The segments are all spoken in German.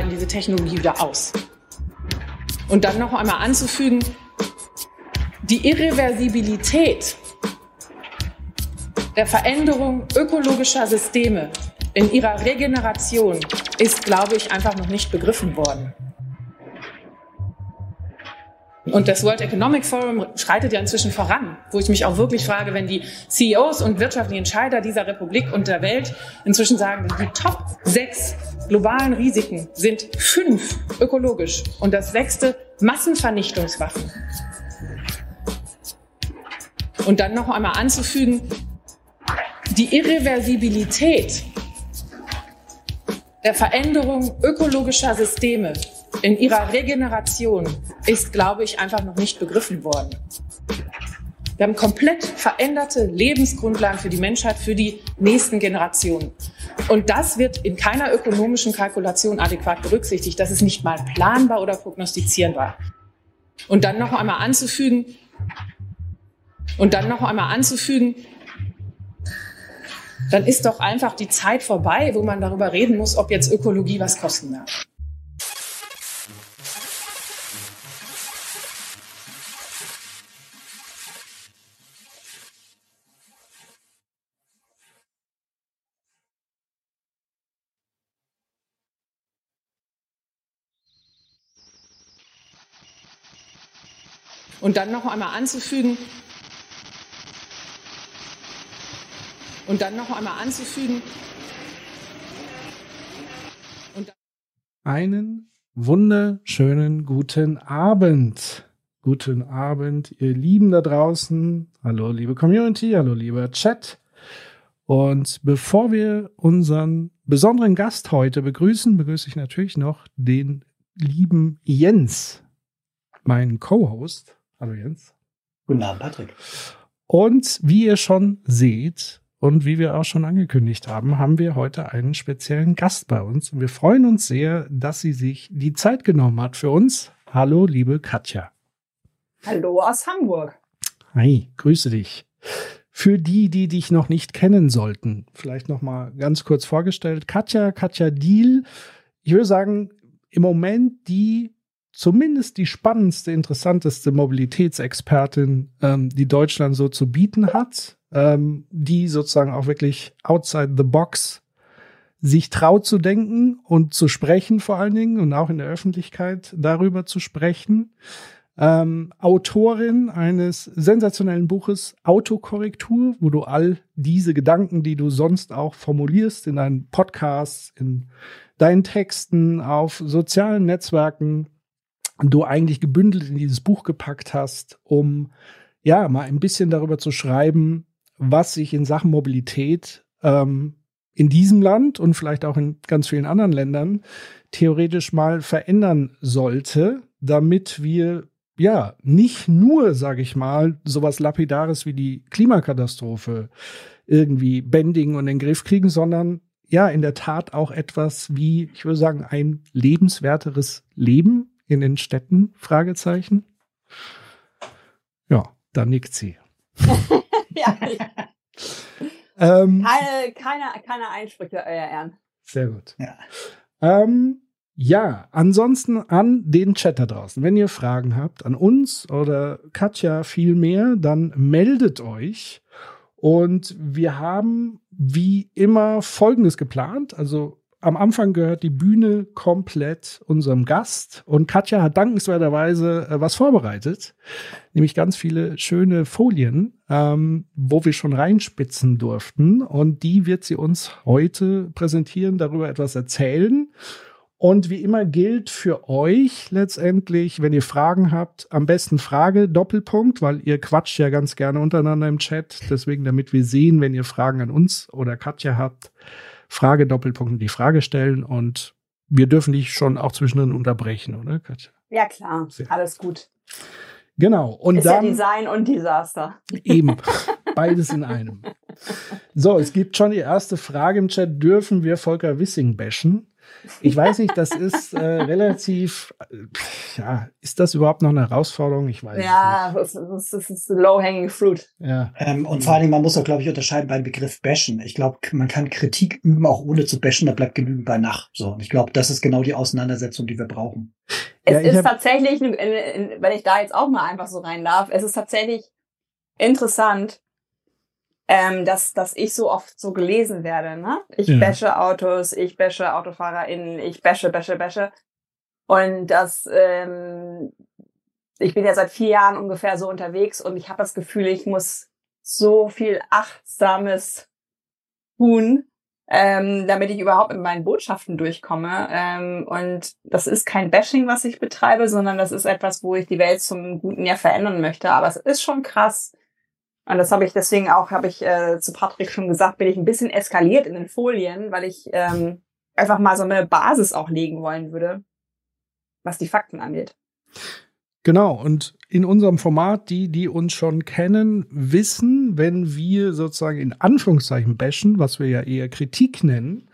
diese Technologie wieder aus. Und dann noch einmal anzufügen, die Irreversibilität der Veränderung ökologischer Systeme in ihrer Regeneration ist, glaube ich, einfach noch nicht begriffen worden. Und das World Economic Forum schreitet ja inzwischen voran, wo ich mich auch wirklich frage, wenn die CEOs und wirtschaftlichen Entscheider dieser Republik und der Welt inzwischen sagen, die Top sechs globalen Risiken sind fünf ökologisch und das sechste Massenvernichtungswaffen. Und dann noch einmal anzufügen, die Irreversibilität der Veränderung ökologischer Systeme in ihrer Regeneration ist, glaube ich, einfach noch nicht begriffen worden. Wir haben komplett veränderte Lebensgrundlagen für die Menschheit, für die nächsten Generationen. Und das wird in keiner ökonomischen Kalkulation adäquat berücksichtigt. Das ist nicht mal planbar oder prognostizierbar. Und dann noch einmal anzufügen, und dann noch einmal anzufügen, dann ist doch einfach die Zeit vorbei, wo man darüber reden muss, ob jetzt Ökologie was kosten darf. Und dann noch einmal anzufügen, und dann noch einmal anzufügen. Einen wunderschönen guten Abend. Guten Abend, ihr Lieben da draußen. Hallo, liebe Community. Hallo, lieber Chat. Und bevor wir unseren besonderen Gast heute begrüßen, begrüße ich natürlich noch den lieben Jens, meinen Co-Host. Hallo Jens. Guten Abend, Patrick. Und wie ihr schon seht und wie wir auch schon angekündigt haben, haben wir heute einen speziellen Gast bei uns. Und wir freuen uns sehr, dass sie sich die Zeit genommen hat für uns. Hallo, liebe Katja. Hallo aus Hamburg. Hi, grüße dich. Für die, die dich noch nicht kennen sollten, vielleicht noch mal ganz kurz vorgestellt. Katja, Katja Diel. Ich würde sagen, im Moment die zumindest die spannendste, interessanteste Mobilitätsexpertin, ähm, die Deutschland so zu bieten hat, ähm, die sozusagen auch wirklich outside the box sich traut zu denken und zu sprechen vor allen Dingen und auch in der Öffentlichkeit darüber zu sprechen. Ähm, Autorin eines sensationellen Buches Autokorrektur, wo du all diese Gedanken, die du sonst auch formulierst in deinen Podcasts, in deinen Texten, auf sozialen Netzwerken du eigentlich gebündelt in dieses Buch gepackt hast, um ja mal ein bisschen darüber zu schreiben, was sich in Sachen Mobilität ähm, in diesem Land und vielleicht auch in ganz vielen anderen Ländern theoretisch mal verändern sollte, damit wir ja nicht nur, sage ich mal, sowas lapidares wie die Klimakatastrophe irgendwie bändigen und in den Griff kriegen, sondern ja in der Tat auch etwas wie, ich würde sagen, ein lebenswerteres Leben in den Städten? Fragezeichen. Ja, da nickt sie. ja. ähm, keine, keine, keine Einsprüche, euer Ehren. Sehr gut. Ja. Ähm, ja, ansonsten an den Chat da draußen. Wenn ihr Fragen habt an uns oder Katja viel mehr, dann meldet euch. Und wir haben wie immer Folgendes geplant. Also am Anfang gehört die Bühne komplett unserem Gast und Katja hat dankenswerterweise äh, was vorbereitet, nämlich ganz viele schöne Folien, ähm, wo wir schon reinspitzen durften und die wird sie uns heute präsentieren, darüber etwas erzählen. Und wie immer gilt für euch letztendlich, wenn ihr Fragen habt, am besten Frage Doppelpunkt, weil ihr quatscht ja ganz gerne untereinander im Chat. Deswegen, damit wir sehen, wenn ihr Fragen an uns oder Katja habt, Frage, Doppelpunkt die Frage stellen und wir dürfen dich schon auch zwischendrin unterbrechen, oder Katja? Ja, klar. Sehr Alles gut. Genau. Und Ist dann, ja Design und Desaster. Eben. Beides in einem. So, es gibt schon die erste Frage im Chat. Dürfen wir Volker Wissing bashen? Ich weiß nicht, das ist äh, relativ, äh, ja, ist das überhaupt noch eine Herausforderung? Ich weiß ja, nicht. Ja, das, das ist low-hanging fruit. Ja. Ähm, und vor allen Dingen, man muss auch, glaube ich, unterscheiden beim Begriff bashen. Ich glaube, man kann Kritik üben, auch ohne zu bashen, da bleibt genügend bei nach. So, und ich glaube, das ist genau die Auseinandersetzung, die wir brauchen. Es ja, ist tatsächlich, wenn ich da jetzt auch mal einfach so rein darf, es ist tatsächlich interessant, ähm, dass, dass ich so oft so gelesen werde. Ne? Ich ja. bashe Autos, ich bashe AutofahrerInnen, ich bashe, bashe, bashe. Und das, ähm, ich bin ja seit vier Jahren ungefähr so unterwegs und ich habe das Gefühl, ich muss so viel Achtsames tun, ähm, damit ich überhaupt mit meinen Botschaften durchkomme. Ähm, und das ist kein Bashing, was ich betreibe, sondern das ist etwas, wo ich die Welt zum Guten ja verändern möchte. Aber es ist schon krass, und das habe ich deswegen auch, habe ich äh, zu Patrick schon gesagt, bin ich ein bisschen eskaliert in den Folien, weil ich ähm, einfach mal so eine Basis auch legen wollen würde, was die Fakten angeht. Genau, und in unserem Format, die, die uns schon kennen, wissen, wenn wir sozusagen in Anführungszeichen bashen, was wir ja eher Kritik nennen,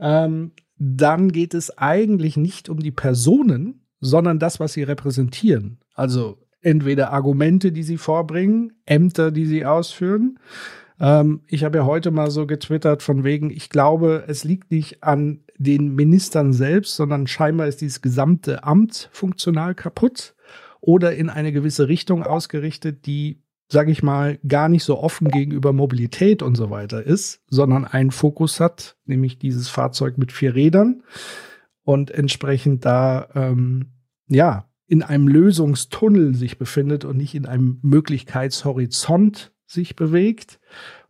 ähm, dann geht es eigentlich nicht um die Personen, sondern das, was sie repräsentieren. Also entweder Argumente, die sie vorbringen, Ämter, die sie ausführen. Ähm, ich habe ja heute mal so getwittert von wegen, ich glaube, es liegt nicht an den Ministern selbst, sondern scheinbar ist dieses gesamte Amt funktional kaputt oder in eine gewisse Richtung ausgerichtet, die, sage ich mal, gar nicht so offen gegenüber Mobilität und so weiter ist, sondern einen Fokus hat, nämlich dieses Fahrzeug mit vier Rädern und entsprechend da ähm, ja in einem Lösungstunnel sich befindet und nicht in einem Möglichkeitshorizont sich bewegt.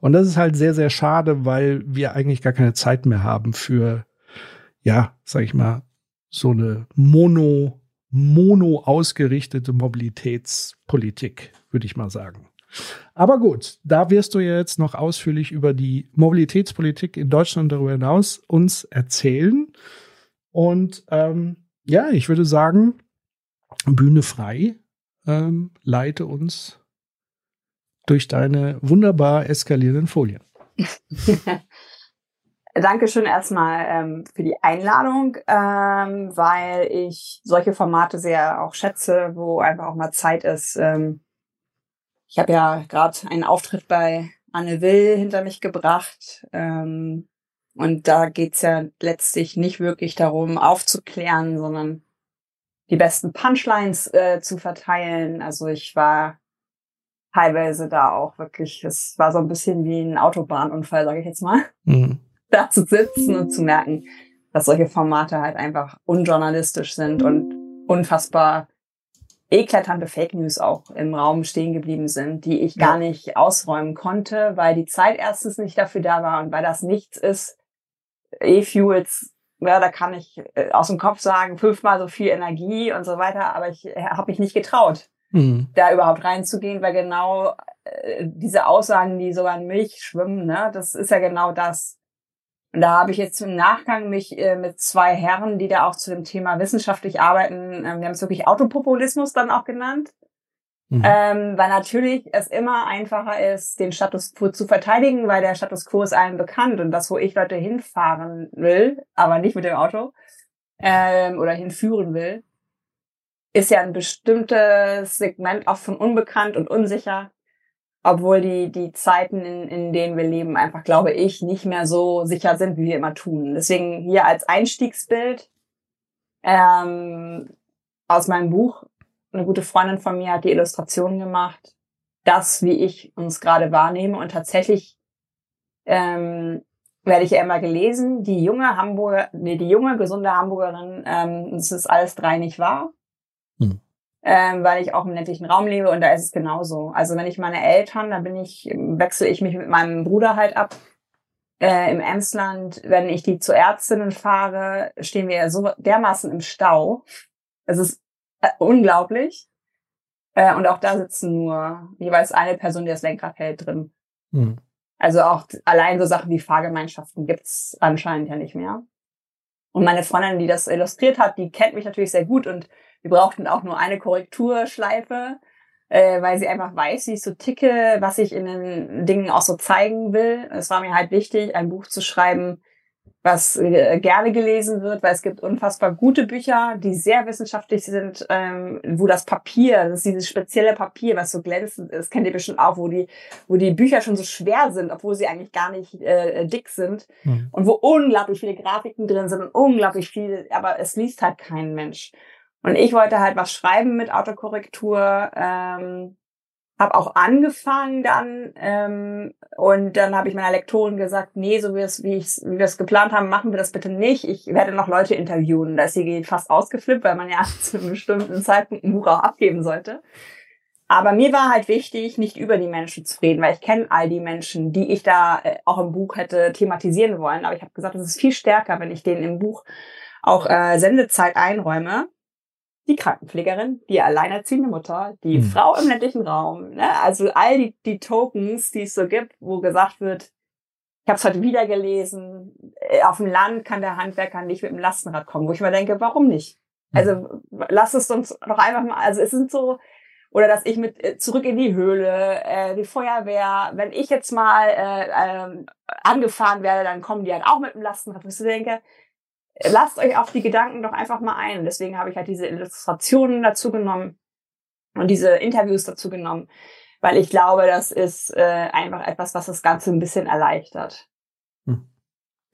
Und das ist halt sehr, sehr schade, weil wir eigentlich gar keine Zeit mehr haben für, ja, sag ich mal, so eine mono, mono ausgerichtete Mobilitätspolitik, würde ich mal sagen. Aber gut, da wirst du ja jetzt noch ausführlich über die Mobilitätspolitik in Deutschland darüber hinaus uns erzählen. Und ähm, ja, ich würde sagen, Bühne frei. Ähm, leite uns durch deine wunderbar eskalierenden Folien. Dankeschön erstmal ähm, für die Einladung, ähm, weil ich solche Formate sehr auch schätze, wo einfach auch mal Zeit ist. Ähm, ich habe ja gerade einen Auftritt bei Anne Will hinter mich gebracht. Ähm, und da geht's ja letztlich nicht wirklich darum, aufzuklären, sondern die besten Punchlines äh, zu verteilen. Also ich war teilweise da auch wirklich, es war so ein bisschen wie ein Autobahnunfall, sage ich jetzt mal, mhm. da zu sitzen und zu merken, dass solche Formate halt einfach unjournalistisch sind und unfassbar eklatante Fake News auch im Raum stehen geblieben sind, die ich gar nicht ausräumen konnte, weil die Zeit erstens nicht dafür da war und weil das nichts ist. E-Fuels ja, da kann ich äh, aus dem Kopf sagen, fünfmal so viel Energie und so weiter, aber ich äh, habe mich nicht getraut, mhm. da überhaupt reinzugehen, weil genau äh, diese Aussagen, die so an Milch schwimmen, ne, das ist ja genau das. Und da habe ich jetzt im Nachgang mich äh, mit zwei Herren, die da auch zu dem Thema wissenschaftlich arbeiten, äh, wir haben es wirklich Autopopulismus dann auch genannt, Mhm. Ähm, weil natürlich es immer einfacher ist, den Status quo zu verteidigen, weil der Status quo ist allen bekannt und das, wo ich Leute hinfahren will, aber nicht mit dem Auto ähm, oder hinführen will, ist ja ein bestimmtes Segment auch von unbekannt und unsicher, obwohl die, die Zeiten, in, in denen wir leben, einfach, glaube ich, nicht mehr so sicher sind, wie wir immer tun. Deswegen hier als Einstiegsbild ähm, aus meinem Buch eine gute Freundin von mir hat die Illustrationen gemacht, das, wie ich uns gerade wahrnehme. Und tatsächlich ähm, werde ich ja immer gelesen, die junge Hamburger, nee, die junge, gesunde Hamburgerin, ähm, das ist alles drei nicht wahr. Hm. Ähm, weil ich auch im ländlichen Raum lebe und da ist es genauso. Also wenn ich meine Eltern, da bin ich, wechsle ich mich mit meinem Bruder halt ab. Äh, Im Emsland, wenn ich die zu Ärztinnen fahre, stehen wir so dermaßen im Stau. Es ist unglaublich. Äh, und auch da sitzen nur jeweils eine Person, die das Lenkrad hält, drin. Mhm. Also auch allein so Sachen wie Fahrgemeinschaften gibt's anscheinend ja nicht mehr. Und meine Freundin, die das illustriert hat, die kennt mich natürlich sehr gut und wir brauchten auch nur eine Korrekturschleife, äh, weil sie einfach weiß, wie ich so ticke, was ich in den Dingen auch so zeigen will. Es war mir halt wichtig, ein Buch zu schreiben, was äh, gerne gelesen wird, weil es gibt unfassbar gute Bücher, die sehr wissenschaftlich sind, ähm, wo das Papier, das ist dieses spezielle Papier, was so glänzend ist, kennt ihr bestimmt auch, wo die, wo die Bücher schon so schwer sind, obwohl sie eigentlich gar nicht äh, dick sind mhm. und wo unglaublich viele Grafiken drin sind und unglaublich viel, aber es liest halt kein Mensch. Und ich wollte halt was schreiben mit Autokorrektur, ähm, habe auch angefangen dann ähm, und dann habe ich meiner Lektorin gesagt, nee, so wie, wie, ich's, wie wir es geplant haben, machen wir das bitte nicht. Ich werde noch Leute interviewen. Da ist sie fast ausgeflippt, weil man ja zu einem bestimmten Zeitpunkt ein Buch abgeben sollte. Aber mir war halt wichtig, nicht über die Menschen zu reden, weil ich kenne all die Menschen, die ich da äh, auch im Buch hätte thematisieren wollen. Aber ich habe gesagt, es ist viel stärker, wenn ich denen im Buch auch äh, Sendezeit einräume die Krankenpflegerin, die alleinerziehende Mutter, die mhm. Frau im ländlichen Raum, ne? also all die, die Tokens, die es so gibt, wo gesagt wird, ich habe es heute wieder gelesen, äh, auf dem Land kann der Handwerker nicht mit dem Lastenrad kommen, wo ich mir denke, warum nicht? Mhm. Also lass es uns doch einfach mal, also es sind so, oder dass ich mit äh, zurück in die Höhle, äh, die Feuerwehr, wenn ich jetzt mal äh, äh, angefahren werde, dann kommen die halt auch mit dem Lastenrad, wo ich so denke, lasst euch auf die Gedanken doch einfach mal ein. Deswegen habe ich halt diese Illustrationen dazu genommen und diese Interviews dazu genommen, weil ich glaube, das ist äh, einfach etwas, was das Ganze ein bisschen erleichtert. Hm.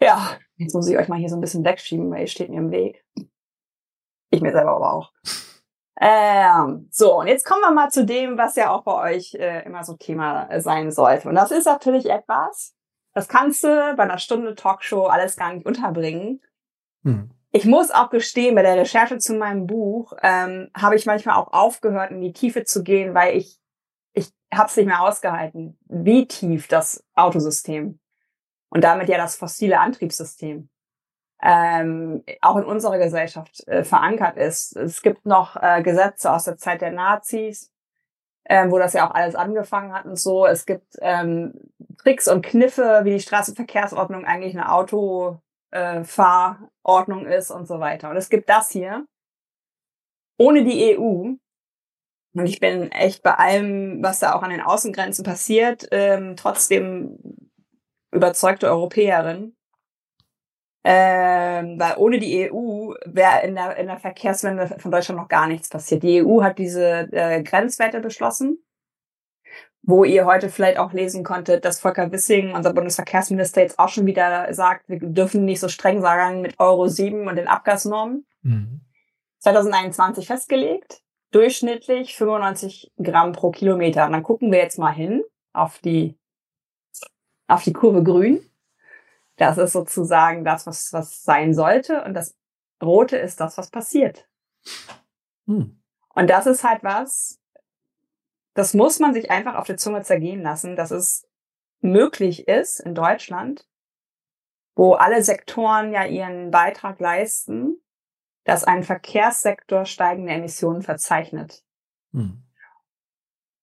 Ja, jetzt muss ich euch mal hier so ein bisschen wegschieben, weil ihr steht mir im Weg. Ich mir selber aber auch. Ähm, so, und jetzt kommen wir mal zu dem, was ja auch bei euch äh, immer so Thema sein sollte. Und das ist natürlich etwas, das kannst du bei einer Stunde Talkshow alles gar nicht unterbringen. Hm. Ich muss auch gestehen, bei der Recherche zu meinem Buch ähm, habe ich manchmal auch aufgehört, in die Tiefe zu gehen, weil ich ich habe es nicht mehr ausgehalten, wie tief das Autosystem und damit ja das fossile Antriebssystem ähm, auch in unserer Gesellschaft äh, verankert ist. Es gibt noch äh, Gesetze aus der Zeit der Nazis, äh, wo das ja auch alles angefangen hat und so. Es gibt ähm, Tricks und Kniffe, wie die Straßenverkehrsordnung eigentlich eine Auto äh, Fahrordnung ist und so weiter. Und es gibt das hier ohne die EU. Und ich bin echt bei allem, was da auch an den Außengrenzen passiert, ähm, trotzdem überzeugte Europäerin. Ähm, weil ohne die EU wäre in der, in der Verkehrswende von Deutschland noch gar nichts passiert. Die EU hat diese äh, Grenzwerte beschlossen wo ihr heute vielleicht auch lesen konntet, dass Volker Wissing, unser Bundesverkehrsminister, jetzt auch schon wieder sagt, wir dürfen nicht so streng sagen mit Euro 7 und den Abgasnormen. Mhm. 2021 festgelegt, durchschnittlich 95 Gramm pro Kilometer. Und dann gucken wir jetzt mal hin auf die, auf die Kurve grün. Das ist sozusagen das, was, was sein sollte. Und das rote ist das, was passiert. Mhm. Und das ist halt was, das muss man sich einfach auf der Zunge zergehen lassen, dass es möglich ist in Deutschland, wo alle Sektoren ja ihren Beitrag leisten, dass ein Verkehrssektor steigende Emissionen verzeichnet. Hm.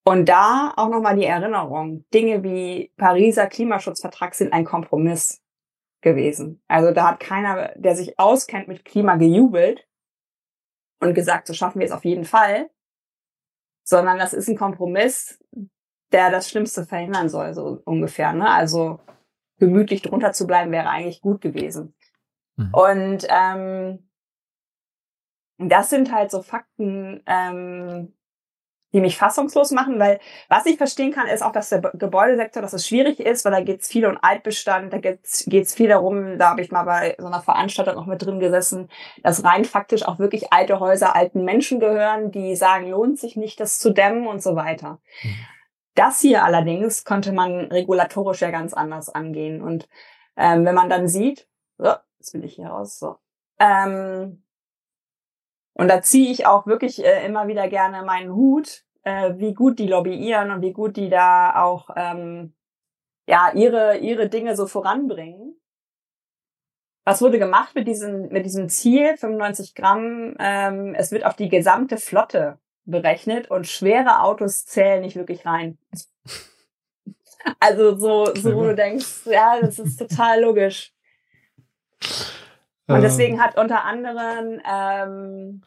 Und da auch nochmal die Erinnerung, Dinge wie Pariser Klimaschutzvertrag sind ein Kompromiss gewesen. Also da hat keiner, der sich auskennt mit Klima, gejubelt und gesagt, so schaffen wir es auf jeden Fall, sondern das ist ein Kompromiss, der das Schlimmste verhindern soll, so ungefähr. Ne? Also gemütlich drunter zu bleiben wäre eigentlich gut gewesen. Mhm. Und ähm, das sind halt so Fakten, ähm, die mich fassungslos machen, weil was ich verstehen kann, ist auch, dass der Gebäudesektor, dass es schwierig ist, weil da geht es viel um Altbestand, da geht es viel darum, da habe ich mal bei so einer Veranstaltung noch mit drin gesessen, dass rein faktisch auch wirklich alte Häuser alten Menschen gehören, die sagen, lohnt sich nicht, das zu dämmen und so weiter. Mhm. Das hier allerdings konnte man regulatorisch ja ganz anders angehen. Und ähm, wenn man dann sieht, so, jetzt will ich hier raus, so, ähm, und da ziehe ich auch wirklich äh, immer wieder gerne meinen Hut, äh, wie gut die lobbyieren und wie gut die da auch ähm, ja ihre ihre Dinge so voranbringen. Was wurde gemacht mit diesem mit diesem Ziel 95 Gramm? Ähm, es wird auf die gesamte Flotte berechnet und schwere Autos zählen nicht wirklich rein. Also so so wo du denkst, ja, das ist total logisch. Und ähm. deswegen hat unter anderem ähm,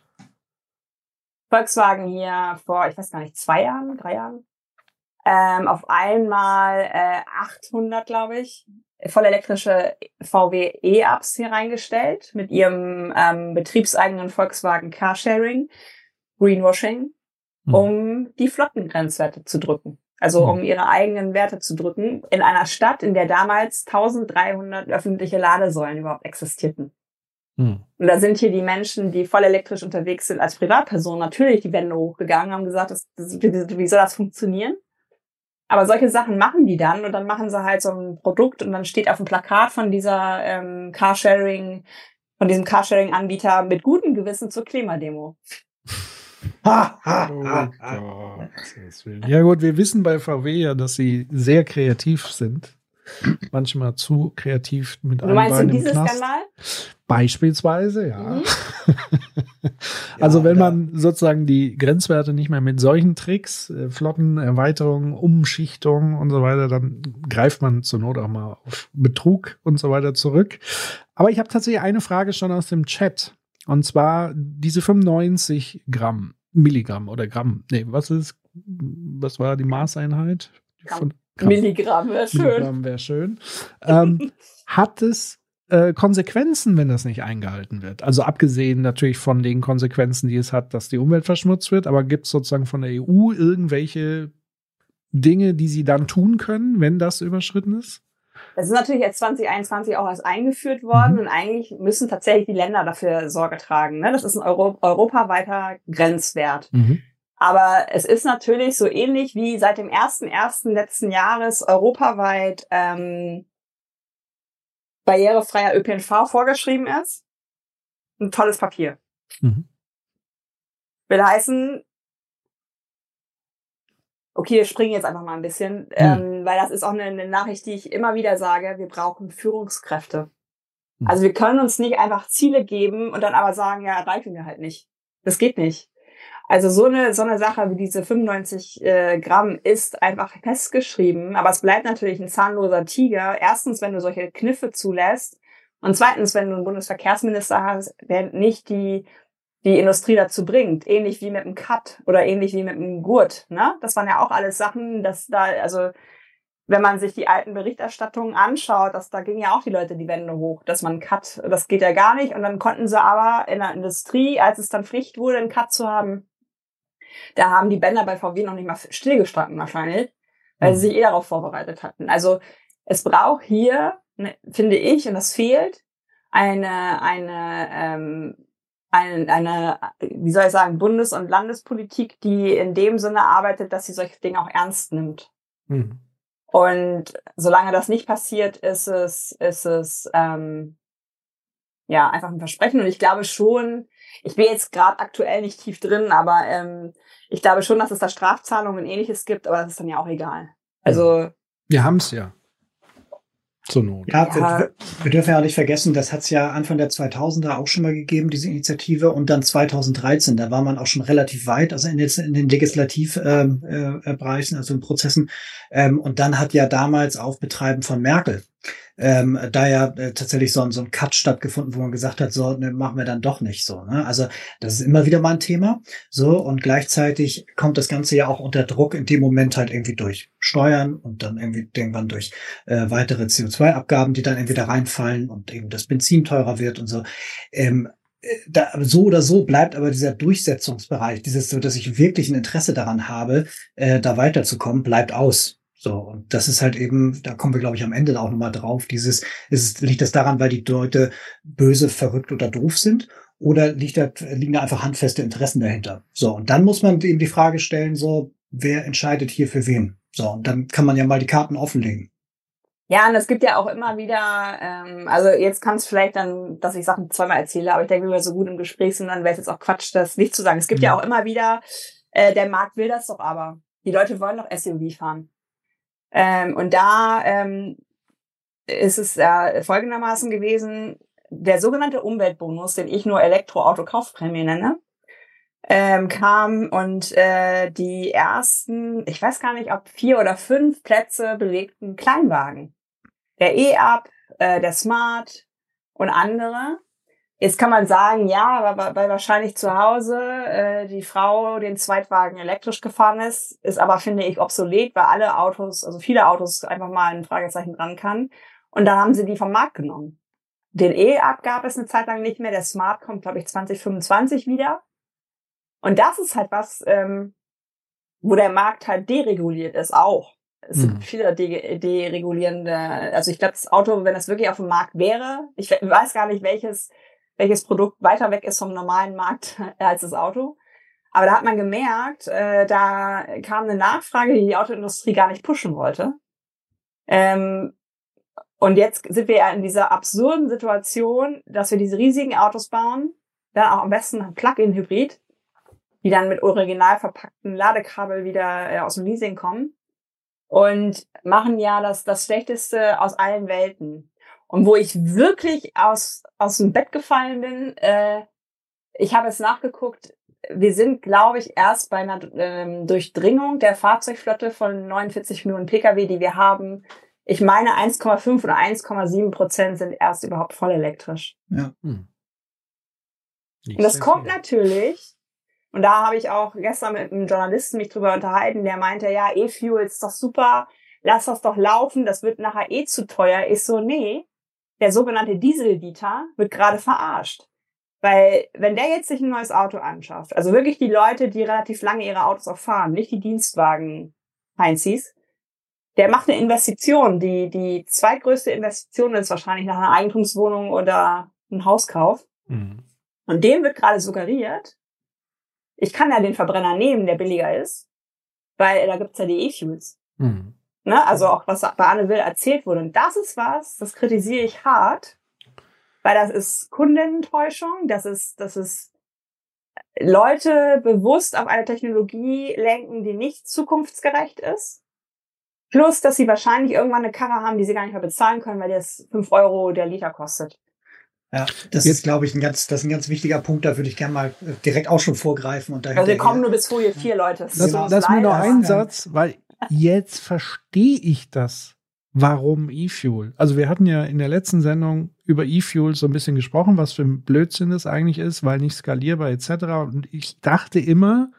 Volkswagen hier vor, ich weiß gar nicht, zwei Jahren, drei Jahren, ähm, auf einmal äh, 800, glaube ich, voll elektrische VW E-Ups hier reingestellt mit ihrem ähm, betriebseigenen Volkswagen Carsharing, Greenwashing, mhm. um die Flottengrenzwerte zu drücken. Also mhm. um ihre eigenen Werte zu drücken in einer Stadt, in der damals 1300 öffentliche Ladesäulen überhaupt existierten. Mhm. Und da sind hier die Menschen, die voll elektrisch unterwegs sind als Privatperson, natürlich die Wände hochgegangen, haben gesagt, das, das, wie, soll das funktionieren? Aber solche Sachen machen die dann und dann machen sie halt so ein Produkt und dann steht auf dem Plakat von dieser ähm, Carsharing, von diesem Carsharing-Anbieter mit gutem Gewissen zur Klimademo. Ha, ha, oh ha, ja gut, wir wissen bei VW ja, dass sie sehr kreativ sind manchmal zu kreativ mit einem Bein im Knast. Beispielsweise, ja. Mhm. also ja, wenn man sozusagen die Grenzwerte nicht mehr mit solchen Tricks, äh, Flotten, Erweiterungen, Umschichtung und so weiter, dann greift man zur Not auch mal auf Betrug und so weiter zurück. Aber ich habe tatsächlich eine Frage schon aus dem Chat. Und zwar diese 95 Gramm, Milligramm oder Gramm. Nee, was ist, was war die Maßeinheit? Von, Milligramm wäre schön. Milligramm wäre schön. Ähm, hat es äh, Konsequenzen, wenn das nicht eingehalten wird? Also abgesehen natürlich von den Konsequenzen, die es hat, dass die Umwelt verschmutzt wird, aber gibt es sozusagen von der EU irgendwelche Dinge, die sie dann tun können, wenn das überschritten ist? Das ist natürlich jetzt 2021 auch erst eingeführt worden mhm. und eigentlich müssen tatsächlich die Länder dafür Sorge tragen. Ne? Das ist ein Euro europaweiter Grenzwert. Mhm. Aber es ist natürlich so ähnlich wie seit dem ersten ersten letzten Jahres europaweit ähm, barrierefreier ÖPNV vorgeschrieben ist. Ein tolles Papier. Mhm. Will heißen, okay, wir springen jetzt einfach mal ein bisschen, mhm. ähm, weil das ist auch eine, eine, Nachricht, die ich immer wieder sage, wir brauchen Führungskräfte. Mhm. Also wir können uns nicht einfach Ziele geben und dann aber sagen, ja, erreichen wir halt nicht. Das geht nicht. Also so eine, so eine Sache wie diese 95 äh, Gramm ist einfach festgeschrieben, aber es bleibt natürlich ein zahnloser Tiger. Erstens, wenn du solche Kniffe zulässt und zweitens, wenn du einen Bundesverkehrsminister hast, der nicht die die Industrie dazu bringt, ähnlich wie mit dem Cut oder ähnlich wie mit dem Gurt. Ne? Das waren ja auch alles Sachen, dass da, also wenn man sich die alten Berichterstattungen anschaut, dass da gingen ja auch die Leute die Wände hoch, dass man Cut, das geht ja gar nicht. Und dann konnten sie aber in der Industrie, als es dann Pflicht wurde, einen Cut zu haben, da haben die Bänder bei VW noch nicht mal stillgestanden wahrscheinlich, weil mhm. sie sich eh darauf vorbereitet hatten. Also es braucht hier, ne, finde ich, und das fehlt, eine, eine, ähm, eine, eine, wie soll ich sagen, Bundes- und Landespolitik, die in dem Sinne arbeitet, dass sie solche Dinge auch ernst nimmt. Mhm. Und solange das nicht passiert, ist es, ist es ähm, ja einfach ein Versprechen. Und ich glaube schon, ich bin jetzt gerade aktuell nicht tief drin, aber ähm, ich glaube schon, dass es da Strafzahlungen und ähnliches gibt, aber das ist dann ja auch egal. Also. Wir haben es ja. Zur Not. Ja, ja. Wir, wir, dürfen ja auch nicht vergessen, das hat es ja Anfang der 2000er auch schon mal gegeben, diese Initiative. Und dann 2013, da war man auch schon relativ weit, also in, den, in den Legislativbereichen, ähm, äh, also in Prozessen. Ähm, und dann hat ja damals auf Betreiben von Merkel ähm, da ja äh, tatsächlich so, ein so ein Cut stattgefunden, wo man gesagt hat, so, ne, machen wir dann doch nicht so. Ne? Also das ist immer wieder mal ein Thema. So, und gleichzeitig kommt das Ganze ja auch unter Druck in dem Moment halt irgendwie durch Steuern und dann irgendwie irgendwann durch äh, weitere CO2-Abgaben, die dann entweder reinfallen und eben das Benzin teurer wird und so. Ähm, äh, da, so oder so bleibt aber dieser Durchsetzungsbereich, dieses so, dass ich wirklich ein Interesse daran habe, äh, da weiterzukommen, bleibt aus. So, und das ist halt eben, da kommen wir, glaube ich, am Ende auch nochmal drauf, dieses, ist, liegt das daran, weil die Leute böse, verrückt oder doof sind? Oder liegt da, liegen da einfach handfeste Interessen dahinter? So, und dann muss man eben die Frage stellen, so, wer entscheidet hier für wen? So, und dann kann man ja mal die Karten offenlegen. Ja, und es gibt ja auch immer wieder, ähm, also jetzt kann es vielleicht dann, dass ich Sachen zweimal erzähle, aber ich denke, wenn wir so gut im Gespräch sind, dann wäre es jetzt auch Quatsch, das nicht zu sagen. Es gibt ja, ja auch immer wieder, äh, der Markt will das doch aber. Die Leute wollen doch SUV fahren. Ähm, und da ähm, ist es äh, folgendermaßen gewesen, der sogenannte Umweltbonus, den ich nur Elektroauto-Kaufprämie nenne, ähm, kam und äh, die ersten, ich weiß gar nicht, ob vier oder fünf Plätze belegten Kleinwagen. Der E-Up, äh, der Smart und andere Jetzt kann man sagen, ja, weil, weil wahrscheinlich zu Hause äh, die Frau den Zweitwagen elektrisch gefahren ist, ist aber, finde ich, obsolet, weil alle Autos, also viele Autos einfach mal ein Fragezeichen dran kann. Und dann haben sie die vom Markt genommen. Den E-Up gab es eine Zeit lang nicht mehr. Der Smart kommt, glaube ich, 2025 wieder. Und das ist halt was, ähm, wo der Markt halt dereguliert ist auch. Es hm. sind viele de deregulierende, also ich glaube, das Auto, wenn es wirklich auf dem Markt wäre, ich weiß gar nicht, welches welches Produkt weiter weg ist vom normalen Markt als das Auto. Aber da hat man gemerkt, äh, da kam eine Nachfrage, die die Autoindustrie gar nicht pushen wollte. Ähm, und jetzt sind wir ja in dieser absurden Situation, dass wir diese riesigen Autos bauen, dann auch am besten Plug-in-Hybrid, die dann mit original verpackten Ladekabel wieder äh, aus dem Leasing kommen und machen ja das, das Schlechteste aus allen Welten. Und wo ich wirklich aus, aus dem Bett gefallen bin, äh, ich habe es nachgeguckt, wir sind, glaube ich, erst bei einer ähm, Durchdringung der Fahrzeugflotte von 49 Millionen Pkw, die wir haben. Ich meine, 1,5 oder 1,7 Prozent sind erst überhaupt voll elektrisch. Ja. Hm. Und das kommt viel. natürlich, und da habe ich auch gestern mit einem Journalisten mich drüber unterhalten, der meinte, ja, E-Fuel ist doch super, lass das doch laufen, das wird nachher eh zu teuer. Ich so, nee, der sogenannte Diesel-Dieter wird gerade verarscht. Weil wenn der jetzt sich ein neues Auto anschafft, also wirklich die Leute, die relativ lange ihre Autos auch fahren, nicht die Dienstwagen Heinzis, der macht eine Investition. Die, die zweitgrößte Investition ist wahrscheinlich nach einer Eigentumswohnung oder einem Hauskauf. Mhm. Und dem wird gerade suggeriert, ich kann ja den Verbrenner nehmen, der billiger ist, weil da gibt's ja die E-Fuels. Mhm. Ne? Also auch was bei Anne Will erzählt wurde. Und das ist was, das kritisiere ich hart, weil das ist Kundenenttäuschung, das ist, das ist Leute bewusst auf eine Technologie lenken, die nicht zukunftsgerecht ist. Plus, dass sie wahrscheinlich irgendwann eine Karre haben, die sie gar nicht mehr bezahlen können, weil das fünf Euro der Liter kostet. Ja, das Jetzt, ist, glaube ich, ein ganz, das ist ein ganz wichtiger Punkt. Da würde ich gerne mal direkt auch schon vorgreifen. Und also wir kommen nur bis Folie vier, Leute. Das lass, lass mir noch einen Satz, weil jetzt verstehe ich das. Warum E-Fuel? Also wir hatten ja in der letzten Sendung über E-Fuel so ein bisschen gesprochen, was für ein Blödsinn das eigentlich ist, weil nicht skalierbar etc. Und ich dachte immer,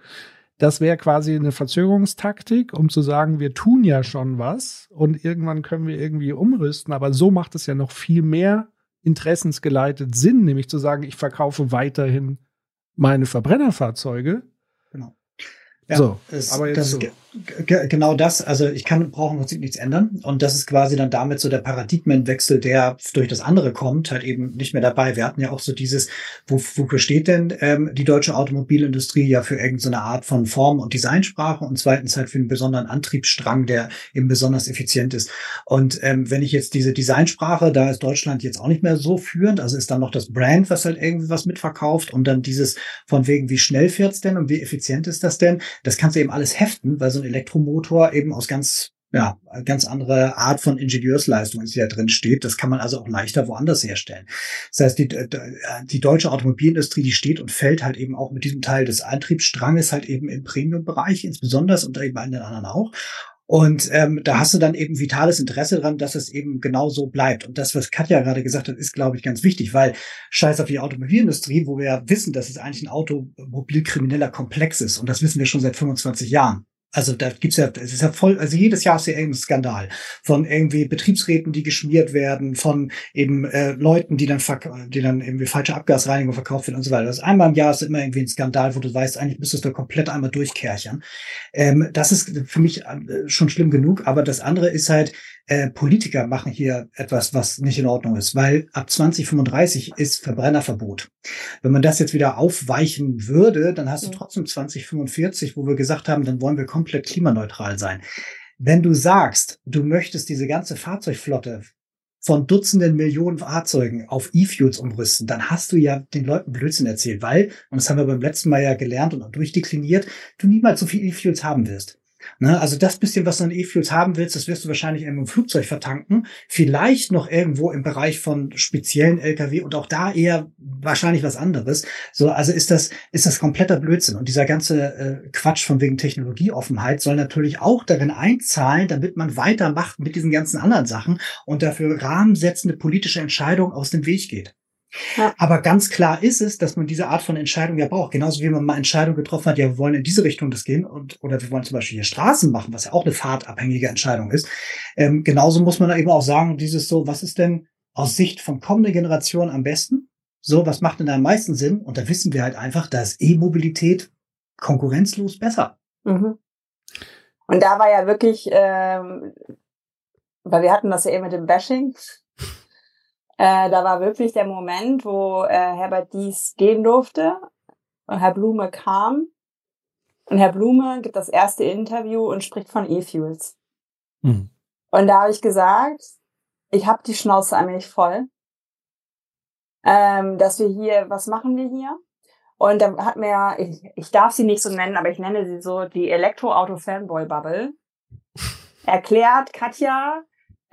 das wäre quasi eine Verzögerungstaktik, um zu sagen, wir tun ja schon was und irgendwann können wir irgendwie umrüsten. Aber so macht es ja noch viel mehr interessensgeleitet Sinn, nämlich zu sagen, ich verkaufe weiterhin meine Verbrennerfahrzeuge. Genau. Ja, so, das, aber jetzt das so genau das, also ich kann, brauche im Prinzip nichts ändern. Und das ist quasi dann damit so der Paradigmenwechsel, der durch das andere kommt, halt eben nicht mehr dabei. Wir hatten ja auch so dieses, wo, wofür steht denn ähm, die deutsche Automobilindustrie ja für irgendeine Art von Form- und Designsprache und zweitens halt für einen besonderen Antriebsstrang, der eben besonders effizient ist. Und ähm, wenn ich jetzt diese Designsprache, da ist Deutschland jetzt auch nicht mehr so führend, also ist dann noch das Brand, was halt irgendwie was mitverkauft und dann dieses von wegen, wie schnell fährt's denn und wie effizient ist das denn? Das kannst du eben alles heften, weil so ein Elektromotor eben aus ganz ja, ganz andere Art von Ingenieursleistung ist, die da drin steht. Das kann man also auch leichter woanders herstellen. Das heißt, die, die deutsche Automobilindustrie, die steht und fällt halt eben auch mit diesem Teil des Antriebsstranges halt eben im Premium-Bereich insbesondere und eben bei den anderen auch. Und ähm, da hast du dann eben vitales Interesse dran, dass es eben genau so bleibt. Und das, was Katja gerade gesagt hat, ist, glaube ich, ganz wichtig, weil scheiß auf die Automobilindustrie, wo wir ja wissen, dass es eigentlich ein automobilkrimineller Komplex ist. Und das wissen wir schon seit 25 Jahren. Also da gibt's ja, es ist ja voll, also jedes Jahr ist ja irgendein Skandal von irgendwie Betriebsräten, die geschmiert werden, von eben äh, Leuten, die dann die dann irgendwie falsche Abgasreinigung verkauft werden und so weiter. Das einmal im Jahr ist immer irgendwie ein Skandal, wo du weißt, eigentlich müsstest du komplett einmal durchkerchern. Ähm, das ist für mich äh, schon schlimm genug, aber das andere ist halt, äh, Politiker machen hier etwas, was nicht in Ordnung ist, weil ab 2035 ist Verbrennerverbot. Wenn man das jetzt wieder aufweichen würde, dann hast du trotzdem 2045, wo wir gesagt haben, dann wollen wir komplett klimaneutral sein. Wenn du sagst, du möchtest diese ganze Fahrzeugflotte von Dutzenden Millionen Fahrzeugen auf E-Fuels umrüsten, dann hast du ja den Leuten Blödsinn erzählt, weil, und das haben wir beim letzten Mal ja gelernt und durchdekliniert, du niemals so viel E-Fuels haben wirst. Ne? Also das bisschen, was du an E-Fuels haben willst, das wirst du wahrscheinlich irgendwo im Flugzeug vertanken. Vielleicht noch irgendwo im Bereich von speziellen LKW und auch da eher wahrscheinlich was anderes. So, also ist das, ist das kompletter Blödsinn. Und dieser ganze äh, Quatsch von wegen Technologieoffenheit soll natürlich auch darin einzahlen, damit man weitermacht mit diesen ganzen anderen Sachen und dafür rahmensetzende politische Entscheidungen aus dem Weg geht. Ja. Aber ganz klar ist es, dass man diese Art von Entscheidung ja braucht. Genauso wie man mal Entscheidung getroffen hat, ja, wir wollen in diese Richtung das gehen und oder wir wollen zum Beispiel hier Straßen machen, was ja auch eine fahrtabhängige Entscheidung ist. Ähm, genauso muss man da eben auch sagen, dieses so, was ist denn aus Sicht von kommender Generation am besten? So, was macht denn da am meisten Sinn? Und da wissen wir halt einfach, da ist E-Mobilität konkurrenzlos besser. Mhm. Und da war ja wirklich, ähm, weil wir hatten das ja eben mit dem Bashing, äh, da war wirklich der Moment, wo äh, Herbert dies gehen durfte und Herr Blume kam. Und Herr Blume gibt das erste Interview und spricht von E-Fuels. Mhm. Und da habe ich gesagt, ich habe die Schnauze eigentlich voll, ähm, dass wir hier, was machen wir hier? Und dann hat mir, ich, ich darf sie nicht so nennen, aber ich nenne sie so die Elektroauto-Fanboy-Bubble, erklärt Katja,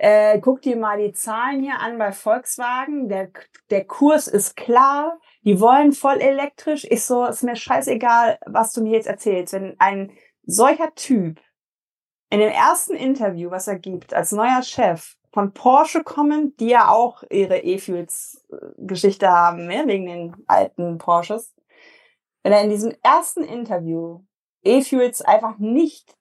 äh, guck dir mal die Zahlen hier an bei Volkswagen. Der, der Kurs ist klar. Die wollen voll elektrisch. Ist so, ist mir scheißegal, was du mir jetzt erzählst. Wenn ein solcher Typ in dem ersten Interview, was er gibt, als neuer Chef von Porsche kommen, die ja auch ihre E-Fuels-Geschichte haben, ne, wegen den alten Porsches. Wenn er in diesem ersten Interview E-Fuels einfach nicht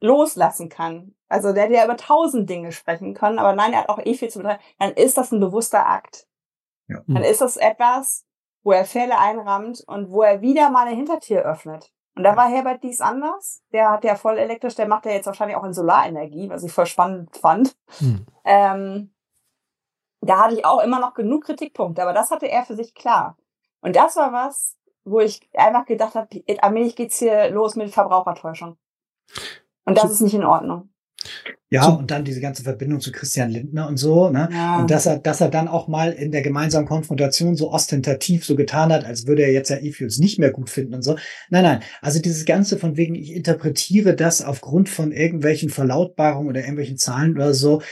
loslassen kann, also der hätte ja über tausend Dinge sprechen können, aber nein, er hat auch eh viel zu betreiben, dann ist das ein bewusster Akt. Ja. Dann ist das etwas, wo er Fälle einrammt und wo er wieder mal eine Hintertür öffnet. Und da war Herbert dies anders. Der hat ja voll elektrisch, der macht ja jetzt wahrscheinlich auch in Solarenergie, was ich voll spannend fand. Hm. Ähm, da hatte ich auch immer noch genug Kritikpunkte, aber das hatte er für sich klar. Und das war was, wo ich einfach gedacht habe, allmählich geht's hier los mit Verbrauchertäuschung. Und das ist nicht in Ordnung. Ja, so. und dann diese ganze Verbindung zu Christian Lindner und so, ne? Ja. Und dass er, dass er dann auch mal in der gemeinsamen Konfrontation so ostentativ so getan hat, als würde er jetzt ja E-Fuels nicht mehr gut finden und so. Nein, nein. Also dieses Ganze von wegen, ich interpretiere das aufgrund von irgendwelchen Verlautbarungen oder irgendwelchen Zahlen oder so.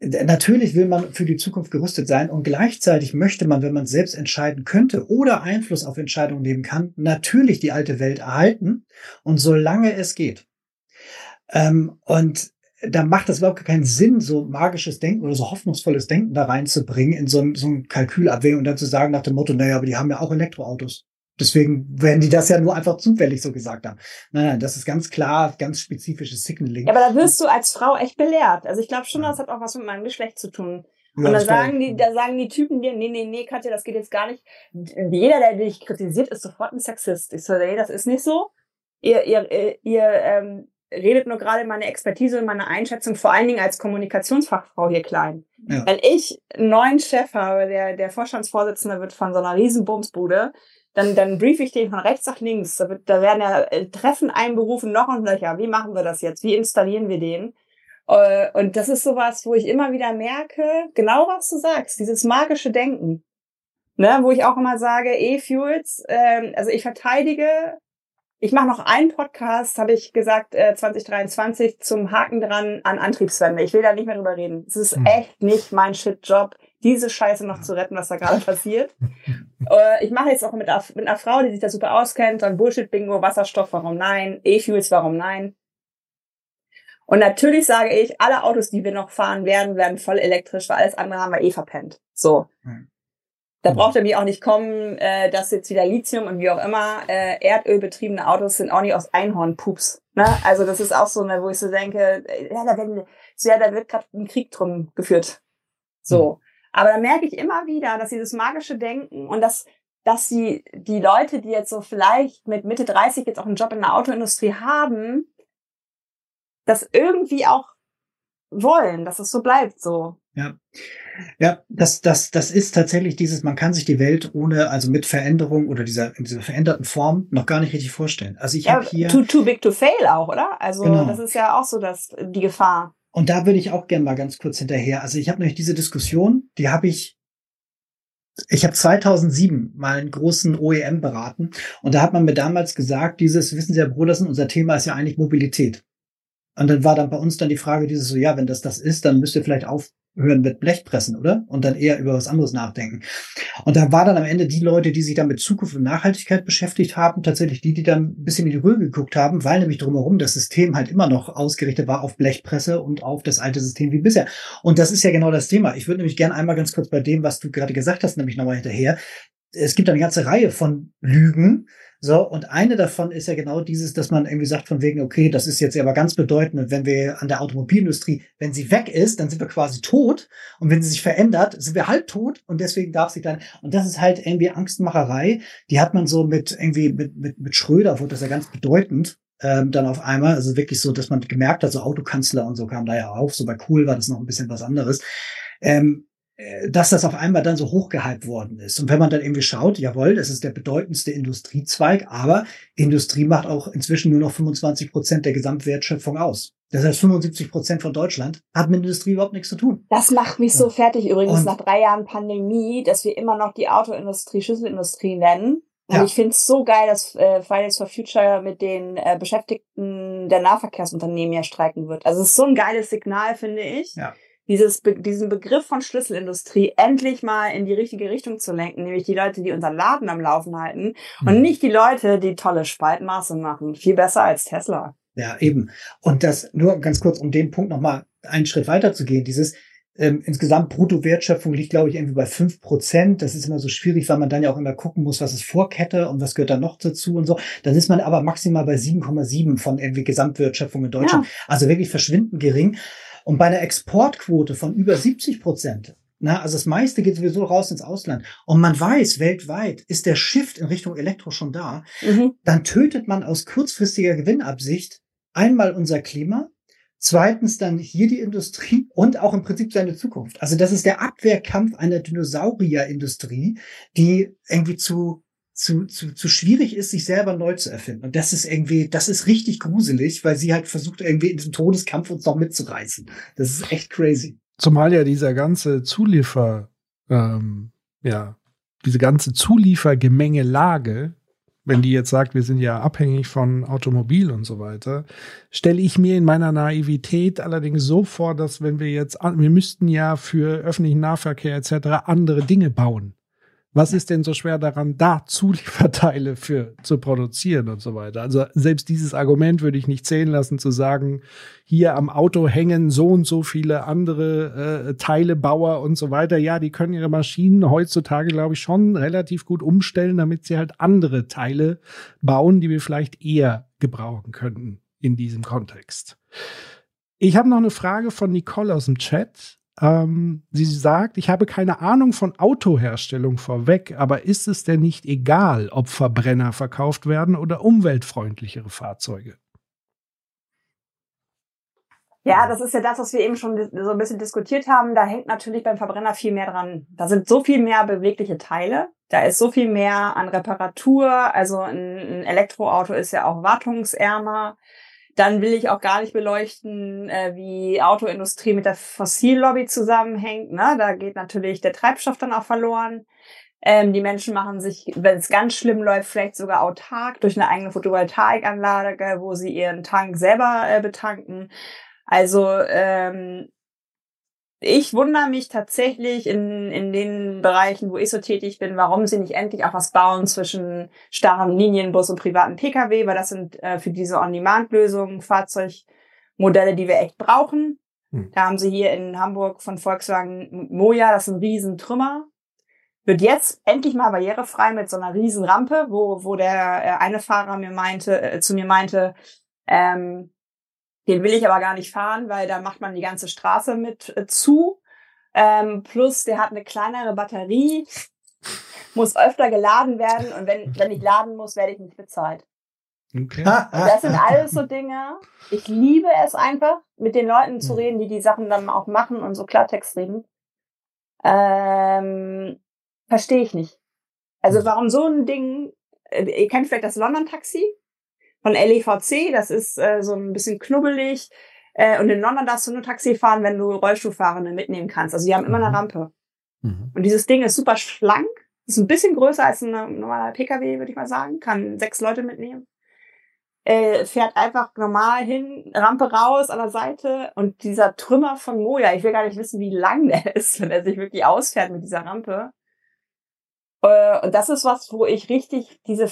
Natürlich will man für die Zukunft gerüstet sein und gleichzeitig möchte man, wenn man selbst entscheiden könnte oder Einfluss auf Entscheidungen nehmen kann, natürlich die alte Welt erhalten und solange es geht. Ähm, und da macht es überhaupt keinen Sinn, so magisches Denken oder so hoffnungsvolles Denken da reinzubringen in so ein, so ein Kalkülabwägung und dann zu sagen nach dem Motto, naja, aber die haben ja auch Elektroautos. Deswegen werden die das ja nur einfach zufällig so gesagt haben. Nein, nein, das ist ganz klar, ganz spezifisches Signaling. Ja, aber da wirst du als Frau echt belehrt. Also ich glaube schon, das hat auch was mit meinem Geschlecht zu tun. Und ja, da sagen die, da sagen die Typen dir, nee, nee, nee, Katja, das geht jetzt gar nicht. Jeder, der dich kritisiert, ist sofort ein Sexist. Ich so, nee, das ist nicht so. Ihr, ihr, ihr ähm, redet nur gerade meine Expertise und meine Einschätzung, vor allen Dingen als Kommunikationsfachfrau hier klein. Ja. Wenn ich einen neuen Chef habe, der, der Vorstandsvorsitzende wird von so einer riesen Bumsbude, dann, dann brief ich den von rechts nach links. Da, wird, da werden ja äh, Treffen einberufen, noch und nöcher. Wie machen wir das jetzt? Wie installieren wir den? Äh, und das ist sowas, wo ich immer wieder merke, genau was du sagst, dieses magische Denken. Ne, wo ich auch immer sage, E-Fuels, äh, also ich verteidige ich mache noch einen Podcast, habe ich gesagt, äh, 2023 zum Haken dran an Antriebswende. Ich will da nicht mehr drüber reden. Es ist hm. echt nicht mein Shit-Job, diese Scheiße noch zu retten, was da gerade passiert. äh, ich mache jetzt auch mit, mit einer Frau, die sich da super auskennt, dann Bullshit-Bingo, Wasserstoff, warum nein? E-Fuels, warum nein? Und natürlich sage ich, alle Autos, die wir noch fahren werden, werden voll elektrisch, weil alles andere haben wir eh verpennt. So. Hm. Da mhm. braucht er mir auch nicht kommen, äh, dass jetzt wieder Lithium und wie auch immer, äh, erdölbetriebene Autos sind auch nicht aus Einhornpups. Ne? Also das ist auch so, ne, wo ich so denke, äh, ja, da, werden, so, ja, da wird gerade ein Krieg drum geführt. So. Mhm. Aber da merke ich immer wieder, dass dieses magische Denken und dass, dass die, die Leute, die jetzt so vielleicht mit Mitte 30 jetzt auch einen Job in der Autoindustrie haben, das irgendwie auch wollen, dass es so bleibt so. Ja. Ja, das, das, das ist tatsächlich dieses, man kann sich die Welt ohne, also mit Veränderung oder dieser, in dieser veränderten Form noch gar nicht richtig vorstellen. Also ich ja, habe hier. Too, too big to fail auch, oder? Also genau. das ist ja auch so dass die Gefahr. Und da würde ich auch gerne mal ganz kurz hinterher. Also ich habe nämlich diese Diskussion, die habe ich ich habe 2007 mal einen großen OEM beraten und da hat man mir damals gesagt, dieses, wissen Sie, Herr Brodersen, unser Thema ist ja eigentlich Mobilität. Und dann war dann bei uns dann die Frage dieses so, ja, wenn das das ist, dann müsst ihr vielleicht auf, hören mit Blechpressen, oder? Und dann eher über was anderes nachdenken. Und da war dann am Ende die Leute, die sich dann mit Zukunft und Nachhaltigkeit beschäftigt haben, tatsächlich die, die dann ein bisschen in die Röhre geguckt haben, weil nämlich drumherum das System halt immer noch ausgerichtet war auf Blechpresse und auf das alte System wie bisher. Und das ist ja genau das Thema. Ich würde nämlich gerne einmal ganz kurz bei dem, was du gerade gesagt hast, nämlich nochmal hinterher. Es gibt eine ganze Reihe von Lügen, so, und eine davon ist ja genau dieses, dass man irgendwie sagt von wegen, okay, das ist jetzt aber ganz bedeutend, wenn wir an der Automobilindustrie, wenn sie weg ist, dann sind wir quasi tot. Und wenn sie sich verändert, sind wir halb tot. Und deswegen darf sie dann, und das ist halt irgendwie Angstmacherei. Die hat man so mit irgendwie, mit, mit, mit Schröder wurde das ja ganz bedeutend. Ähm, dann auf einmal, also wirklich so, dass man gemerkt hat, so Autokanzler und so kam da ja auf. So bei Cool war das noch ein bisschen was anderes. Ähm, äh, dass das auf einmal dann so hochgehypt worden ist. Und wenn man dann irgendwie schaut, jawohl, das ist der bedeutendste Industriezweig, aber Industrie macht auch inzwischen nur noch 25 Prozent der Gesamtwertschöpfung aus. Das heißt, 75 Prozent von Deutschland hat mit Industrie überhaupt nichts zu tun. Das macht mich so fertig übrigens und nach drei Jahren Pandemie, dass wir immer noch die Autoindustrie Schlüsselindustrie nennen. Und ja. ich finde es so geil, dass äh, Fridays for Future mit den äh, Beschäftigten der Nahverkehrsunternehmen ja streiken wird. Also es ist so ein geiles Signal, finde ich. Ja dieses, diesen Begriff von Schlüsselindustrie endlich mal in die richtige Richtung zu lenken, nämlich die Leute, die unseren Laden am Laufen halten mhm. und nicht die Leute, die tolle Spaltmaße machen. Viel besser als Tesla. Ja, eben. Und das nur ganz kurz, um den Punkt nochmal einen Schritt weiter zu gehen, dieses ähm, insgesamt Bruttowertschöpfung liegt, glaube ich, irgendwie bei fünf Prozent. Das ist immer so schwierig, weil man dann ja auch immer gucken muss, was ist Vorkette und was gehört da noch dazu und so. Dann ist man aber maximal bei 7,7 von irgendwie Gesamtwertschöpfung in Deutschland. Ja. Also wirklich verschwindend gering. Und bei einer Exportquote von über 70 Prozent, na, also das meiste geht sowieso raus ins Ausland. Und man weiß, weltweit ist der Shift in Richtung Elektro schon da. Mhm. Dann tötet man aus kurzfristiger Gewinnabsicht einmal unser Klima, zweitens dann hier die Industrie und auch im Prinzip seine Zukunft. Also das ist der Abwehrkampf einer Dinosaurierindustrie, die irgendwie zu zu, zu, zu schwierig ist, sich selber neu zu erfinden. Und das ist irgendwie, das ist richtig gruselig, weil sie halt versucht, irgendwie in diesem Todeskampf uns noch mitzureißen. Das ist echt crazy. Zumal ja dieser ganze Zuliefer, ähm, ja, diese ganze Zuliefergemengelage, wenn die jetzt sagt, wir sind ja abhängig von Automobil und so weiter, stelle ich mir in meiner Naivität allerdings so vor, dass wenn wir jetzt, wir müssten ja für öffentlichen Nahverkehr etc. andere Dinge bauen. Was ist denn so schwer daran, da Zulieferteile für zu produzieren und so weiter? Also selbst dieses Argument würde ich nicht zählen lassen, zu sagen, hier am Auto hängen so und so viele andere äh, Teilebauer und so weiter. Ja, die können ihre Maschinen heutzutage, glaube ich, schon relativ gut umstellen, damit sie halt andere Teile bauen, die wir vielleicht eher gebrauchen könnten in diesem Kontext. Ich habe noch eine Frage von Nicole aus dem Chat. Ähm, sie sagt, ich habe keine Ahnung von Autoherstellung vorweg, aber ist es denn nicht egal, ob Verbrenner verkauft werden oder umweltfreundlichere Fahrzeuge? Ja, das ist ja das, was wir eben schon so ein bisschen diskutiert haben. Da hängt natürlich beim Verbrenner viel mehr dran. Da sind so viel mehr bewegliche Teile. Da ist so viel mehr an Reparatur. Also ein, ein Elektroauto ist ja auch wartungsärmer. Dann will ich auch gar nicht beleuchten, äh, wie Autoindustrie mit der Fossillobby zusammenhängt. Ne? Da geht natürlich der Treibstoff dann auch verloren. Ähm, die Menschen machen sich, wenn es ganz schlimm läuft, vielleicht sogar autark durch eine eigene Photovoltaikanlage, wo sie ihren Tank selber äh, betanken. Also ähm, ich wundere mich tatsächlich in, in den Bereichen, wo ich so tätig bin, warum sie nicht endlich auch was bauen zwischen starren Linienbus und privaten Pkw, weil das sind äh, für diese On-Demand-Lösungen Fahrzeugmodelle, die wir echt brauchen. Hm. Da haben sie hier in Hamburg von Volkswagen Moja, das ist ein Riesentrümmer. Wird jetzt endlich mal barrierefrei mit so einer riesen Rampe, wo, wo der äh, eine Fahrer mir meinte, äh, zu mir meinte, ähm, den will ich aber gar nicht fahren, weil da macht man die ganze Straße mit äh, zu. Ähm, plus, der hat eine kleinere Batterie, muss öfter geladen werden und wenn, wenn ich laden muss, werde ich nicht bezahlt. Okay. das sind alles so Dinge. Ich liebe es einfach, mit den Leuten zu hm. reden, die die Sachen dann auch machen und so Klartext reden. Ähm, Verstehe ich nicht. Also hm. warum so ein Ding, äh, ihr kennt vielleicht das London-Taxi? Von LEVC. Das ist äh, so ein bisschen knubbelig. Äh, und in London darfst du nur Taxi fahren, wenn du Rollstuhlfahrende mitnehmen kannst. Also die haben immer eine mhm. Rampe. Mhm. Und dieses Ding ist super schlank. Ist ein bisschen größer als ein normaler PKW, würde ich mal sagen. Kann sechs Leute mitnehmen. äh, fährt einfach normal hin, Rampe raus an der Seite und dieser Trümmer von Moja, ich will gar nicht wissen, wie lang der ist, wenn er sich wirklich ausfährt mit dieser Rampe. Äh, und das ist was, wo ich richtig diese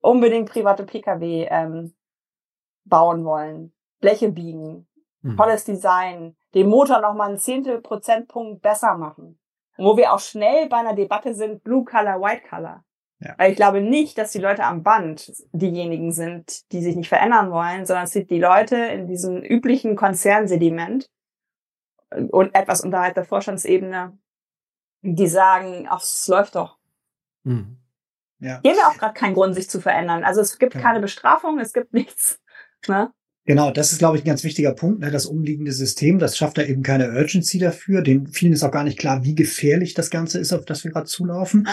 unbedingt private Pkw ähm, bauen wollen. Bleche biegen, hm. tolles Design, den Motor noch mal einen Zehntel Prozentpunkt besser machen. Und wo wir auch schnell bei einer Debatte sind, Blue Color, White Color. Ja. Weil ich glaube nicht, dass die Leute am Band diejenigen sind, die sich nicht verändern wollen, sondern es sind die Leute in diesem üblichen Konzernsediment und etwas unterhalb der Vorstandsebene, die sagen, ach, es läuft doch. Mhm. Ja. Hier auch gerade kein Grund, sich zu verändern. Also es gibt ja. keine Bestrafung, es gibt nichts. Ne? Genau, das ist, glaube ich, ein ganz wichtiger Punkt. Ne? Das umliegende System, das schafft da eben keine Urgency dafür. Den vielen ist auch gar nicht klar, wie gefährlich das Ganze ist, auf das wir gerade zulaufen.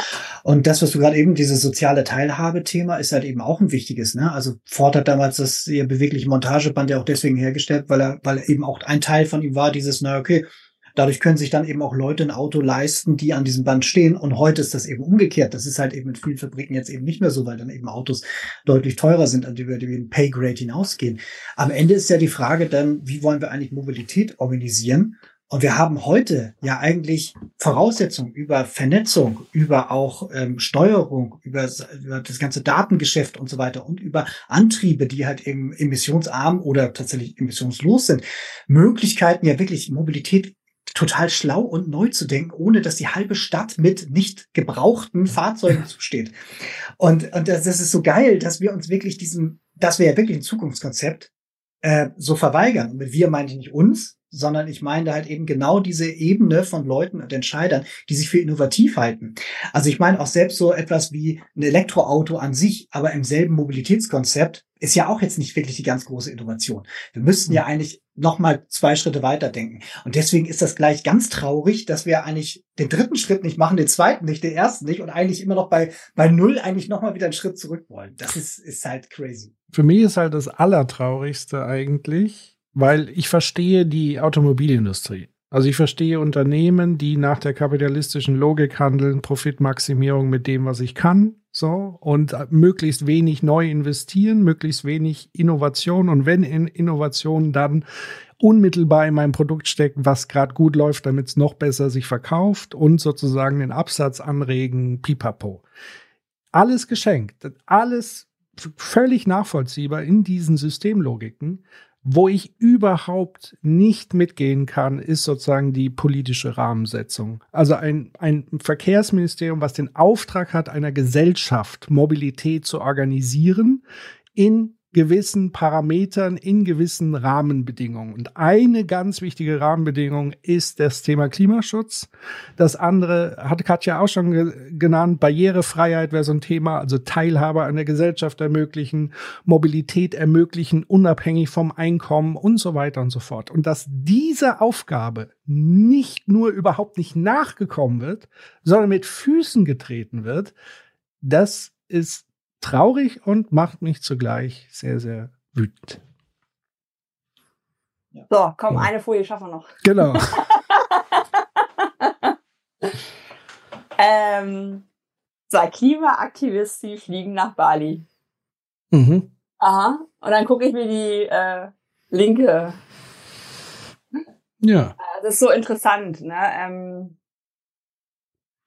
Und das, was du gerade eben, dieses soziale Teilhabe-Thema, ist halt eben auch ein wichtiges. Ne? Also Ford hat damals das sehr bewegliche Montageband ja auch deswegen hergestellt, weil er, weil er eben auch ein Teil von ihm war, dieses, na okay, Dadurch können sich dann eben auch Leute ein Auto leisten, die an diesem Band stehen. Und heute ist das eben umgekehrt. Das ist halt eben in vielen Fabriken jetzt eben nicht mehr so, weil dann eben Autos deutlich teurer sind, an die wir den Pay-Grade hinausgehen. Am Ende ist ja die Frage dann, wie wollen wir eigentlich Mobilität organisieren? Und wir haben heute ja eigentlich Voraussetzungen über Vernetzung, über auch ähm, Steuerung, über, über das ganze Datengeschäft und so weiter und über Antriebe, die halt eben emissionsarm oder tatsächlich emissionslos sind. Möglichkeiten ja wirklich Mobilität total schlau und neu zu denken, ohne dass die halbe Stadt mit nicht gebrauchten Fahrzeugen zusteht. Und, und das, das ist so geil, dass wir uns wirklich diesem, dass wir ja wirklich ein Zukunftskonzept äh, so verweigern. Und mit wir meine ich nicht uns, sondern ich meine halt eben genau diese Ebene von Leuten und Entscheidern, die sich für innovativ halten. Also ich meine auch selbst so etwas wie ein Elektroauto an sich, aber im selben Mobilitätskonzept ist ja auch jetzt nicht wirklich die ganz große Innovation. Wir müssten ja hm. eigentlich noch mal zwei Schritte weiter denken. Und deswegen ist das gleich ganz traurig, dass wir eigentlich den dritten Schritt nicht machen, den zweiten nicht, den ersten nicht und eigentlich immer noch bei, bei Null eigentlich noch mal wieder einen Schritt zurück wollen. Das ist, ist halt crazy. Für mich ist halt das Allertraurigste eigentlich, weil ich verstehe die Automobilindustrie. Also ich verstehe Unternehmen, die nach der kapitalistischen Logik handeln, Profitmaximierung mit dem, was ich kann, so und möglichst wenig neu investieren, möglichst wenig Innovation und wenn in Innovation dann unmittelbar in mein Produkt steckt, was gerade gut läuft, damit es noch besser sich verkauft und sozusagen den Absatz anregen, pipapo. Alles geschenkt, alles völlig nachvollziehbar in diesen Systemlogiken. Wo ich überhaupt nicht mitgehen kann, ist sozusagen die politische Rahmensetzung. Also ein, ein Verkehrsministerium, was den Auftrag hat, einer Gesellschaft Mobilität zu organisieren in gewissen Parametern, in gewissen Rahmenbedingungen. Und eine ganz wichtige Rahmenbedingung ist das Thema Klimaschutz. Das andere hat Katja auch schon ge genannt. Barrierefreiheit wäre so ein Thema, also Teilhabe an der Gesellschaft ermöglichen, Mobilität ermöglichen, unabhängig vom Einkommen und so weiter und so fort. Und dass diese Aufgabe nicht nur überhaupt nicht nachgekommen wird, sondern mit Füßen getreten wird, das ist traurig und macht mich zugleich sehr, sehr wütend. So, komm, ja. eine Folie schaffen wir noch. Genau. ähm, zwei Klimaaktivisten fliegen nach Bali. Mhm. Aha. Und dann gucke ich mir die äh, linke. Ja. Das ist so interessant, ne? Ähm,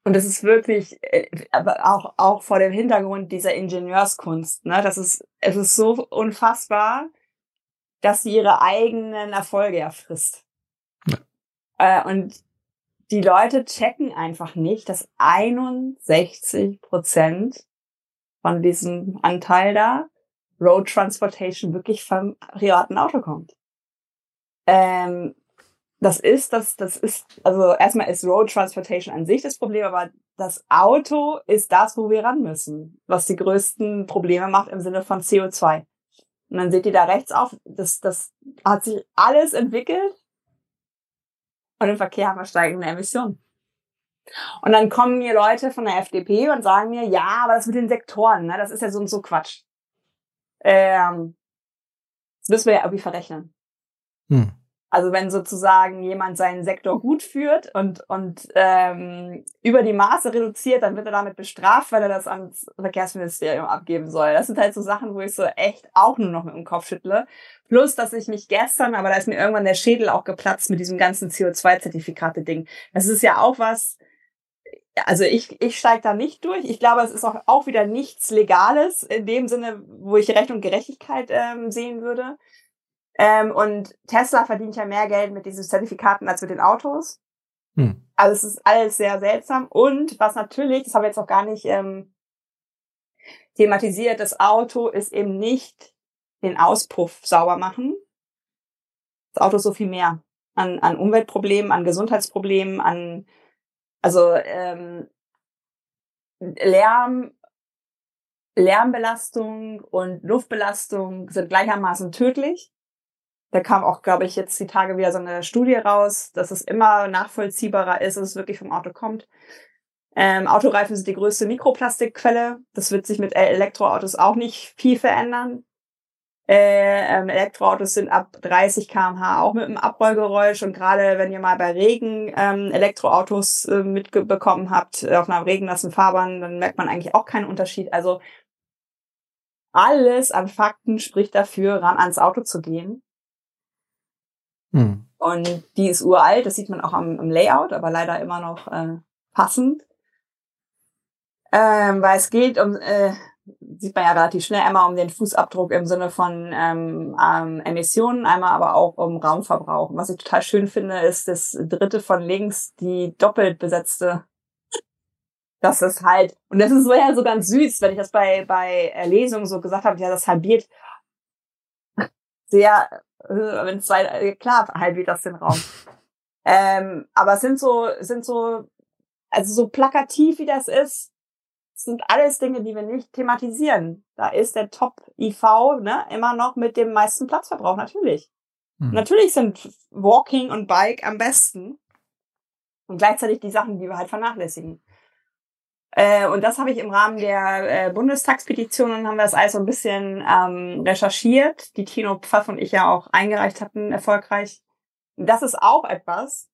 und es ist wirklich, äh, aber auch, auch vor dem Hintergrund dieser Ingenieurskunst, ne, das ist, es ist so unfassbar, dass sie ihre eigenen Erfolge erfrisst. Ja. Äh, und die Leute checken einfach nicht, dass 61 Prozent von diesem Anteil da Road Transportation wirklich vom privaten Auto kommt. Ähm, das ist, das, das ist, also erstmal ist Road Transportation an sich das Problem, aber das Auto ist das, wo wir ran müssen, was die größten Probleme macht im Sinne von CO2. Und dann seht ihr da rechts auf, das, das hat sich alles entwickelt und im Verkehr haben wir steigende Emissionen. Und dann kommen mir Leute von der FDP und sagen mir, ja, aber das mit den Sektoren, ne, das ist ja so und so Quatsch. Ähm, das müssen wir ja irgendwie verrechnen. Hm. Also wenn sozusagen jemand seinen Sektor gut führt und, und ähm, über die Maße reduziert, dann wird er damit bestraft, weil er das ans Verkehrsministerium abgeben soll. Das sind halt so Sachen, wo ich so echt auch nur noch mit dem Kopf schüttle. Plus, dass ich mich gestern, aber da ist mir irgendwann der Schädel auch geplatzt mit diesem ganzen CO2-Zertifikate-Ding. Das ist ja auch was, also ich, ich steige da nicht durch. Ich glaube, es ist auch, auch wieder nichts Legales in dem Sinne, wo ich Recht und Gerechtigkeit ähm, sehen würde. Ähm, und Tesla verdient ja mehr Geld mit diesen Zertifikaten als mit den Autos. Hm. Also es ist alles sehr seltsam. Und was natürlich, das haben wir jetzt noch gar nicht ähm, thematisiert, das Auto ist eben nicht den Auspuff sauber machen. Das Auto ist so viel mehr an, an Umweltproblemen, an Gesundheitsproblemen, an also ähm, Lärm, Lärmbelastung und Luftbelastung sind gleichermaßen tödlich. Da kam auch, glaube ich, jetzt die Tage wieder so eine Studie raus, dass es immer nachvollziehbarer ist, dass es wirklich vom Auto kommt. Ähm, Autoreifen sind die größte Mikroplastikquelle. Das wird sich mit Elektroautos auch nicht viel verändern. Äh, ähm, Elektroautos sind ab 30 km/h auch mit einem Abrollgeräusch und gerade wenn ihr mal bei Regen ähm, Elektroautos äh, mitbekommen habt auf einer regennassen Fahrbahn, dann merkt man eigentlich auch keinen Unterschied. Also alles an Fakten spricht dafür, ran ans Auto zu gehen. Hm. Und die ist uralt, das sieht man auch am, am Layout, aber leider immer noch äh, passend. Ähm, weil es geht um, äh, sieht man ja relativ schnell, einmal um den Fußabdruck im Sinne von ähm, ähm, Emissionen, einmal aber auch um Raumverbrauch. Und was ich total schön finde, ist das dritte von links, die doppelt besetzte. Das ist halt, und das ist so ja so ganz süß, wenn ich das bei, bei Lesungen so gesagt habe, ja, das halbiert sehr äh, wenn zwei, äh, klar, halbiert das den Raum. ähm, aber es sind so, sind so, also so plakativ wie das ist, sind alles Dinge, die wir nicht thematisieren. Da ist der Top-IV ne, immer noch mit dem meisten Platzverbrauch, natürlich. Hm. Natürlich sind Walking und Bike am besten. Und gleichzeitig die Sachen, die wir halt vernachlässigen. Äh, und das habe ich im Rahmen der äh, Bundestagspetitionen haben wir das alles so ein bisschen ähm, recherchiert, die Tino Pfaff und ich ja auch eingereicht hatten, erfolgreich. das ist auch etwas,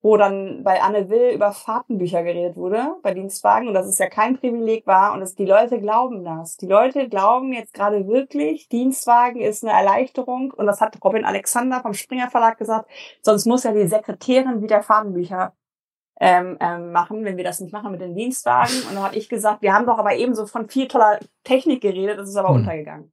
wo dann bei Anne Will über Fahrtenbücher geredet wurde, bei Dienstwagen, und dass es ja kein Privileg war, und dass die Leute glauben das. Die Leute glauben jetzt gerade wirklich, Dienstwagen ist eine Erleichterung, und das hat Robin Alexander vom Springer Verlag gesagt, sonst muss ja die Sekretärin wieder Fahrtenbücher ähm, ähm, machen, wenn wir das nicht machen mit den Dienstwagen. Und dann habe ich gesagt, wir haben doch aber eben so von viel toller Technik geredet, das ist aber mhm. untergegangen.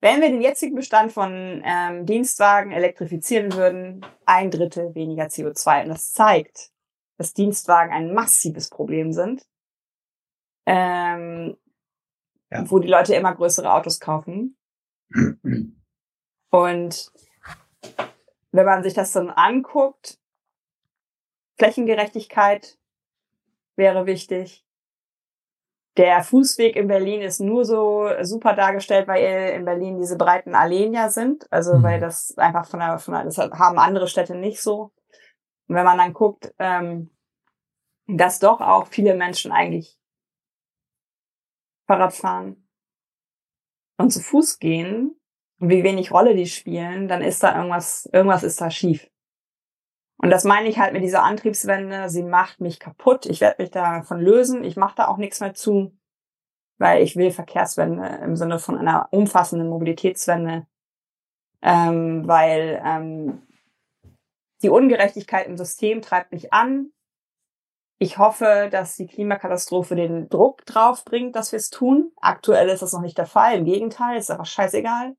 Wenn wir den jetzigen Bestand von ähm, Dienstwagen elektrifizieren würden, ein Drittel weniger CO2. Und das zeigt, dass Dienstwagen ein massives Problem sind, ähm, ja. wo die Leute immer größere Autos kaufen. Und wenn man sich das dann anguckt, Flächengerechtigkeit wäre wichtig. Der Fußweg in Berlin ist nur so super dargestellt, weil in Berlin diese breiten Alleen ja sind. Also mhm. weil das einfach von der, von der, das haben andere Städte nicht so. Und wenn man dann guckt, ähm, dass doch auch viele Menschen eigentlich Fahrrad fahren und zu Fuß gehen und wie wenig Rolle die spielen, dann ist da irgendwas, irgendwas ist da schief. Und das meine ich halt mit dieser Antriebswende. Sie macht mich kaputt. Ich werde mich davon lösen. Ich mache da auch nichts mehr zu, weil ich will Verkehrswende im Sinne von einer umfassenden Mobilitätswende, ähm, weil ähm, die Ungerechtigkeit im System treibt mich an. Ich hoffe, dass die Klimakatastrophe den Druck drauf bringt, dass wir es tun. Aktuell ist das noch nicht der Fall. Im Gegenteil, ist einfach scheißegal.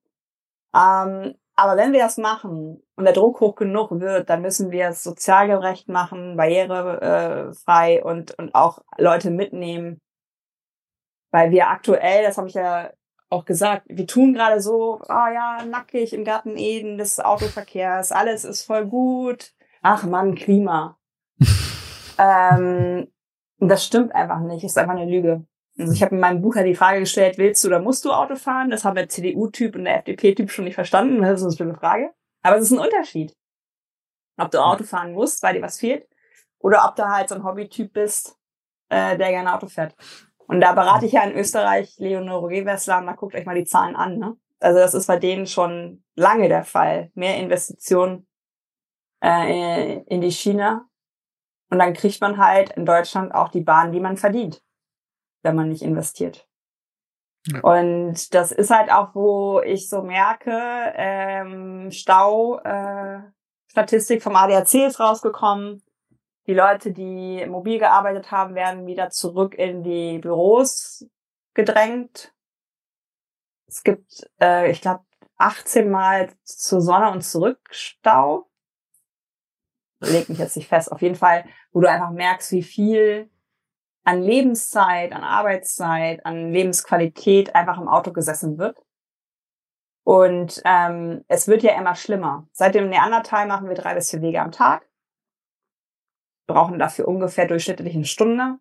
Ähm, aber wenn wir das machen und der Druck hoch genug wird, dann müssen wir es sozial gerecht machen, barrierefrei und, und auch Leute mitnehmen. Weil wir aktuell, das habe ich ja auch gesagt, wir tun gerade so, ah oh ja, nackig im Garten Eden des Autoverkehrs, alles ist voll gut. Ach Mann, Klima. ähm, das stimmt einfach nicht, ist einfach eine Lüge. Also ich habe in meinem Buch ja die Frage gestellt, willst du oder musst du Auto fahren? Das haben der CDU-Typ und der FDP-Typ schon nicht verstanden. Das ist eine schlimme Frage. Aber es ist ein Unterschied. Ob du Auto fahren musst, weil dir was fehlt, oder ob du halt so ein Hobbytyp bist, äh, der gerne Auto fährt. Und da berate ich ja in Österreich Leonore Gewessler da guckt euch mal die Zahlen an. Ne? Also das ist bei denen schon lange der Fall. Mehr Investitionen äh, in die Schiene. Und dann kriegt man halt in Deutschland auch die Bahn, die man verdient, wenn man nicht investiert. Ja. Und das ist halt auch, wo ich so merke, ähm, Stau, äh, Statistik vom ADAC ist rausgekommen. Die Leute, die mobil gearbeitet haben, werden wieder zurück in die Büros gedrängt. Es gibt, äh, ich glaube, 18 Mal zur Sonne und zurück Stau. Leg mich jetzt nicht fest. Auf jeden Fall, wo du einfach merkst, wie viel an Lebenszeit, an Arbeitszeit, an Lebensqualität einfach im Auto gesessen wird. Und ähm, es wird ja immer schlimmer. Seit dem Neandertal machen wir drei bis vier Wege am Tag. Brauchen dafür ungefähr durchschnittlich eine Stunde.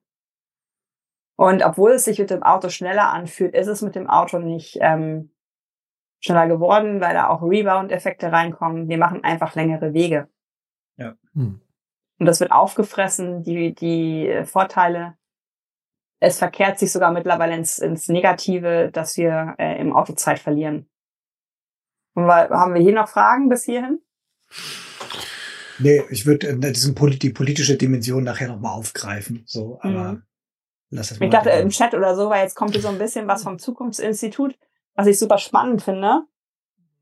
Und obwohl es sich mit dem Auto schneller anfühlt, ist es mit dem Auto nicht ähm, schneller geworden, weil da auch Rebound-Effekte reinkommen. Wir machen einfach längere Wege. Ja. Hm. Und das wird aufgefressen, die, die Vorteile. Es verkehrt sich sogar mittlerweile ins, ins Negative, dass wir äh, im Auto Zeit verlieren. Und haben wir hier noch Fragen bis hierhin? Nee, ich würde äh, die politische Dimension nachher nochmal aufgreifen. So, aber mhm. lass es mal. Ich dachte im Chat oder so, weil jetzt kommt hier so ein bisschen was vom Zukunftsinstitut, was ich super spannend finde.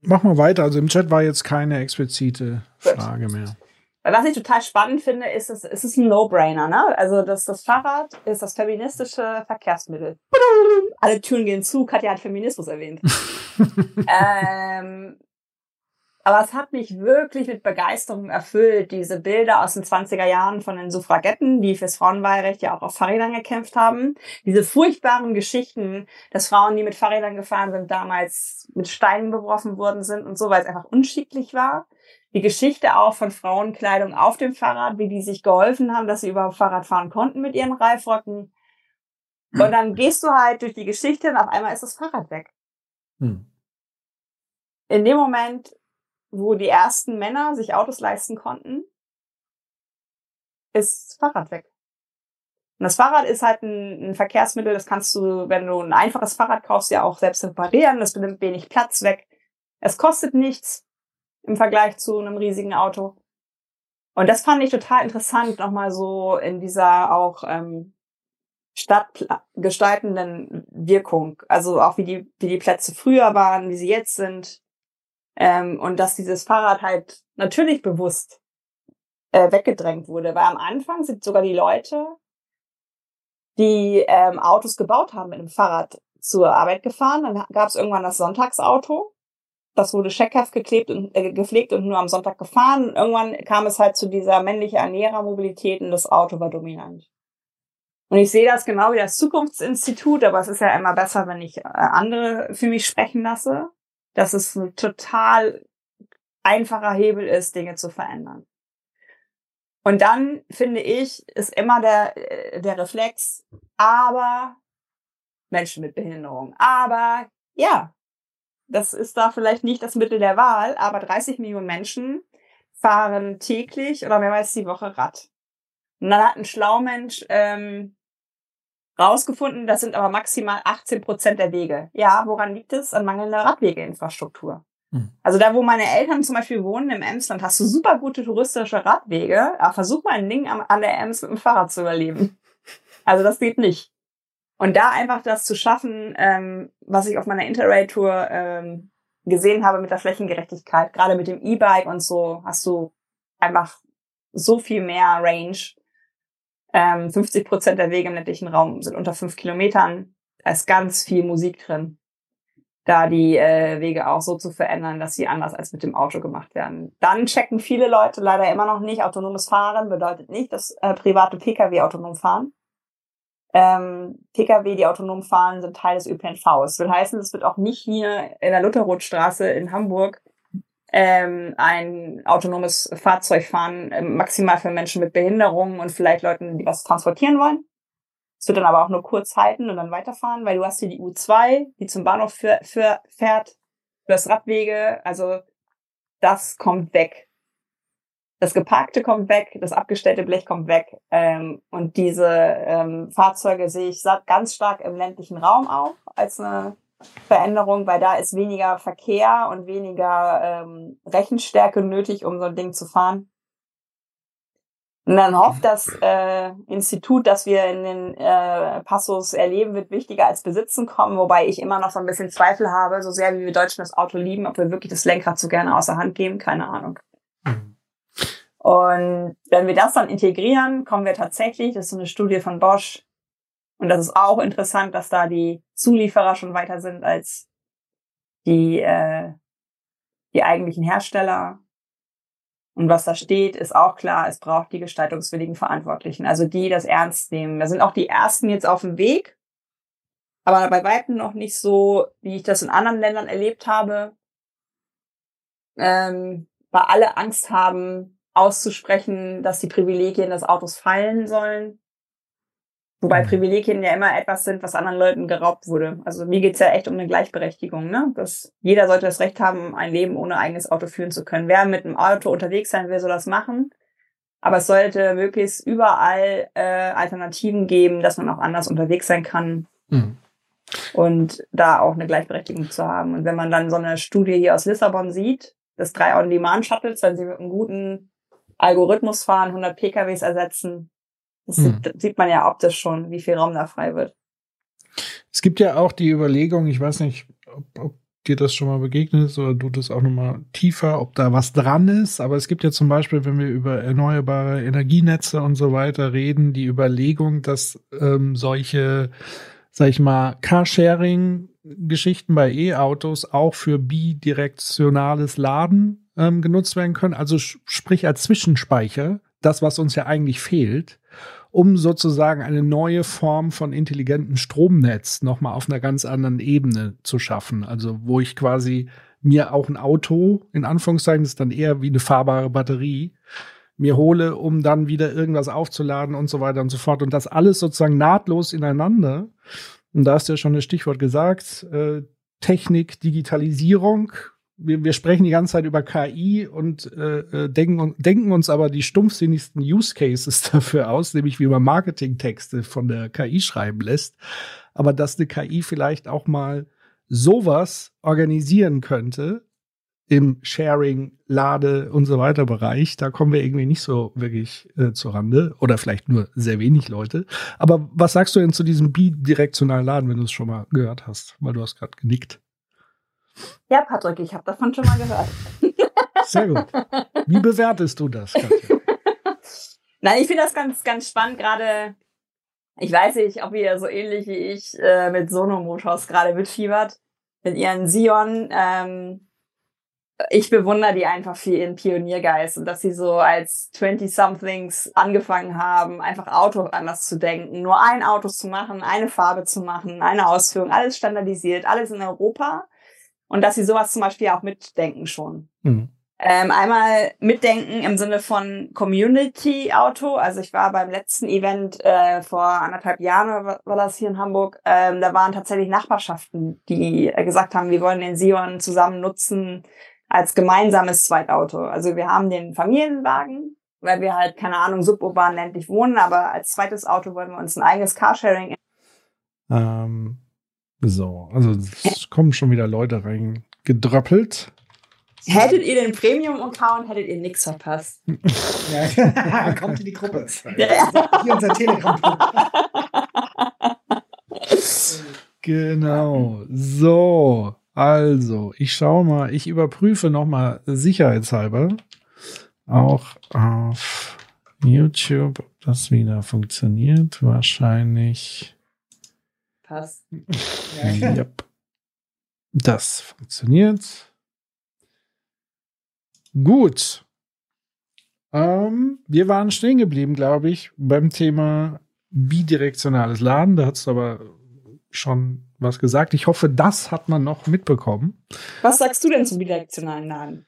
Mach mal weiter. Also im Chat war jetzt keine explizite Gut. Frage mehr. Was ich total spannend finde, ist, es, es ist ein No-Brainer, ne? Also das, das Fahrrad ist das feministische Verkehrsmittel. Alle Türen gehen zu, Katja hat Feminismus erwähnt. ähm, aber es hat mich wirklich mit Begeisterung erfüllt, diese Bilder aus den 20er Jahren von den Suffragetten, die fürs Frauenwahlrecht ja auch auf Fahrrädern gekämpft haben. Diese furchtbaren Geschichten, dass Frauen, die mit Fahrrädern gefahren sind, damals mit Steinen beworfen worden sind und so, weil es einfach unschicklich war. Die Geschichte auch von Frauenkleidung auf dem Fahrrad, wie die sich geholfen haben, dass sie überhaupt Fahrrad fahren konnten mit ihren Reifrocken. Und dann gehst du halt durch die Geschichte und auf einmal ist das Fahrrad weg. Hm. In dem Moment, wo die ersten Männer sich Autos leisten konnten, ist das Fahrrad weg. Und das Fahrrad ist halt ein, ein, Verkehrsmittel, das kannst du, wenn du ein einfaches Fahrrad kaufst, ja auch selbst reparieren. Das nimmt wenig Platz weg. Es kostet nichts im Vergleich zu einem riesigen Auto. Und das fand ich total interessant, nochmal so in dieser auch ähm, stadtgestaltenden Wirkung. Also auch wie die, wie die Plätze früher waren, wie sie jetzt sind. Ähm, und dass dieses Fahrrad halt natürlich bewusst äh, weggedrängt wurde. Weil am Anfang sind sogar die Leute, die ähm, Autos gebaut haben, mit dem Fahrrad zur Arbeit gefahren. Dann gab es irgendwann das Sonntagsauto. Das wurde scheckhaft geklebt und äh, gepflegt und nur am Sonntag gefahren. Und irgendwann kam es halt zu dieser männlichen Ernährermobilität und das Auto war dominant. Und ich sehe das genau wie das Zukunftsinstitut, aber es ist ja immer besser, wenn ich äh, andere für mich sprechen lasse, dass es ein total einfacher Hebel ist, Dinge zu verändern. Und dann finde ich, ist immer der, äh, der Reflex, aber Menschen mit Behinderung. Aber ja, das ist da vielleicht nicht das Mittel der Wahl, aber 30 Millionen Menschen fahren täglich oder mehrmals die Woche Rad. Und dann hat ein Schlaumensch ähm, rausgefunden, das sind aber maximal 18 Prozent der Wege. Ja, woran liegt es? An mangelnder Radwegeinfrastruktur. Hm. Also da, wo meine Eltern zum Beispiel wohnen, im Emsland, hast du super gute touristische Radwege, aber versuch mal ein Ding an der Ems mit dem Fahrrad zu überleben. Also das geht nicht. Und da einfach das zu schaffen, ähm, was ich auf meiner Interrail-Tour ähm, gesehen habe mit der Flächengerechtigkeit, gerade mit dem E-Bike und so, hast du einfach so viel mehr Range ähm, 50 Prozent der Wege im ländlichen Raum sind unter fünf Kilometern. Da ist ganz viel Musik drin. Da die äh, Wege auch so zu verändern, dass sie anders als mit dem Auto gemacht werden. Dann checken viele Leute leider immer noch nicht, autonomes Fahren bedeutet nicht, dass äh, private Pkw autonom fahren. Ähm, Pkw, die autonom fahren, sind Teil des ÖPNVs. Das will heißen, es wird auch nicht hier in der Lutherrothstraße in Hamburg ähm, ein autonomes Fahrzeug fahren, äh, maximal für Menschen mit Behinderungen und vielleicht Leuten, die was transportieren wollen. Es wird dann aber auch nur kurz halten und dann weiterfahren, weil du hast hier die U2, die zum Bahnhof für, für, fährt, du hast Radwege, also das kommt weg. Das Geparkte kommt weg, das abgestellte Blech kommt weg. Ähm, und diese ähm, Fahrzeuge sehe ich ganz stark im ländlichen Raum auch als eine Veränderung, weil da ist weniger Verkehr und weniger ähm, Rechenstärke nötig, um so ein Ding zu fahren. Und dann hofft das äh, Institut, dass wir in den äh, Passus erleben, wird wichtiger als besitzen kommen, wobei ich immer noch so ein bisschen Zweifel habe, so sehr wie wir Deutschen das Auto lieben, ob wir wirklich das Lenkrad so gerne außer Hand geben, keine Ahnung. Mhm. Und wenn wir das dann integrieren, kommen wir tatsächlich, das ist so eine Studie von Bosch, und das ist auch interessant, dass da die Zulieferer schon weiter sind als die, äh, die eigentlichen Hersteller. Und was da steht, ist auch klar, es braucht die gestaltungswilligen Verantwortlichen, also die das ernst nehmen. Da sind auch die ersten jetzt auf dem Weg, aber bei weitem noch nicht so, wie ich das in anderen Ländern erlebt habe, ähm, weil alle Angst haben, auszusprechen, dass die Privilegien des Autos fallen sollen. Wobei mhm. Privilegien ja immer etwas sind, was anderen Leuten geraubt wurde. Also mir geht's ja echt um eine Gleichberechtigung, ne? Dass jeder sollte das Recht haben, ein Leben ohne eigenes Auto führen zu können. Wer mit einem Auto unterwegs sein will, soll das machen. Aber es sollte möglichst überall äh, Alternativen geben, dass man auch anders unterwegs sein kann. Mhm. Und da auch eine Gleichberechtigung zu haben. Und wenn man dann so eine Studie hier aus Lissabon sieht, das drei On-Demand-Shuttles, wenn sie mit einem guten Algorithmus fahren, 100 PKWs ersetzen, hm. sieht man ja optisch schon, wie viel Raum da frei wird. Es gibt ja auch die Überlegung, ich weiß nicht, ob, ob dir das schon mal begegnet ist oder du das auch noch mal tiefer, ob da was dran ist. Aber es gibt ja zum Beispiel, wenn wir über erneuerbare Energienetze und so weiter reden, die Überlegung, dass ähm, solche, sag ich mal, Carsharing-Geschichten bei E-Autos auch für bidirektionales Laden ähm, genutzt werden können. Also sprich als Zwischenspeicher, das, was uns ja eigentlich fehlt um sozusagen eine neue Form von intelligentem Stromnetz nochmal auf einer ganz anderen Ebene zu schaffen. Also wo ich quasi mir auch ein Auto, in Anführungszeichen, ist dann eher wie eine fahrbare Batterie, mir hole, um dann wieder irgendwas aufzuladen und so weiter und so fort. Und das alles sozusagen nahtlos ineinander. Und da hast du ja schon das Stichwort gesagt, äh, Technik, Digitalisierung, wir, wir sprechen die ganze Zeit über KI und äh, äh denken, denken uns aber die stumpfsinnigsten Use Cases dafür aus, nämlich wie man Marketingtexte von der KI schreiben lässt. Aber dass eine KI vielleicht auch mal sowas organisieren könnte im Sharing, Lade und so weiter Bereich, da kommen wir irgendwie nicht so wirklich äh, zur Rande oder vielleicht nur sehr wenig Leute. Aber was sagst du denn zu diesem bidirektionalen Laden, wenn du es schon mal gehört hast? Weil du hast gerade genickt. Ja, Patrick, ich habe davon schon mal gehört. Sehr gut. Wie bewertest du das, Katja? Nein, ich finde das ganz, ganz spannend, gerade, ich weiß nicht, ob ihr so ähnlich wie ich äh, mit Sono Motors gerade mitfiebert, mit ihren Sion. Ähm, ich bewundere die einfach für ihren Pioniergeist und dass sie so als 20-somethings angefangen haben, einfach Auto anders zu denken, nur ein Auto zu machen, eine Farbe zu machen, eine Ausführung, alles standardisiert, alles in Europa und dass sie sowas zum Beispiel auch mitdenken schon. Mhm. Ähm, einmal mitdenken im Sinne von Community-Auto. Also ich war beim letzten Event äh, vor anderthalb Jahren, war das hier in Hamburg. Ähm, da waren tatsächlich Nachbarschaften, die äh, gesagt haben, wir wollen den Sion zusammen nutzen als gemeinsames Zweitauto. Also wir haben den Familienwagen, weil wir halt, keine Ahnung, suburban ländlich wohnen, aber als zweites Auto wollen wir uns ein eigenes Carsharing. Ähm, so, also es kommen schon wieder Leute reingedröppelt. Hättet ihr den Premium-Account, hättet ihr nichts verpasst. ja, kommt in die Gruppe. Ja. Hier unser Telegram. genau. So, also, ich schaue mal, ich überprüfe nochmal sicherheitshalber auch auf YouTube, ob das wieder funktioniert. Wahrscheinlich passt. Ja. yep. Das funktioniert. Gut. Ähm, wir waren stehen geblieben, glaube ich, beim Thema bidirektionales Laden. Da hat es aber schon was gesagt. Ich hoffe, das hat man noch mitbekommen. Was sagst du denn zum bidirektionalen Laden?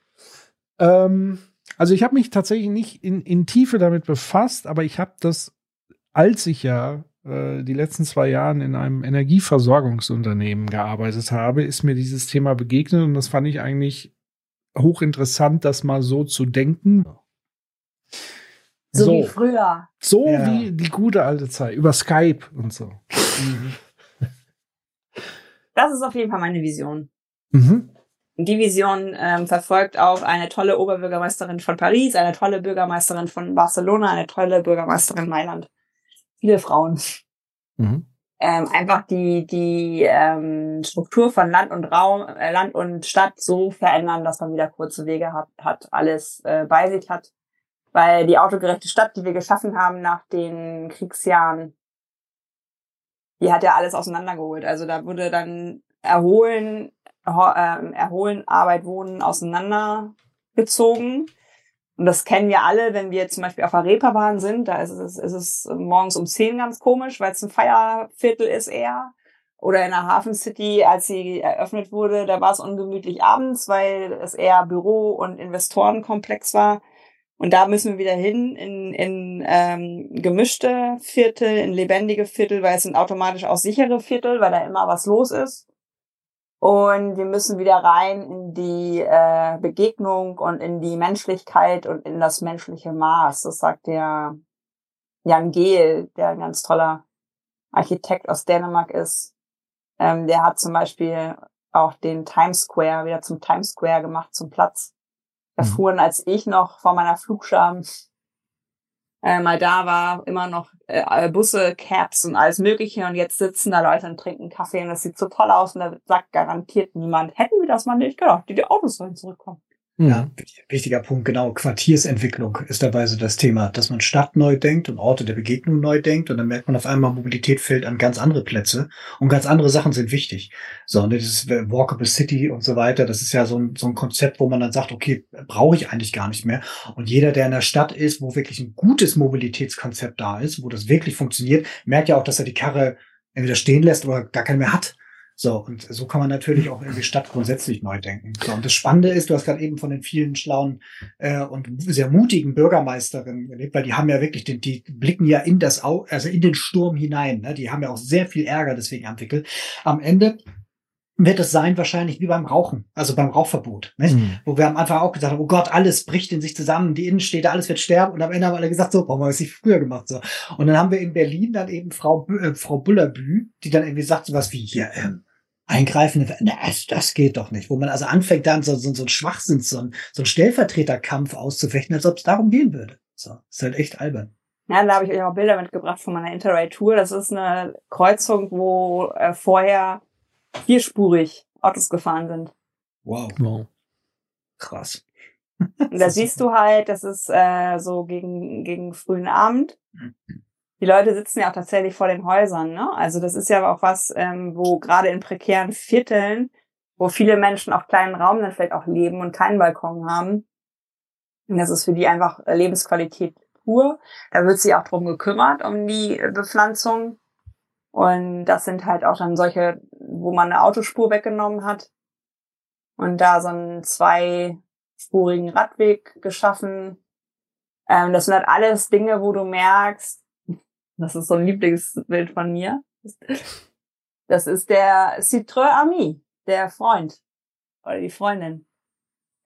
Ähm, also ich habe mich tatsächlich nicht in, in Tiefe damit befasst, aber ich habe das, als ich ja äh, die letzten zwei Jahren in einem Energieversorgungsunternehmen gearbeitet habe, ist mir dieses Thema begegnet und das fand ich eigentlich hochinteressant, das mal so zu denken. So, so wie früher. So ja. wie die gute alte Zeit, über Skype und so. Das ist auf jeden Fall meine Vision. Mhm. die Vision ähm, verfolgt auch eine tolle Oberbürgermeisterin von Paris, eine tolle Bürgermeisterin von Barcelona, eine tolle Bürgermeisterin Mailand. Viele Frauen. Mhm. Ähm, einfach die, die ähm, Struktur von Land und Raum, äh, Land und Stadt so verändern, dass man wieder kurze Wege hat, hat alles äh, bei sich hat. Weil die autogerechte Stadt, die wir geschaffen haben nach den Kriegsjahren, die hat ja alles auseinandergeholt. Also da wurde dann Erholen, äh, Erholen, Arbeit, Wohnen auseinandergezogen. Und das kennen wir alle, wenn wir zum Beispiel auf der Reeperbahn sind. Da ist es, ist es morgens um zehn ganz komisch, weil es ein Feierviertel ist eher. Oder in der Hafen City, als sie eröffnet wurde, da war es ungemütlich abends, weil es eher Büro- und Investorenkomplex war. Und da müssen wir wieder hin in, in ähm, gemischte Viertel, in lebendige Viertel, weil es sind automatisch auch sichere Viertel, weil da immer was los ist. Und wir müssen wieder rein in die äh, Begegnung und in die Menschlichkeit und in das menschliche Maß. Das sagt der Jan Gehl, der ein ganz toller Architekt aus Dänemark ist. Ähm, der hat zum Beispiel auch den Times Square wieder zum Times Square gemacht, zum Platz. Da mhm. fuhren, als ich noch vor meiner Flugscham äh, mal da war, immer noch äh, Busse, Cabs und alles Mögliche. Und jetzt sitzen da Leute und trinken Kaffee und das sieht so toll aus und da sagt garantiert niemand, hätten wir das mal nicht gedacht, die, die Autos sollen zurückkommen. Ja, mhm. wichtiger Punkt, genau. Quartiersentwicklung ist dabei so das Thema, dass man Stadt neu denkt und Orte der Begegnung neu denkt und dann merkt man auf einmal, Mobilität fällt an ganz andere Plätze und ganz andere Sachen sind wichtig. So, und dieses Walkable City und so weiter, das ist ja so ein, so ein Konzept, wo man dann sagt, okay, brauche ich eigentlich gar nicht mehr. Und jeder, der in der Stadt ist, wo wirklich ein gutes Mobilitätskonzept da ist, wo das wirklich funktioniert, merkt ja auch, dass er die Karre entweder stehen lässt oder gar keine mehr hat. So, und so kann man natürlich auch irgendwie Stadt grundsätzlich neu denken. So, und das Spannende ist, du hast gerade eben von den vielen schlauen äh, und sehr mutigen Bürgermeisterinnen erlebt, weil die haben ja wirklich, den, die blicken ja in das Au also in den Sturm hinein. Ne? Die haben ja auch sehr viel Ärger deswegen entwickelt. Am Ende wird es sein wahrscheinlich wie beim Rauchen, also beim Rauchverbot, nicht? Mhm. wo wir am Anfang auch gesagt haben, oh Gott, alles bricht in sich zusammen, die Innenstädte, alles wird sterben und am Ende haben alle gesagt, so, warum haben wir es nicht früher gemacht, so. Und dann haben wir in Berlin dann eben Frau, äh, Frau Bullerbü, die dann irgendwie sagt so was wie, hier, ähm, eingreifen, das, das geht doch nicht. Wo man also anfängt, dann so, so, so ein Schwachsinn, so ein, so ein Stellvertreterkampf auszufechten, als ob es darum gehen würde. So, ist halt echt albern. Ja, da habe ich euch auch Bilder mitgebracht von meiner Interrail-Tour. Das ist eine Kreuzung, wo äh, vorher vierspurig Autos gefahren sind. Wow. wow. Krass. Und da siehst du halt, das ist äh, so gegen, gegen frühen Abend. Mhm die Leute sitzen ja auch tatsächlich vor den Häusern. Ne? Also das ist ja auch was, ähm, wo gerade in prekären Vierteln, wo viele Menschen auf kleinen Raum dann vielleicht auch leben und keinen Balkon haben. Und das ist für die einfach Lebensqualität pur. Da wird sich auch drum gekümmert, um die Bepflanzung. Und das sind halt auch dann solche, wo man eine Autospur weggenommen hat und da so einen zweispurigen Radweg geschaffen. Ähm, das sind halt alles Dinge, wo du merkst, das ist so ein Lieblingsbild von mir. Das ist der Citroën Ami, der Freund oder die Freundin.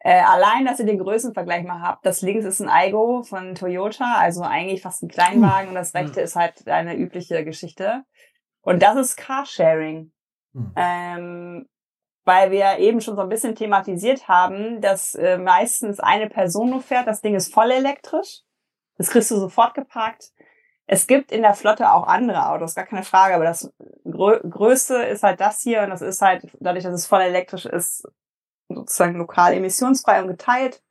Äh, allein, dass ihr den Größenvergleich mal habt. Das links ist ein Aigo von Toyota, also eigentlich fast ein Kleinwagen und das rechte ist halt eine übliche Geschichte. Und das ist Carsharing. Mhm. Ähm, weil wir eben schon so ein bisschen thematisiert haben, dass äh, meistens eine Person nur fährt. Das Ding ist voll elektrisch. Das kriegst du sofort geparkt. Es gibt in der Flotte auch andere Autos, gar keine Frage, aber das Grö Größte ist halt das hier und das ist halt, dadurch, dass es voll elektrisch ist, sozusagen lokal emissionsfrei und geteilt.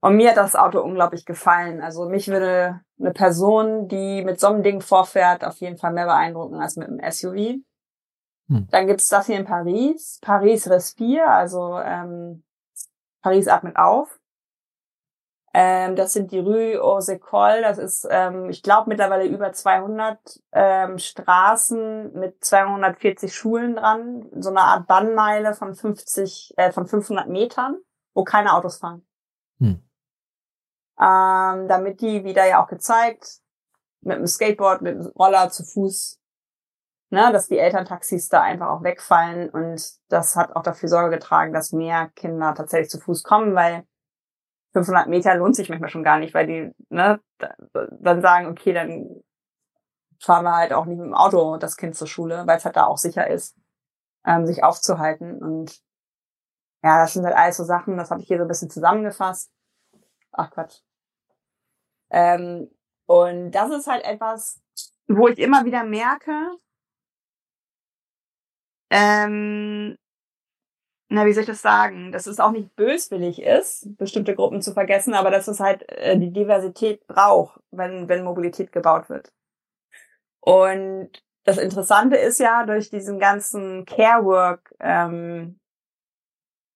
Und mir hat das Auto unglaublich gefallen. Also mich würde eine Person, die mit so einem Ding vorfährt, auf jeden Fall mehr beeindrucken als mit einem SUV. Hm. Dann gibt's das hier in Paris, Paris Respire, also ähm, Paris atmet auf. Ähm, das sind die Rue aux Écoles. Das ist, ähm, ich glaube, mittlerweile über 200 ähm, Straßen mit 240 Schulen dran. So eine Art Bannmeile von 50, äh, von 500 Metern, wo keine Autos fahren. Hm. Ähm, damit die, wieder ja auch gezeigt, mit dem Skateboard, mit dem Roller zu Fuß, ne, dass die Elterntaxis da einfach auch wegfallen. Und das hat auch dafür Sorge getragen, dass mehr Kinder tatsächlich zu Fuß kommen, weil 500 Meter lohnt sich manchmal schon gar nicht, weil die ne, dann sagen, okay, dann fahren wir halt auch nicht mit dem Auto das Kind zur Schule, weil es halt da auch sicher ist, ähm, sich aufzuhalten. Und ja, das sind halt alles so Sachen, das habe ich hier so ein bisschen zusammengefasst. Ach Quatsch. Ähm, und das ist halt etwas, wo ich immer wieder merke, ähm, na, wie soll ich das sagen, dass es auch nicht böswillig ist, bestimmte Gruppen zu vergessen, aber dass es halt äh, die Diversität braucht, wenn, wenn Mobilität gebaut wird. Und das Interessante ist ja, durch diesen ganzen Care-Work ähm,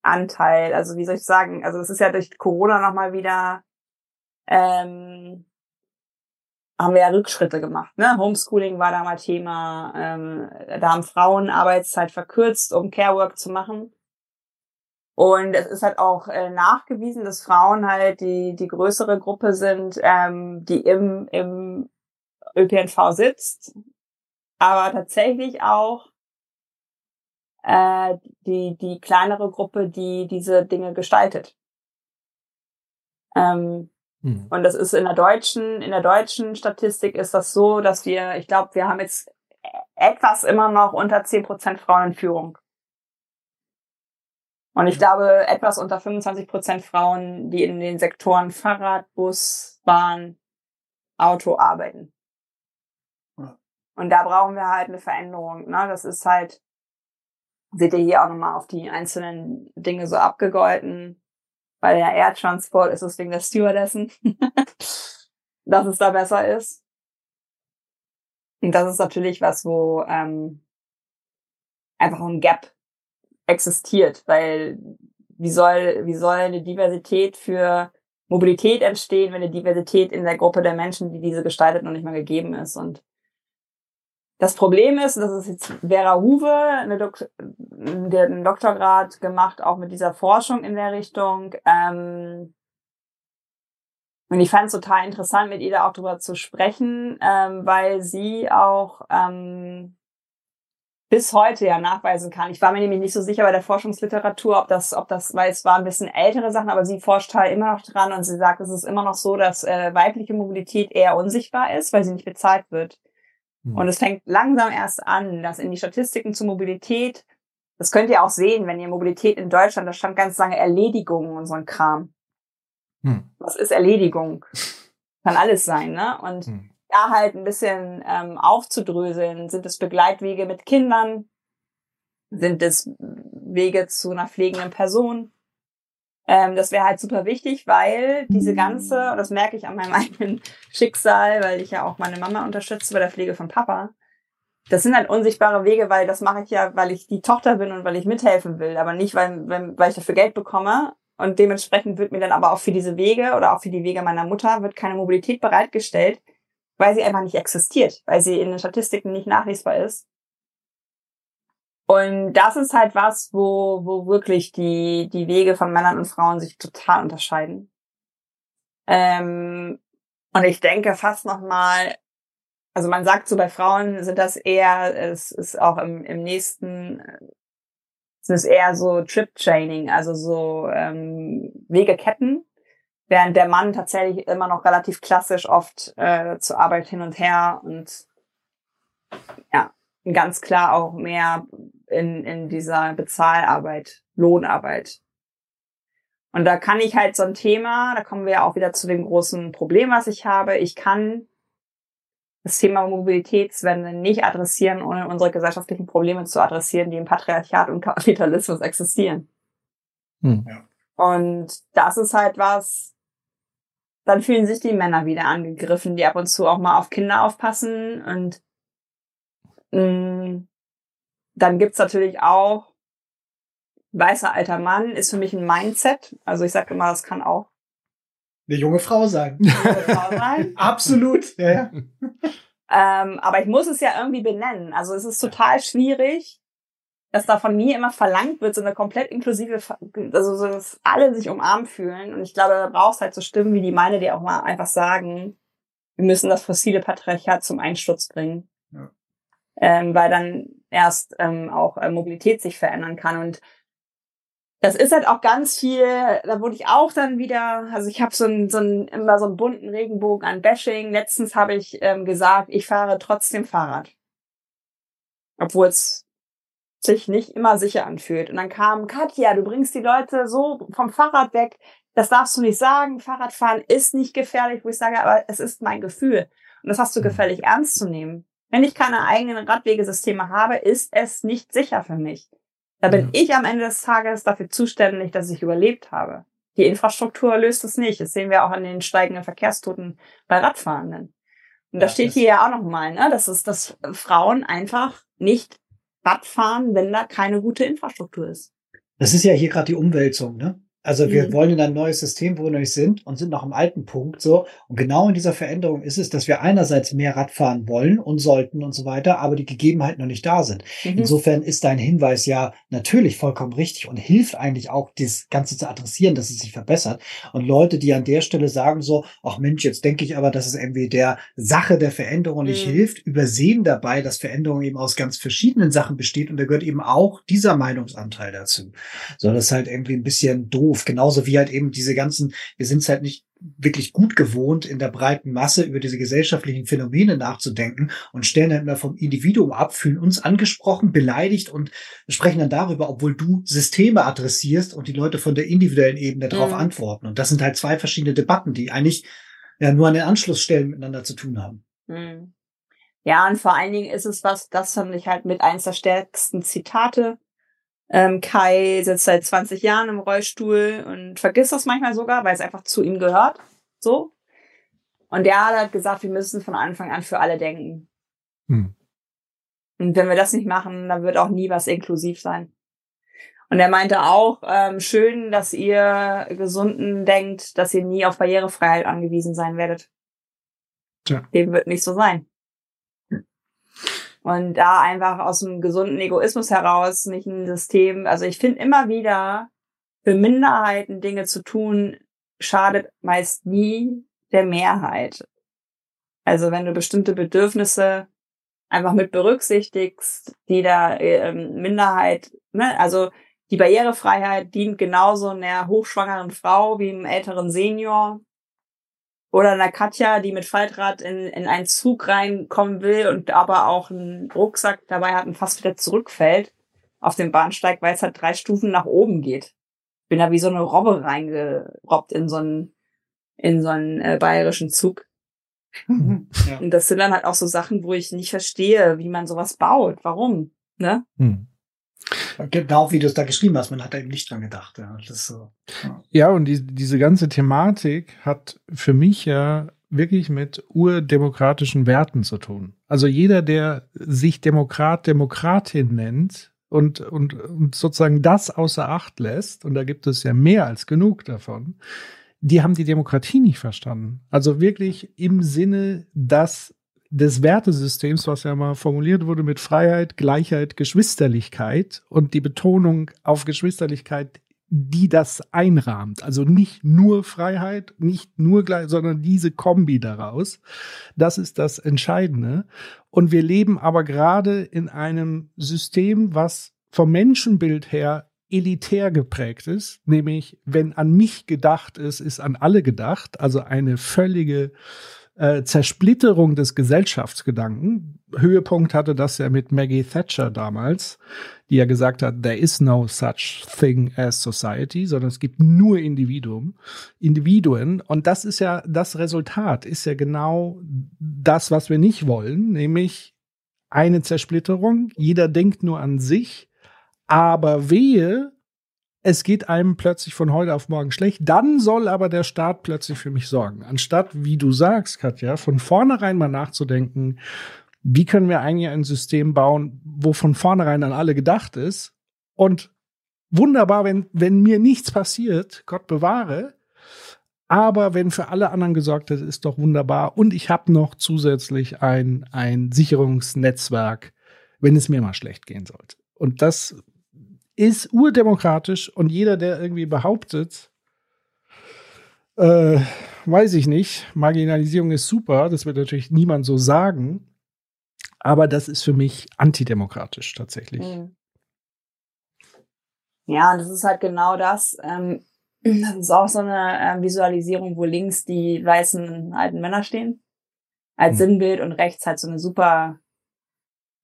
Anteil, also wie soll ich sagen, also es ist ja durch Corona nochmal wieder ähm, haben wir ja Rückschritte gemacht. Ne? Homeschooling war da mal Thema. Ähm, da haben Frauen Arbeitszeit verkürzt, um Carework zu machen. Und es ist halt auch äh, nachgewiesen, dass Frauen halt die, die größere Gruppe sind, ähm, die im, im ÖPNV sitzt. Aber tatsächlich auch äh, die, die kleinere Gruppe, die diese Dinge gestaltet. Ähm, hm. Und das ist in der deutschen, in der deutschen Statistik ist das so, dass wir, ich glaube, wir haben jetzt etwas immer noch unter zehn Prozent Frauen in Führung. Und ich glaube, etwas unter 25 Prozent Frauen, die in den Sektoren Fahrrad, Bus, Bahn, Auto arbeiten. Und da brauchen wir halt eine Veränderung. Ne? Das ist halt, seht ihr hier auch nochmal auf die einzelnen Dinge so abgegolten. Bei der Air Transport ist es wegen der Stewardessen, dass es da besser ist. Und das ist natürlich was, wo ähm, einfach ein Gap existiert, weil wie soll, wie soll eine Diversität für Mobilität entstehen, wenn eine Diversität in der Gruppe der Menschen, die diese gestaltet, noch nicht mal gegeben ist. Und das Problem ist, das ist jetzt Vera Huwe, eine Dok einen Doktorgrad gemacht, auch mit dieser Forschung in der Richtung. Ähm, und ich fand es total interessant, mit ihr da auch drüber zu sprechen, ähm, weil sie auch ähm, bis heute ja nachweisen kann. Ich war mir nämlich nicht so sicher bei der Forschungsliteratur, ob das, ob das, weil es waren ein bisschen ältere Sachen, aber sie forscht halt immer noch dran und sie sagt, es ist immer noch so, dass äh, weibliche Mobilität eher unsichtbar ist, weil sie nicht bezahlt wird. Mhm. Und es fängt langsam erst an, dass in die Statistiken zur Mobilität, das könnt ihr auch sehen, wenn ihr Mobilität in Deutschland, da stand ganz lange Erledigung und so ein Kram. Mhm. Was ist Erledigung? Kann alles sein, ne? Und mhm. Da halt ein bisschen ähm, aufzudröseln, sind es Begleitwege mit Kindern? Sind es Wege zu einer pflegenden Person? Ähm, das wäre halt super wichtig, weil diese ganze, und das merke ich an meinem eigenen Schicksal, weil ich ja auch meine Mama unterstütze bei der Pflege von Papa. Das sind halt unsichtbare Wege, weil das mache ich ja, weil ich die Tochter bin und weil ich mithelfen will, aber nicht, weil, weil, ich dafür Geld bekomme. Und dementsprechend wird mir dann aber auch für diese Wege oder auch für die Wege meiner Mutter wird keine Mobilität bereitgestellt, weil sie einfach nicht existiert, weil sie in den Statistiken nicht nachlesbar ist. Und das ist halt was, wo, wo wirklich die, die Wege von Männern und Frauen sich total unterscheiden. Ähm, und ich denke fast noch mal, also man sagt so bei Frauen sind das eher, es ist auch im, im nächsten, es ist eher so Trip-Chaining, also so ähm, Wegeketten, während der Mann tatsächlich immer noch relativ klassisch oft äh, zur Arbeit hin und her und ja, ganz klar auch mehr in, in dieser Bezahlarbeit, Lohnarbeit. Und da kann ich halt so ein Thema, da kommen wir ja auch wieder zu dem großen Problem, was ich habe. Ich kann das Thema Mobilitätswende nicht adressieren, ohne unsere gesellschaftlichen Probleme zu adressieren, die im Patriarchat und Kapitalismus existieren. Hm. Und das ist halt was, dann fühlen sich die Männer wieder angegriffen, die ab und zu auch mal auf Kinder aufpassen und mh, mm, dann gibt's natürlich auch weißer alter Mann ist für mich ein Mindset. Also ich sage immer, das kann auch eine junge Frau sein. Junge Frau sein. Absolut. Ja, ja. Ähm, aber ich muss es ja irgendwie benennen. Also es ist total schwierig, dass da von mir immer verlangt wird, so eine komplett inklusive, also so, dass alle sich umarmt fühlen. Und ich glaube, da brauchst halt so Stimmen wie die meine, die auch mal einfach sagen, wir müssen das fossile Patriarchat zum Einsturz bringen. Ja. Ähm, weil dann erst ähm, auch äh, Mobilität sich verändern kann. Und das ist halt auch ganz viel, da wurde ich auch dann wieder, also ich habe so ein, so ein, immer so einen bunten Regenbogen an Bashing. Letztens habe ich ähm, gesagt, ich fahre trotzdem Fahrrad. Obwohl es sich nicht immer sicher anfühlt. Und dann kam Katja, du bringst die Leute so vom Fahrrad weg. Das darfst du nicht sagen. Fahrradfahren ist nicht gefährlich, wo ich sage, aber es ist mein Gefühl. Und das hast du mhm. gefällig ernst zu nehmen. Wenn ich keine eigenen Radwegesysteme habe, ist es nicht sicher für mich. Da bin ja. ich am Ende des Tages dafür zuständig, dass ich überlebt habe. Die Infrastruktur löst es nicht. Das sehen wir auch an den steigenden Verkehrstoten bei Radfahrenden. Und da steht hier ja auch nochmal, ne, dass es, dass Frauen einfach nicht Radfahren, wenn da keine gute Infrastruktur ist. Das ist ja hier gerade die Umwälzung, ne? Also wir mhm. wollen in ein neues System, wo wir noch nicht sind und sind noch am alten Punkt so. Und genau in dieser Veränderung ist es, dass wir einerseits mehr Radfahren wollen und sollten und so weiter, aber die Gegebenheiten noch nicht da sind. Mhm. Insofern ist dein Hinweis ja natürlich vollkommen richtig und hilft eigentlich auch, das Ganze zu adressieren, dass es sich verbessert. Und Leute, die an der Stelle sagen so, ach Mensch, jetzt denke ich aber, dass es irgendwie der Sache der Veränderung nicht mhm. hilft, übersehen dabei, dass Veränderung eben aus ganz verschiedenen Sachen besteht und da gehört eben auch dieser Meinungsanteil dazu. So, das ist halt irgendwie ein bisschen doof doof. Genauso wie halt eben diese ganzen, wir sind es halt nicht wirklich gut gewohnt, in der breiten Masse über diese gesellschaftlichen Phänomene nachzudenken und stellen dann immer vom Individuum ab, fühlen uns angesprochen, beleidigt und sprechen dann darüber, obwohl du Systeme adressierst und die Leute von der individuellen Ebene darauf mhm. antworten. Und das sind halt zwei verschiedene Debatten, die eigentlich ja nur an den Anschlussstellen miteinander zu tun haben. Mhm. Ja, und vor allen Dingen ist es was, das fand ich halt mit eins der stärksten Zitate ähm, Kai sitzt seit 20 Jahren im Rollstuhl und vergisst das manchmal sogar, weil es einfach zu ihm gehört. So. Und der hat gesagt, wir müssen von Anfang an für alle denken. Hm. Und wenn wir das nicht machen, dann wird auch nie was inklusiv sein. Und er meinte auch, ähm, schön, dass ihr Gesunden denkt, dass ihr nie auf Barrierefreiheit angewiesen sein werdet. Tja. Dem wird nicht so sein. Und da einfach aus einem gesunden Egoismus heraus nicht ein System, also ich finde immer wieder, für Minderheiten Dinge zu tun, schadet meist nie der Mehrheit. Also wenn du bestimmte Bedürfnisse einfach mit berücksichtigst, die da äh, Minderheit, ne, also die Barrierefreiheit dient genauso einer hochschwangeren Frau wie einem älteren Senior oder einer Katja, die mit Faltrad in, in einen Zug reinkommen will und aber auch einen Rucksack dabei hat und fast wieder zurückfällt auf dem Bahnsteig, weil es halt drei Stufen nach oben geht. Bin da wie so eine Robbe reingerobbt in so einen, in so einen äh, bayerischen Zug. Ja. Und das sind dann halt auch so Sachen, wo ich nicht verstehe, wie man sowas baut. Warum? Ne? Hm. Genau wie du es da geschrieben hast, man hat da eben nicht dran gedacht. Ja, so, ja. ja und die, diese ganze Thematik hat für mich ja wirklich mit urdemokratischen Werten zu tun. Also jeder, der sich Demokrat, Demokratin nennt und, und, und sozusagen das außer Acht lässt, und da gibt es ja mehr als genug davon, die haben die Demokratie nicht verstanden. Also wirklich im Sinne, dass des Wertesystems, was ja mal formuliert wurde mit Freiheit, Gleichheit, Geschwisterlichkeit und die Betonung auf Geschwisterlichkeit, die das einrahmt. Also nicht nur Freiheit, nicht nur gleich, sondern diese Kombi daraus. Das ist das Entscheidende. Und wir leben aber gerade in einem System, was vom Menschenbild her elitär geprägt ist, nämlich wenn an mich gedacht ist, ist an alle gedacht, also eine völlige äh, Zersplitterung des Gesellschaftsgedanken. Höhepunkt hatte das ja mit Maggie Thatcher damals, die ja gesagt hat, there is no such thing as society, sondern es gibt nur Individuum, Individuen. Und das ist ja das Resultat, ist ja genau das, was wir nicht wollen, nämlich eine Zersplitterung. Jeder denkt nur an sich, aber wehe, es geht einem plötzlich von heute auf morgen schlecht, dann soll aber der Staat plötzlich für mich sorgen. Anstatt, wie du sagst, Katja, von vornherein mal nachzudenken, wie können wir eigentlich ein System bauen, wo von vornherein an alle gedacht ist und wunderbar, wenn, wenn mir nichts passiert, Gott bewahre, aber wenn für alle anderen gesorgt ist, ist doch wunderbar. Und ich habe noch zusätzlich ein, ein Sicherungsnetzwerk, wenn es mir mal schlecht gehen sollte. Und das ist urdemokratisch und jeder, der irgendwie behauptet, äh, weiß ich nicht, Marginalisierung ist super, das wird natürlich niemand so sagen, aber das ist für mich antidemokratisch tatsächlich. Mhm. Ja, das ist halt genau das. Ähm, das ist auch so eine äh, Visualisierung, wo links die weißen alten Männer stehen. Als mhm. Sinnbild und rechts halt so eine super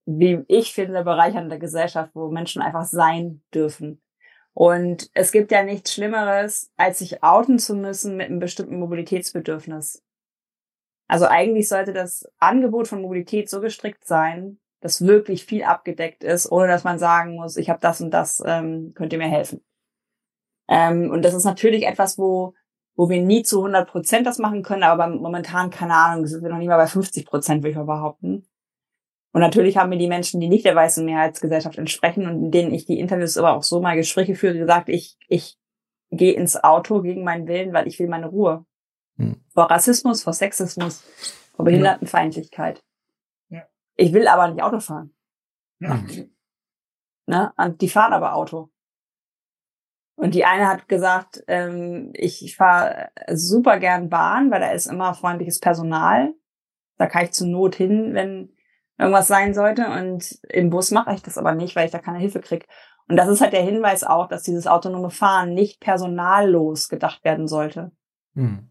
wie ich finde, bereichernde Gesellschaft, wo Menschen einfach sein dürfen. Und es gibt ja nichts Schlimmeres, als sich outen zu müssen mit einem bestimmten Mobilitätsbedürfnis. Also eigentlich sollte das Angebot von Mobilität so gestrickt sein, dass wirklich viel abgedeckt ist, ohne dass man sagen muss, ich habe das und das, ähm, könnt ihr mir helfen. Ähm, und das ist natürlich etwas, wo, wo wir nie zu 100 Prozent das machen können, aber momentan, keine Ahnung, sind wir noch nicht mal bei 50 Prozent, würde ich mal behaupten. Und natürlich haben mir die Menschen, die nicht der weißen Mehrheitsgesellschaft entsprechen und in denen ich die Interviews aber auch so mal Gespräche führe, gesagt, ich, ich gehe ins Auto gegen meinen Willen, weil ich will meine Ruhe. Hm. Vor Rassismus, vor Sexismus, vor Behindertenfeindlichkeit. Ja. Ich will aber nicht Auto fahren. Ja. Ne? Und die fahren aber Auto. Und die eine hat gesagt, ähm, ich, ich fahre super gern Bahn, weil da ist immer freundliches Personal. Da kann ich zur Not hin, wenn irgendwas sein sollte. Und im Bus mache ich das aber nicht, weil ich da keine Hilfe krieg. Und das ist halt der Hinweis auch, dass dieses autonome Fahren nicht personallos gedacht werden sollte. Hm.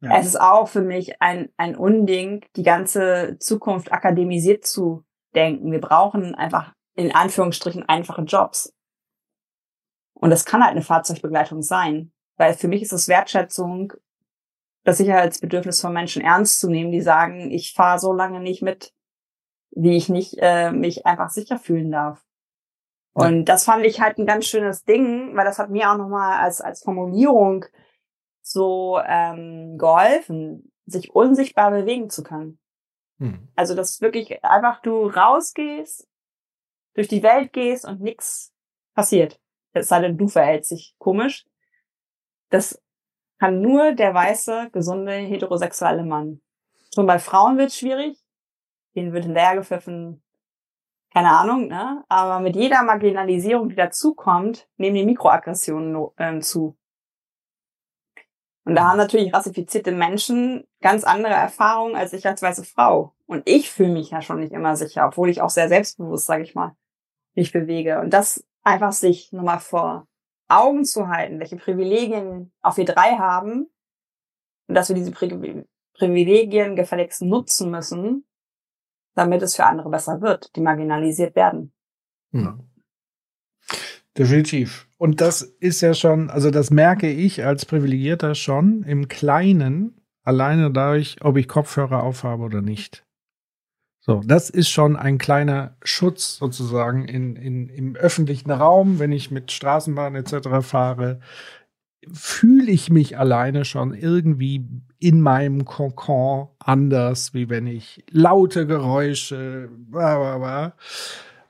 Ja. Es ist auch für mich ein, ein Unding, die ganze Zukunft akademisiert zu denken. Wir brauchen einfach in Anführungsstrichen einfache Jobs. Und das kann halt eine Fahrzeugbegleitung sein. Weil für mich ist es Wertschätzung, das Sicherheitsbedürfnis von Menschen ernst zu nehmen, die sagen, ich fahre so lange nicht mit, wie ich nicht äh, mich einfach sicher fühlen darf. Und das fand ich halt ein ganz schönes Ding, weil das hat mir auch nochmal als, als Formulierung so ähm, geholfen, sich unsichtbar bewegen zu können. Hm. Also, dass wirklich einfach du rausgehst, durch die Welt gehst und nichts passiert. Es sei denn, du verhältst dich komisch. Das kann nur der weiße, gesunde, heterosexuelle Mann. Schon bei Frauen wird schwierig, denen wird hinterhergepfiffen, keine Ahnung, ne? Aber mit jeder Marginalisierung, die dazukommt, nehmen die Mikroaggressionen äh, zu. Und da haben natürlich rassifizierte Menschen ganz andere Erfahrungen als ich als weiße Frau. Und ich fühle mich ja schon nicht immer sicher, obwohl ich auch sehr selbstbewusst, sage ich mal, mich bewege. Und das einfach sich nochmal vor Augen zu halten, welche Privilegien auch wir drei haben und dass wir diese Privilegien gefälligst nutzen müssen, damit es für andere besser wird, die marginalisiert werden. Hm. Definitiv. Und das ist ja schon, also das merke ich als Privilegierter schon im Kleinen, alleine dadurch, ob ich Kopfhörer aufhabe oder nicht. So, das ist schon ein kleiner Schutz sozusagen in, in, im öffentlichen Raum, wenn ich mit Straßenbahn etc. fahre, fühle ich mich alleine schon irgendwie in meinem Kokon anders, wie wenn ich laute Geräusche, bla bla bla.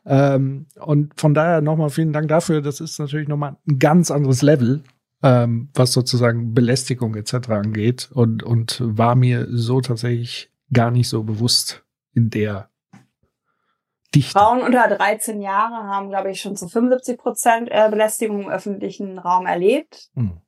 Ähm, und von daher nochmal vielen Dank dafür. Das ist natürlich nochmal ein ganz anderes Level, ähm, was sozusagen Belästigung etc. angeht und, und war mir so tatsächlich gar nicht so bewusst in der Dichte. Frauen unter 13 Jahre haben, glaube ich, schon zu 75 Prozent äh, Belästigung im öffentlichen Raum erlebt. Hm.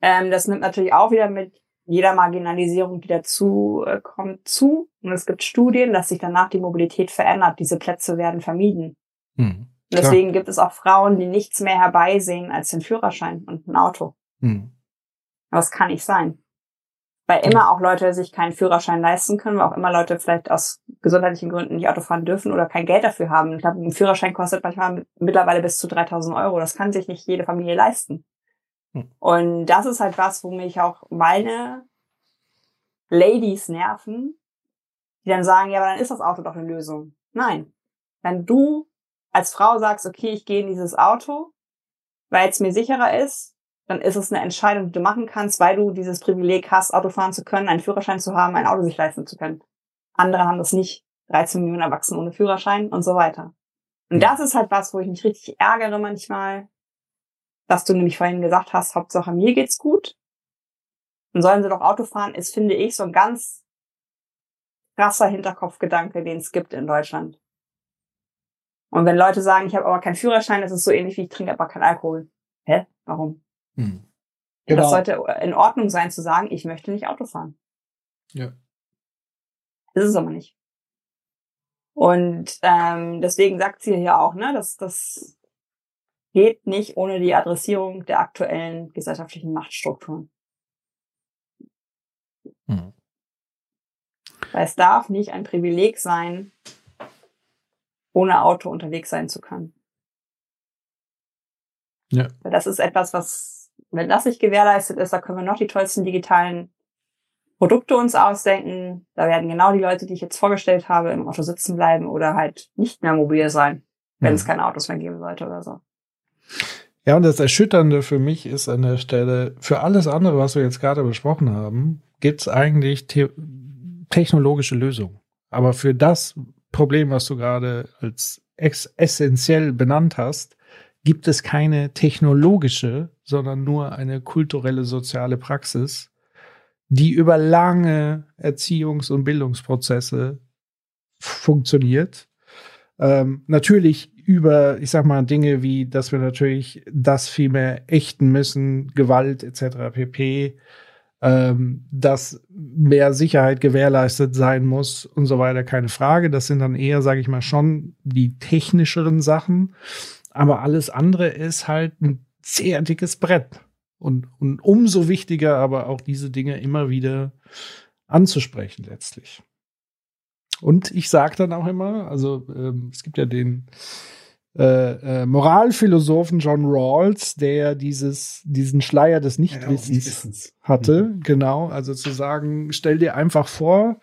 Ähm, das nimmt natürlich auch wieder mit jeder Marginalisierung, die dazu äh, kommt, zu. Und es gibt Studien, dass sich danach die Mobilität verändert. Diese Plätze werden vermieden. Hm, deswegen gibt es auch Frauen, die nichts mehr herbeisehen als den Führerschein und ein Auto. Hm. Aber es kann nicht sein. Weil immer auch Leute sich keinen Führerschein leisten können, weil auch immer Leute vielleicht aus gesundheitlichen Gründen nicht Auto fahren dürfen oder kein Geld dafür haben. Ich glaube, ein Führerschein kostet manchmal mittlerweile bis zu 3000 Euro. Das kann sich nicht jede Familie leisten. Hm. Und das ist halt was, wo mich auch meine Ladies nerven, die dann sagen, ja, aber dann ist das Auto doch eine Lösung. Nein. Wenn du als Frau sagst, okay, ich gehe in dieses Auto, weil es mir sicherer ist, dann ist es eine Entscheidung, die du machen kannst, weil du dieses Privileg hast, Auto fahren zu können, einen Führerschein zu haben, ein Auto sich leisten zu können. Andere haben das nicht. 13 Millionen Erwachsene ohne Führerschein und so weiter. Und das ist halt was, wo ich mich richtig ärgere manchmal, dass du nämlich vorhin gesagt hast, Hauptsache mir geht's gut. Und sollen sie doch Auto fahren, ist, finde ich, so ein ganz krasser Hinterkopfgedanke, den es gibt in Deutschland. Und wenn Leute sagen, ich habe aber keinen Führerschein, das ist so ähnlich wie ich trinke aber keinen Alkohol. Hä? Warum? Hm. Genau. Das sollte in Ordnung sein zu sagen, ich möchte nicht Auto fahren. Ja. Das ist es aber nicht. Und ähm, deswegen sagt sie hier auch, ne, dass das geht nicht ohne die Adressierung der aktuellen gesellschaftlichen Machtstrukturen. Hm. Weil es darf nicht ein Privileg sein, ohne Auto unterwegs sein zu können. Ja. Das ist etwas, was, wenn das nicht gewährleistet ist, da können wir noch die tollsten digitalen Produkte uns ausdenken. Da werden genau die Leute, die ich jetzt vorgestellt habe, im Auto sitzen bleiben oder halt nicht mehr mobil sein, wenn mhm. es keine Autos mehr geben sollte oder so. Ja, und das Erschütternde für mich ist an der Stelle, für alles andere, was wir jetzt gerade besprochen haben, gibt es eigentlich te technologische Lösungen. Aber für das Problem, was du gerade als essentiell benannt hast, gibt es keine technologische, sondern nur eine kulturelle soziale Praxis, die über lange Erziehungs- und Bildungsprozesse funktioniert. Ähm, natürlich über, ich sag mal, Dinge wie, dass wir natürlich das viel mehr ächten müssen, Gewalt etc. pp, ähm, dass mehr Sicherheit gewährleistet sein muss und so weiter, keine Frage. Das sind dann eher, sage ich mal, schon die technischeren Sachen. Aber alles andere ist halt ein sehr dickes Brett. Und, und umso wichtiger aber auch diese Dinge immer wieder anzusprechen letztlich. Und ich sage dann auch immer, also ähm, es gibt ja den äh, äh, Moralphilosophen John Rawls, der dieses, diesen Schleier des Nichtwissens ja, hatte. Mhm. Genau, also zu sagen, stell dir einfach vor,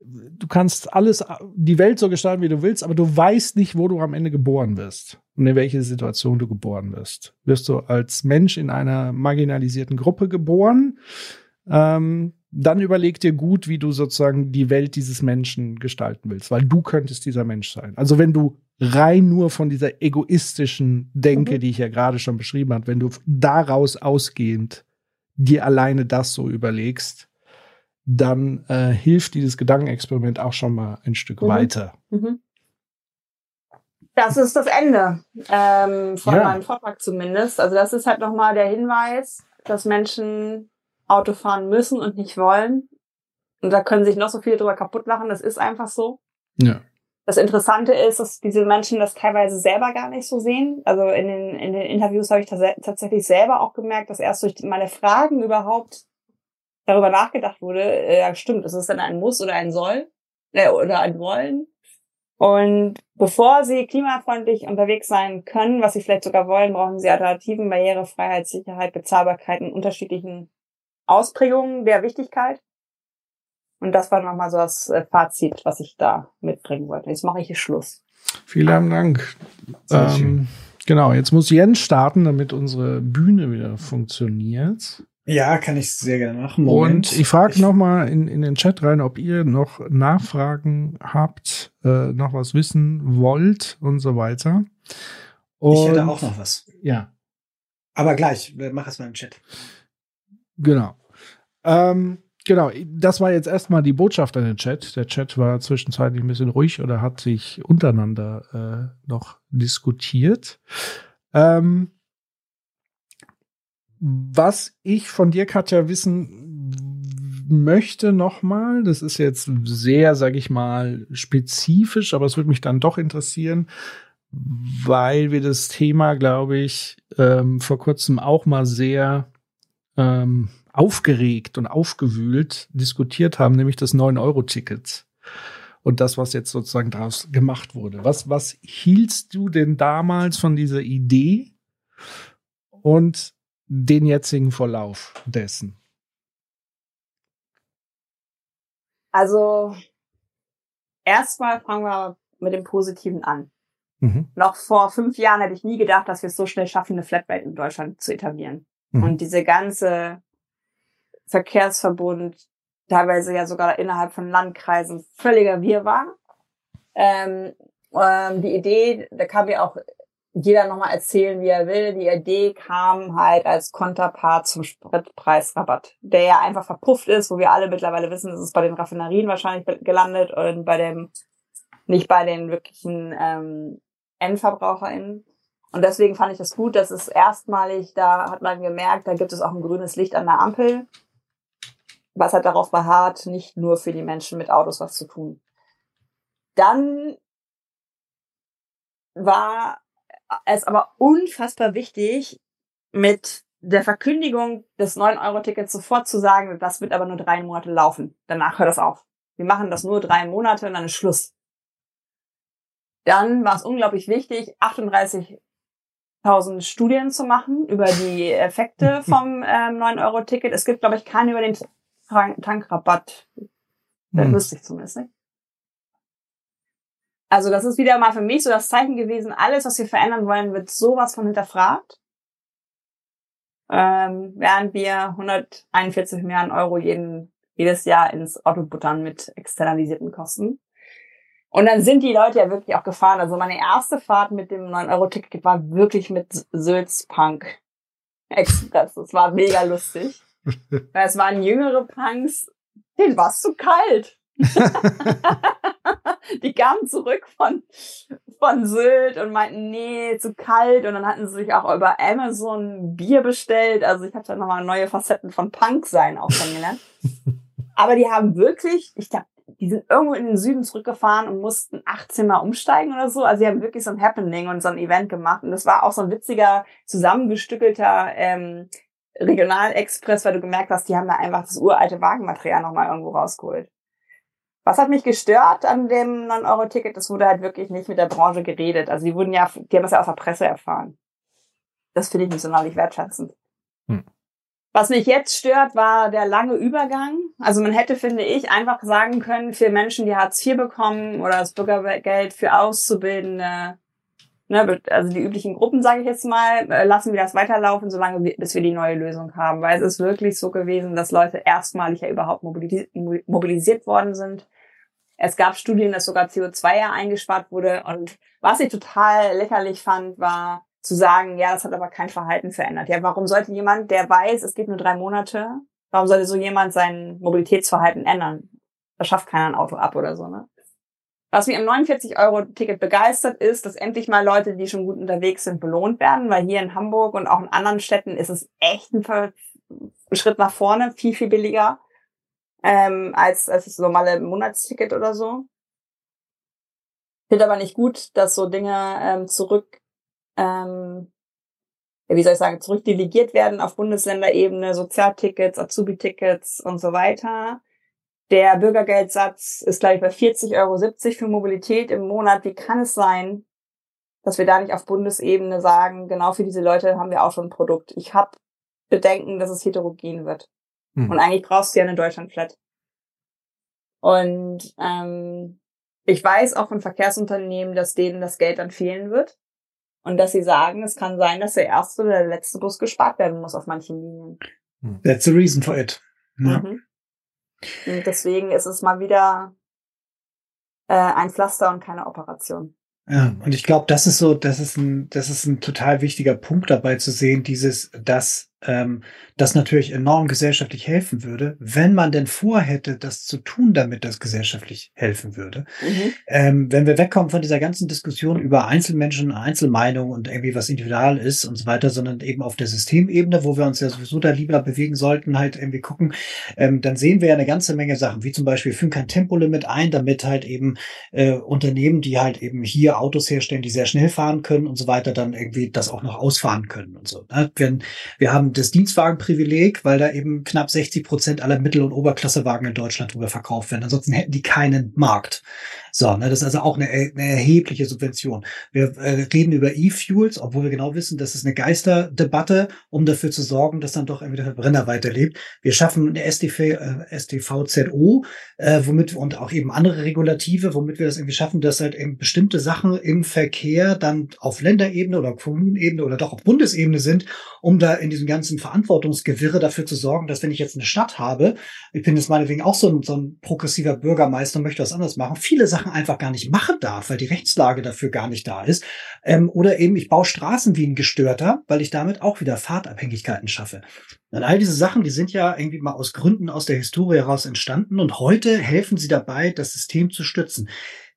du kannst alles, die Welt so gestalten, wie du willst, aber du weißt nicht, wo du am Ende geboren wirst und in welche Situation du geboren wirst. Wirst du als Mensch in einer marginalisierten Gruppe geboren, ähm, dann überleg dir gut, wie du sozusagen die Welt dieses Menschen gestalten willst, weil du könntest dieser Mensch sein. Also wenn du rein nur von dieser egoistischen Denke, mhm. die ich ja gerade schon beschrieben habe, wenn du daraus ausgehend dir alleine das so überlegst, dann äh, hilft dieses Gedankenexperiment auch schon mal ein Stück mhm. weiter. Mhm. Das ist das Ende ähm, von ja. meinem Vortrag zumindest. Also das ist halt nochmal der Hinweis, dass Menschen Auto fahren müssen und nicht wollen. Und da können sich noch so viele drüber kaputt lachen. Das ist einfach so. Ja. Das Interessante ist, dass diese Menschen das teilweise selber gar nicht so sehen. Also in den, in den Interviews habe ich tatsächlich selber auch gemerkt, dass erst durch meine Fragen überhaupt darüber nachgedacht wurde, äh, ja stimmt, ist es denn ein Muss oder ein Soll äh, oder ein Wollen? Und bevor sie klimafreundlich unterwegs sein können, was sie vielleicht sogar wollen, brauchen sie Alternativen, Barrierefreiheit, Sicherheit, Bezahlbarkeit in unterschiedlichen Ausprägungen der Wichtigkeit. Und das war nochmal so das äh, Fazit, was ich da mitbringen wollte. Jetzt mache ich hier Schluss. Vielen Dank. Ähm, genau, jetzt muss Jens starten, damit unsere Bühne wieder funktioniert. Ja, kann ich sehr gerne machen. Moment. Und ich frage nochmal in, in den Chat rein, ob ihr noch Nachfragen habt, äh, noch was wissen wollt und so weiter. Und, ich hätte auch noch was. Ja. Aber gleich, mach es mal im Chat. Genau. Ähm, genau, das war jetzt erstmal die Botschaft an den Chat. Der Chat war zwischenzeitlich ein bisschen ruhig oder hat sich untereinander äh, noch diskutiert. Ähm, was ich von dir, Katja, wissen möchte nochmal, das ist jetzt sehr, sag ich mal, spezifisch, aber es würde mich dann doch interessieren, weil wir das Thema, glaube ich, ähm, vor kurzem auch mal sehr ähm, aufgeregt und aufgewühlt diskutiert haben, nämlich das 9-Euro-Ticket und das, was jetzt sozusagen daraus gemacht wurde. Was, was hieltst du denn damals von dieser Idee? Und den jetzigen Verlauf dessen? Also erstmal fangen wir mit dem Positiven an. Mhm. Noch vor fünf Jahren hätte ich nie gedacht, dass wir es so schnell schaffen, eine Flatrate in Deutschland zu etablieren. Mhm. Und diese ganze Verkehrsverbund, teilweise ja sogar innerhalb von Landkreisen, völliger Wirrwarr. Ähm, ähm, die Idee, da kam ja auch jeder nochmal erzählen, wie er will. Die Idee kam halt als Konterpart zum Spritpreisrabatt, der ja einfach verpufft ist, wo wir alle mittlerweile wissen, es bei den Raffinerien wahrscheinlich gelandet und bei dem, nicht bei den wirklichen ähm, EndverbraucherInnen. Und deswegen fand ich das gut, dass es erstmalig, da hat man gemerkt, da gibt es auch ein grünes Licht an der Ampel, was halt darauf beharrt, nicht nur für die Menschen mit Autos was zu tun. Dann war es aber unfassbar wichtig, mit der Verkündigung des 9-Euro-Tickets sofort zu sagen, das wird aber nur drei Monate laufen. Danach hört das auf. Wir machen das nur drei Monate und dann ist Schluss. Dann war es unglaublich wichtig, 38.000 Studien zu machen über die Effekte vom ähm, 9-Euro-Ticket. Es gibt, glaube ich, keine über den Tankrabatt. Das hm. wüsste ich zumindest nicht. Also das ist wieder mal für mich so das Zeichen gewesen, alles, was wir verändern wollen, wird sowas von hinterfragt. Ähm, während wir 141 Milliarden Euro jeden, jedes Jahr ins Auto buttern mit externalisierten Kosten. Und dann sind die Leute ja wirklich auch gefahren. Also meine erste Fahrt mit dem 9-Euro-Ticket war wirklich mit Sülz Punk Express. Das war mega lustig. Weil es waren jüngere Punks, denen war es zu kalt. die kamen zurück von, von Sylt und meinten, nee, zu kalt. Und dann hatten sie sich auch über Amazon Bier bestellt. Also ich habe da nochmal neue Facetten von Punk sein auch kennengelernt. Aber die haben wirklich, ich glaube, die sind irgendwo in den Süden zurückgefahren und mussten 18 Mal umsteigen oder so. Also sie haben wirklich so ein Happening und so ein Event gemacht. Und das war auch so ein witziger, zusammengestückelter ähm, Regionalexpress, weil du gemerkt hast, die haben da einfach das uralte Wagenmaterial nochmal irgendwo rausgeholt. Was hat mich gestört an dem 9-Euro-Ticket? Das wurde halt wirklich nicht mit der Branche geredet. Also die wurden ja, die haben das ja aus der Presse erfahren. Das finde ich nicht sonderlich wertschätzend. Hm. Was mich jetzt stört, war der lange Übergang. Also man hätte, finde ich, einfach sagen können, für Menschen, die Hartz IV bekommen oder das Bürgergeld für Auszubildende, ne, also die üblichen Gruppen, sage ich jetzt mal, äh, lassen wir das weiterlaufen, solange wir, bis wir die neue Lösung haben. Weil es ist wirklich so gewesen, dass Leute erstmalig ja überhaupt mobilisiert worden sind es gab Studien, dass sogar CO2 ja eingespart wurde. Und was ich total lächerlich fand, war zu sagen, ja, das hat aber kein Verhalten verändert. Ja, warum sollte jemand, der weiß, es geht nur drei Monate, warum sollte so jemand sein Mobilitätsverhalten ändern? Da schafft keiner ein Auto ab oder so, ne? Was mich am 49-Euro-Ticket begeistert ist, dass endlich mal Leute, die schon gut unterwegs sind, belohnt werden, weil hier in Hamburg und auch in anderen Städten ist es echt ein Schritt nach vorne, viel, viel billiger ähm, als, als das normale Monatsticket oder so. Finde aber nicht gut, dass so Dinge ähm, zurück, ähm, wie soll ich sagen, zurückdelegiert werden auf Bundesländerebene, Sozialtickets, Azubi-Tickets und so weiter. Der Bürgergeldsatz ist, glaube ich, bei 40,70 Euro für Mobilität im Monat. Wie kann es sein, dass wir da nicht auf Bundesebene sagen, genau für diese Leute haben wir auch schon ein Produkt. Ich habe Bedenken, dass es heterogen wird. Hm. Und eigentlich brauchst du ja eine Deutschland-Flat. Und ähm, ich weiß auch von Verkehrsunternehmen, dass denen das Geld dann fehlen wird. Und dass sie sagen, es kann sein, dass der erste oder der letzte Bus gespart werden muss auf manchen Linien. Hm. That's the reason for it. Ja. Mhm. Und deswegen ist es mal wieder äh, ein Pflaster und keine Operation. Ja, und ich glaube, das ist so, das ist ein, das ist ein total wichtiger Punkt dabei zu sehen, dieses, dass ähm, das natürlich enorm gesellschaftlich helfen würde, wenn man denn vorhätte, das zu tun, damit das gesellschaftlich helfen würde. Mhm. Ähm, wenn wir wegkommen von dieser ganzen Diskussion über Einzelmenschen, Einzelmeinungen und irgendwie was individual ist und so weiter, sondern eben auf der Systemebene, wo wir uns ja sowieso da lieber bewegen sollten, halt irgendwie gucken, ähm, dann sehen wir ja eine ganze Menge Sachen, wie zum Beispiel, wir führen kein Tempolimit ein, damit halt eben äh, Unternehmen, die halt eben hier Autos herstellen, die sehr schnell fahren können und so weiter, dann irgendwie das auch noch ausfahren können und so. Ne? Wenn, wir haben das Dienstwagenprivileg, weil da eben knapp 60 Prozent aller Mittel- und Oberklassewagen in Deutschland drüber verkauft werden. Ansonsten hätten die keinen Markt. So, ne, das ist also auch eine, eine erhebliche Subvention. Wir äh, reden über E-Fuels, obwohl wir genau wissen, das ist eine Geisterdebatte, um dafür zu sorgen, dass dann doch irgendwie der Verbrenner weiterlebt. Wir schaffen eine STV, äh, STVZO, äh, womit und auch eben andere Regulative, womit wir das irgendwie schaffen, dass halt eben bestimmte Sachen im Verkehr dann auf Länderebene oder Kommunenebene oder doch auf Bundesebene sind, um da in diesem ganzen Verantwortungsgewirre dafür zu sorgen, dass wenn ich jetzt eine Stadt habe, ich bin jetzt meinetwegen auch so ein, so ein progressiver Bürgermeister und möchte was anderes machen, viele Sachen einfach gar nicht machen darf, weil die Rechtslage dafür gar nicht da ist. Ähm, oder eben ich baue Straßen wie ein Gestörter, weil ich damit auch wieder Fahrtabhängigkeiten schaffe. Und all diese Sachen, die sind ja irgendwie mal aus Gründen aus der Historie heraus entstanden und heute helfen sie dabei, das System zu stützen.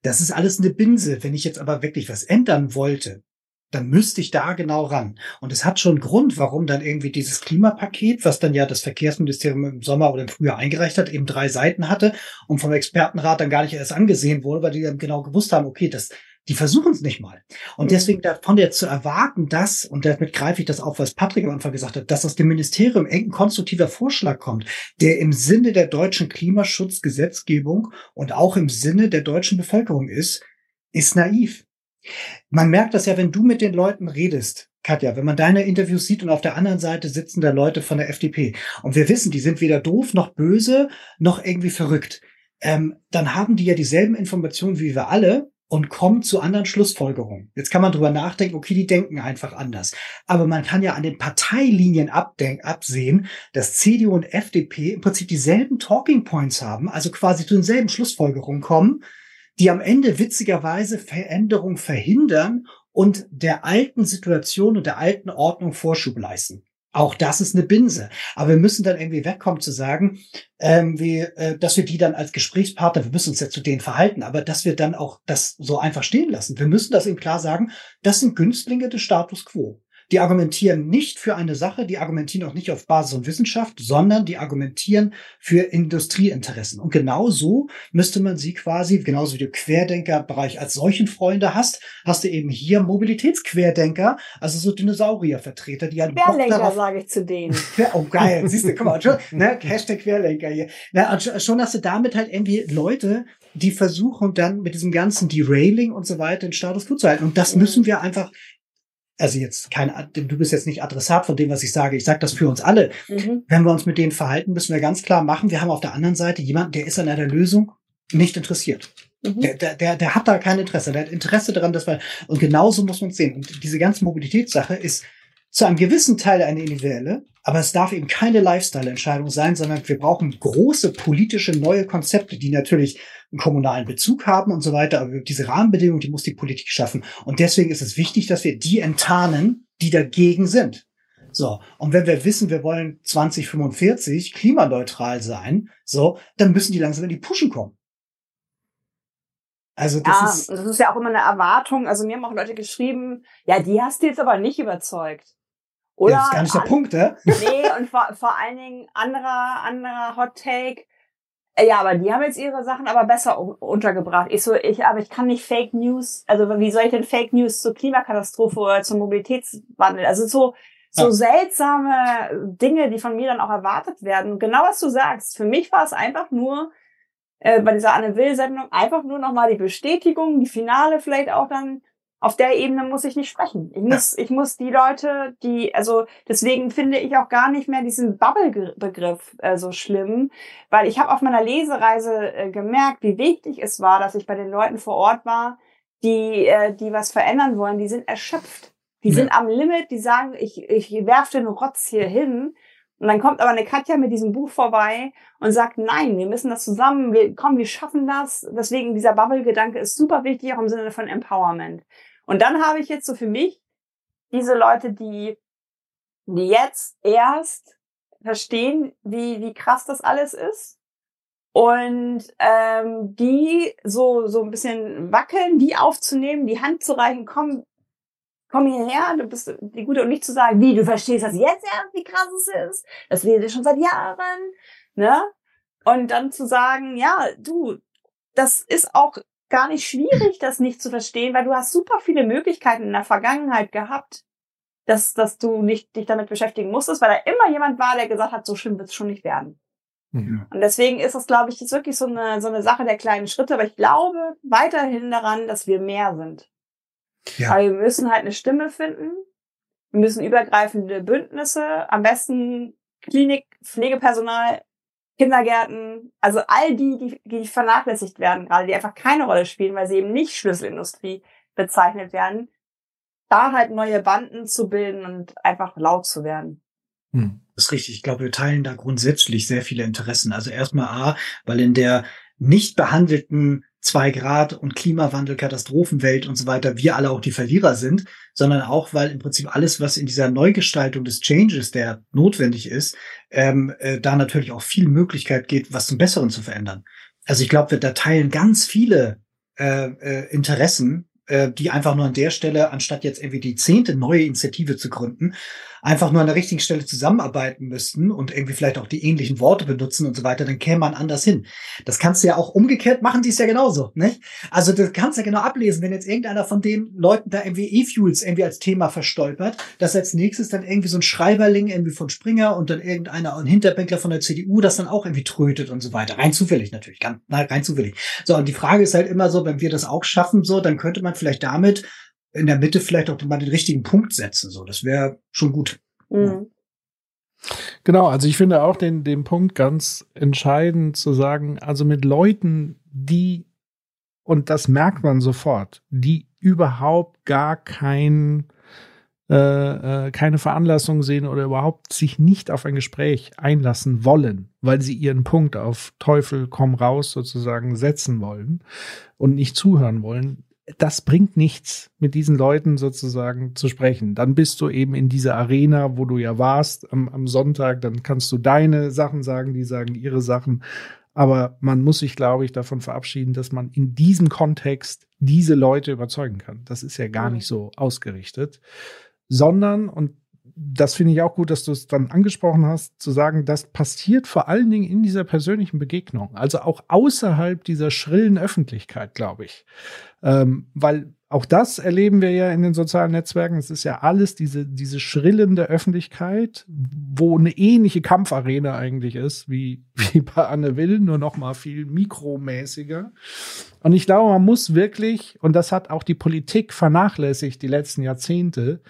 Das ist alles eine Binse. Wenn ich jetzt aber wirklich was ändern wollte, dann müsste ich da genau ran. Und es hat schon Grund, warum dann irgendwie dieses Klimapaket, was dann ja das Verkehrsministerium im Sommer oder im Frühjahr eingereicht hat, eben drei Seiten hatte und vom Expertenrat dann gar nicht erst angesehen wurde, weil die dann genau gewusst haben, okay, das, die versuchen es nicht mal. Und mhm. deswegen davon der zu erwarten, dass, und damit greife ich das auf, was Patrick am Anfang gesagt hat, dass aus dem Ministerium ein konstruktiver Vorschlag kommt, der im Sinne der deutschen Klimaschutzgesetzgebung und auch im Sinne der deutschen Bevölkerung ist, ist naiv. Man merkt das ja, wenn du mit den Leuten redest, Katja, wenn man deine Interviews sieht und auf der anderen Seite sitzen da Leute von der FDP und wir wissen, die sind weder doof noch böse noch irgendwie verrückt, ähm, dann haben die ja dieselben Informationen wie wir alle und kommen zu anderen Schlussfolgerungen. Jetzt kann man drüber nachdenken, okay, die denken einfach anders. Aber man kann ja an den Parteilinien absehen, dass CDU und FDP im Prinzip dieselben Talking Points haben, also quasi zu denselben Schlussfolgerungen kommen, die am Ende witzigerweise Veränderung verhindern und der alten Situation und der alten Ordnung Vorschub leisten. Auch das ist eine Binse. Aber wir müssen dann irgendwie wegkommen zu sagen, ähm, wie, äh, dass wir die dann als Gesprächspartner, wir müssen uns ja zu denen verhalten, aber dass wir dann auch das so einfach stehen lassen. Wir müssen das eben klar sagen, das sind Günstlinge des Status quo. Die argumentieren nicht für eine Sache, die argumentieren auch nicht auf Basis von Wissenschaft, sondern die argumentieren für Industrieinteressen. Und genau so müsste man sie quasi, genauso wie du Querdenkerbereich als solchen Freunde hast, hast du eben hier Mobilitätsquerdenker, also so Dinosauriervertreter, die halt Querlenker sage ich zu denen. oh geil, siehst du, guck mal, schon, ne, Hashtag Querlenker hier. Na, schon hast du damit halt irgendwie Leute, die versuchen dann mit diesem ganzen Derailing und so weiter den Status quo zu halten. Und das müssen wir einfach also jetzt kein, du bist jetzt nicht Adressat von dem, was ich sage. Ich sage das für uns alle. Mhm. Wenn wir uns mit denen verhalten, müssen wir ganz klar machen, wir haben auf der anderen Seite jemanden, der ist an einer Lösung nicht interessiert. Mhm. Der, der, der, der hat da kein Interesse. Der hat Interesse daran, dass wir, und genauso muss man es sehen. Und diese ganze Mobilitätssache ist zu einem gewissen Teil eine individuelle, aber es darf eben keine Lifestyle-Entscheidung sein, sondern wir brauchen große politische neue Konzepte, die natürlich einen kommunalen Bezug haben und so weiter. Aber diese Rahmenbedingungen, die muss die Politik schaffen. Und deswegen ist es wichtig, dass wir die enttarnen, die dagegen sind. So. Und wenn wir wissen, wir wollen 2045 klimaneutral sein, so, dann müssen die langsam in die Puschen kommen. Also das ja, ist, das ist ja auch immer eine Erwartung. Also mir haben auch Leute geschrieben, ja, die hast du jetzt aber nicht überzeugt. Oder? Ja, das ist gar nicht der Punkt, ne? Nee, und vor, vor allen Dingen anderer, anderer Hot Take. Äh, ja, aber die haben jetzt ihre Sachen aber besser untergebracht. Ich so, ich, aber ich kann nicht Fake News, also wie soll ich denn Fake News zur Klimakatastrophe oder zum Mobilitätswandel? Also so, so ja. seltsame Dinge, die von mir dann auch erwartet werden. Genau was du sagst. Für mich war es einfach nur, äh, bei dieser Anne Will-Sendung einfach nur nochmal die Bestätigung, die Finale vielleicht auch dann auf der Ebene muss ich nicht sprechen. Ich muss, ja. ich muss die Leute, die, also deswegen finde ich auch gar nicht mehr diesen Bubble-Begriff äh, so schlimm, weil ich habe auf meiner Lesereise äh, gemerkt, wie wichtig es war, dass ich bei den Leuten vor Ort war, die, äh, die was verändern wollen. Die sind erschöpft. Die ja. sind am Limit, die sagen, ich, ich werfe den Rotz hier hin. Und dann kommt aber eine Katja mit diesem Buch vorbei und sagt, nein, wir müssen das zusammen, wir, komm, wir schaffen das. Deswegen dieser Bubble-Gedanke ist super wichtig, auch im Sinne von Empowerment. Und dann habe ich jetzt so für mich diese Leute, die, die jetzt erst verstehen, wie, wie krass das alles ist. Und ähm, die so, so ein bisschen wackeln, die aufzunehmen, die Hand zu reichen, komm, komm hierher, du bist die Gute und nicht zu sagen, wie, du verstehst das jetzt erst, wie krass es ist. Das redet schon seit Jahren, ne? Und dann zu sagen, ja, du, das ist auch gar nicht schwierig, das nicht zu verstehen, weil du hast super viele Möglichkeiten in der Vergangenheit gehabt, dass, dass du nicht dich damit beschäftigen musstest, weil da immer jemand war, der gesagt hat, so schlimm wird es schon nicht werden. Ja. Und deswegen ist das, glaube ich, jetzt wirklich so eine, so eine Sache der kleinen Schritte, aber ich glaube weiterhin daran, dass wir mehr sind. Ja. Aber wir müssen halt eine Stimme finden. Wir müssen übergreifende Bündnisse, am besten Klinik, Pflegepersonal, Kindergärten, also all die, die, die vernachlässigt werden, gerade die einfach keine Rolle spielen, weil sie eben nicht Schlüsselindustrie bezeichnet werden, da halt neue Banden zu bilden und einfach laut zu werden. Hm, das ist richtig. Ich glaube, wir teilen da grundsätzlich sehr viele Interessen. Also erstmal A, weil in der nicht behandelten zwei Grad und Klimawandel, Katastrophenwelt und so weiter, wir alle auch die Verlierer sind, sondern auch, weil im Prinzip alles, was in dieser Neugestaltung des Changes, der notwendig ist, ähm, äh, da natürlich auch viel Möglichkeit geht, was zum Besseren zu verändern. Also ich glaube, wir da teilen ganz viele äh, äh, Interessen, äh, die einfach nur an der Stelle, anstatt jetzt irgendwie die zehnte neue Initiative zu gründen, einfach nur an der richtigen Stelle zusammenarbeiten müssten und irgendwie vielleicht auch die ähnlichen Worte benutzen und so weiter, dann käme man anders hin. Das kannst du ja auch umgekehrt machen, die ist ja genauso, nicht? Also du kannst ja genau ablesen, wenn jetzt irgendeiner von den Leuten da irgendwie E-Fuels irgendwie als Thema verstolpert, dass als nächstes dann irgendwie so ein Schreiberling irgendwie von Springer und dann irgendeiner, ein Hinterbänkler von der CDU das dann auch irgendwie trötet und so weiter. Rein zufällig natürlich, ganz, rein zufällig. So, und die Frage ist halt immer so, wenn wir das auch schaffen, so, dann könnte man vielleicht damit in der Mitte vielleicht auch mal den richtigen Punkt setzen. So, das wäre schon gut. Mhm. Genau, also ich finde auch den, den Punkt ganz entscheidend zu sagen, also mit Leuten, die, und das merkt man sofort, die überhaupt gar kein, äh, äh, keine Veranlassung sehen oder überhaupt sich nicht auf ein Gespräch einlassen wollen, weil sie ihren Punkt auf Teufel komm raus sozusagen setzen wollen und nicht zuhören wollen, das bringt nichts, mit diesen Leuten sozusagen zu sprechen. Dann bist du eben in dieser Arena, wo du ja warst am, am Sonntag, dann kannst du deine Sachen sagen, die sagen ihre Sachen. Aber man muss sich, glaube ich, davon verabschieden, dass man in diesem Kontext diese Leute überzeugen kann. Das ist ja gar nicht so ausgerichtet. Sondern, und das finde ich auch gut, dass du es dann angesprochen hast, zu sagen, das passiert vor allen Dingen in dieser persönlichen Begegnung, also auch außerhalb dieser schrillen Öffentlichkeit, glaube ich. Ähm, weil auch das erleben wir ja in den sozialen Netzwerken. Es ist ja alles diese, diese schrillende Öffentlichkeit, wo eine ähnliche Kampfarena eigentlich ist, wie, wie bei Anne Will, nur noch mal viel mikromäßiger. Und ich glaube, man muss wirklich, und das hat auch die Politik vernachlässigt die letzten Jahrzehnte,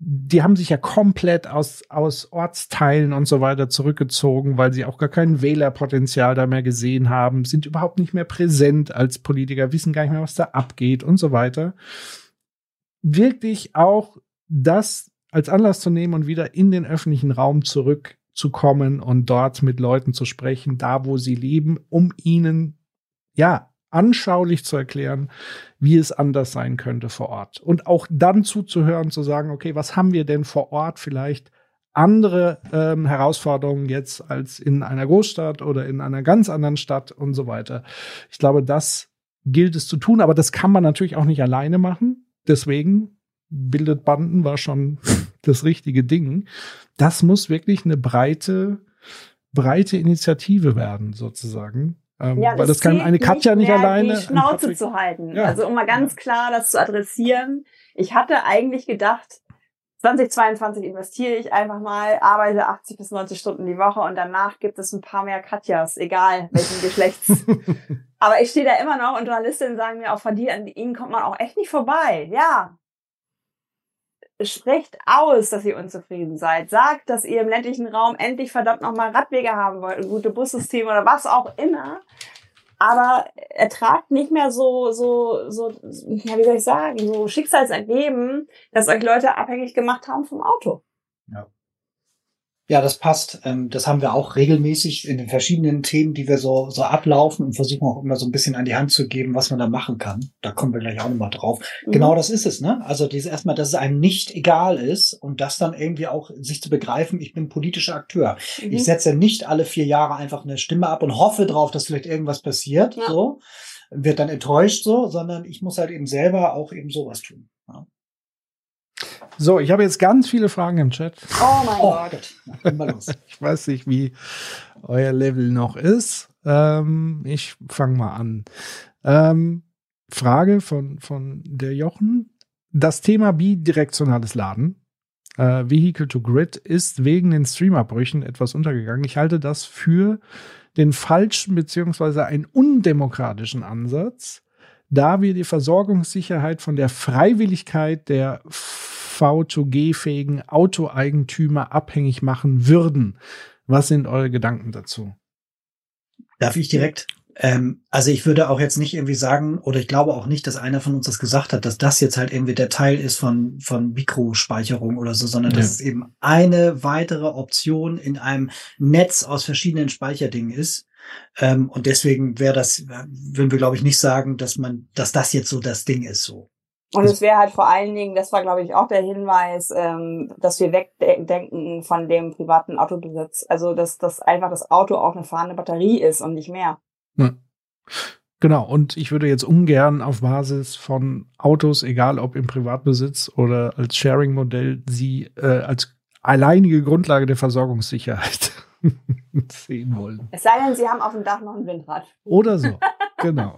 die haben sich ja komplett aus, aus Ortsteilen und so weiter zurückgezogen, weil sie auch gar kein Wählerpotenzial da mehr gesehen haben, sind überhaupt nicht mehr präsent als Politiker, wissen gar nicht mehr, was da abgeht und so weiter. Wirklich auch das als Anlass zu nehmen und wieder in den öffentlichen Raum zurückzukommen und dort mit Leuten zu sprechen, da wo sie leben, um ihnen ja anschaulich zu erklären, wie es anders sein könnte vor Ort. Und auch dann zuzuhören, zu sagen, okay, was haben wir denn vor Ort vielleicht andere ähm, Herausforderungen jetzt als in einer Großstadt oder in einer ganz anderen Stadt und so weiter. Ich glaube, das gilt es zu tun, aber das kann man natürlich auch nicht alleine machen. Deswegen bildet Banden war schon das richtige Ding. Das muss wirklich eine breite, breite Initiative werden, sozusagen. Ähm, ja, weil das, das kann eine Katja nicht, nicht alleine. Die Schnauze zu halten. Ja. Also um mal ganz klar das zu adressieren. Ich hatte eigentlich gedacht, 2022 investiere ich einfach mal, arbeite 80 bis 90 Stunden die Woche und danach gibt es ein paar mehr Katjas, egal welchen Geschlechts. Aber ich stehe da immer noch und Journalistinnen sagen mir auch von dir, an ihnen kommt man auch echt nicht vorbei. Ja, sprecht aus, dass ihr unzufrieden seid. Sagt, dass ihr im ländlichen Raum endlich verdammt nochmal Radwege haben wollt, ein gute Bussysteme oder was auch immer. Aber ertragt nicht mehr so, so, so, ja, wie soll ich sagen, so Schicksalsergeben, dass euch Leute abhängig gemacht haben vom Auto. Ja. Ja, das passt. Ähm, das haben wir auch regelmäßig in den verschiedenen Themen, die wir so, so ablaufen und versuchen auch immer so ein bisschen an die Hand zu geben, was man da machen kann. Da kommen wir gleich auch nochmal drauf. Mhm. Genau das ist es, ne? Also dieses erstmal, dass es einem nicht egal ist und das dann irgendwie auch sich zu begreifen, ich bin politischer Akteur. Mhm. Ich setze nicht alle vier Jahre einfach eine Stimme ab und hoffe drauf, dass vielleicht irgendwas passiert, ja. so. Wird dann enttäuscht, so, sondern ich muss halt eben selber auch eben sowas tun. So, ich habe jetzt ganz viele Fragen im Chat. Oh mein oh. Gott. ich weiß nicht, wie euer Level noch ist. Ähm, ich fange mal an. Ähm, Frage von, von der Jochen. Das Thema bidirektionales Laden, äh, Vehicle to Grid, ist wegen den Streamabbrüchen etwas untergegangen. Ich halte das für den falschen beziehungsweise einen undemokratischen Ansatz, da wir die Versorgungssicherheit von der Freiwilligkeit der V2G-fähigen Autoeigentümer abhängig machen würden. Was sind eure Gedanken dazu? Darf ich direkt? Ähm, also ich würde auch jetzt nicht irgendwie sagen, oder ich glaube auch nicht, dass einer von uns das gesagt hat, dass das jetzt halt irgendwie der Teil ist von, von Mikrospeicherung oder so, sondern ja. dass es eben eine weitere Option in einem Netz aus verschiedenen Speicherdingen ist. Ähm, und deswegen wäre das, würden wir, glaube ich, nicht sagen, dass man, dass das jetzt so das Ding ist so. Und es wäre halt vor allen Dingen, das war glaube ich auch der Hinweis, ähm, dass wir wegdenken von dem privaten Autobesitz. Also dass, dass einfach das Auto auch eine fahrende Batterie ist und nicht mehr. Ja. Genau, und ich würde jetzt ungern auf Basis von Autos, egal ob im Privatbesitz oder als Sharing-Modell, sie äh, als alleinige Grundlage der Versorgungssicherheit sehen wollen. Es sei denn, Sie haben auf dem Dach noch ein Windrad. Oder so, genau.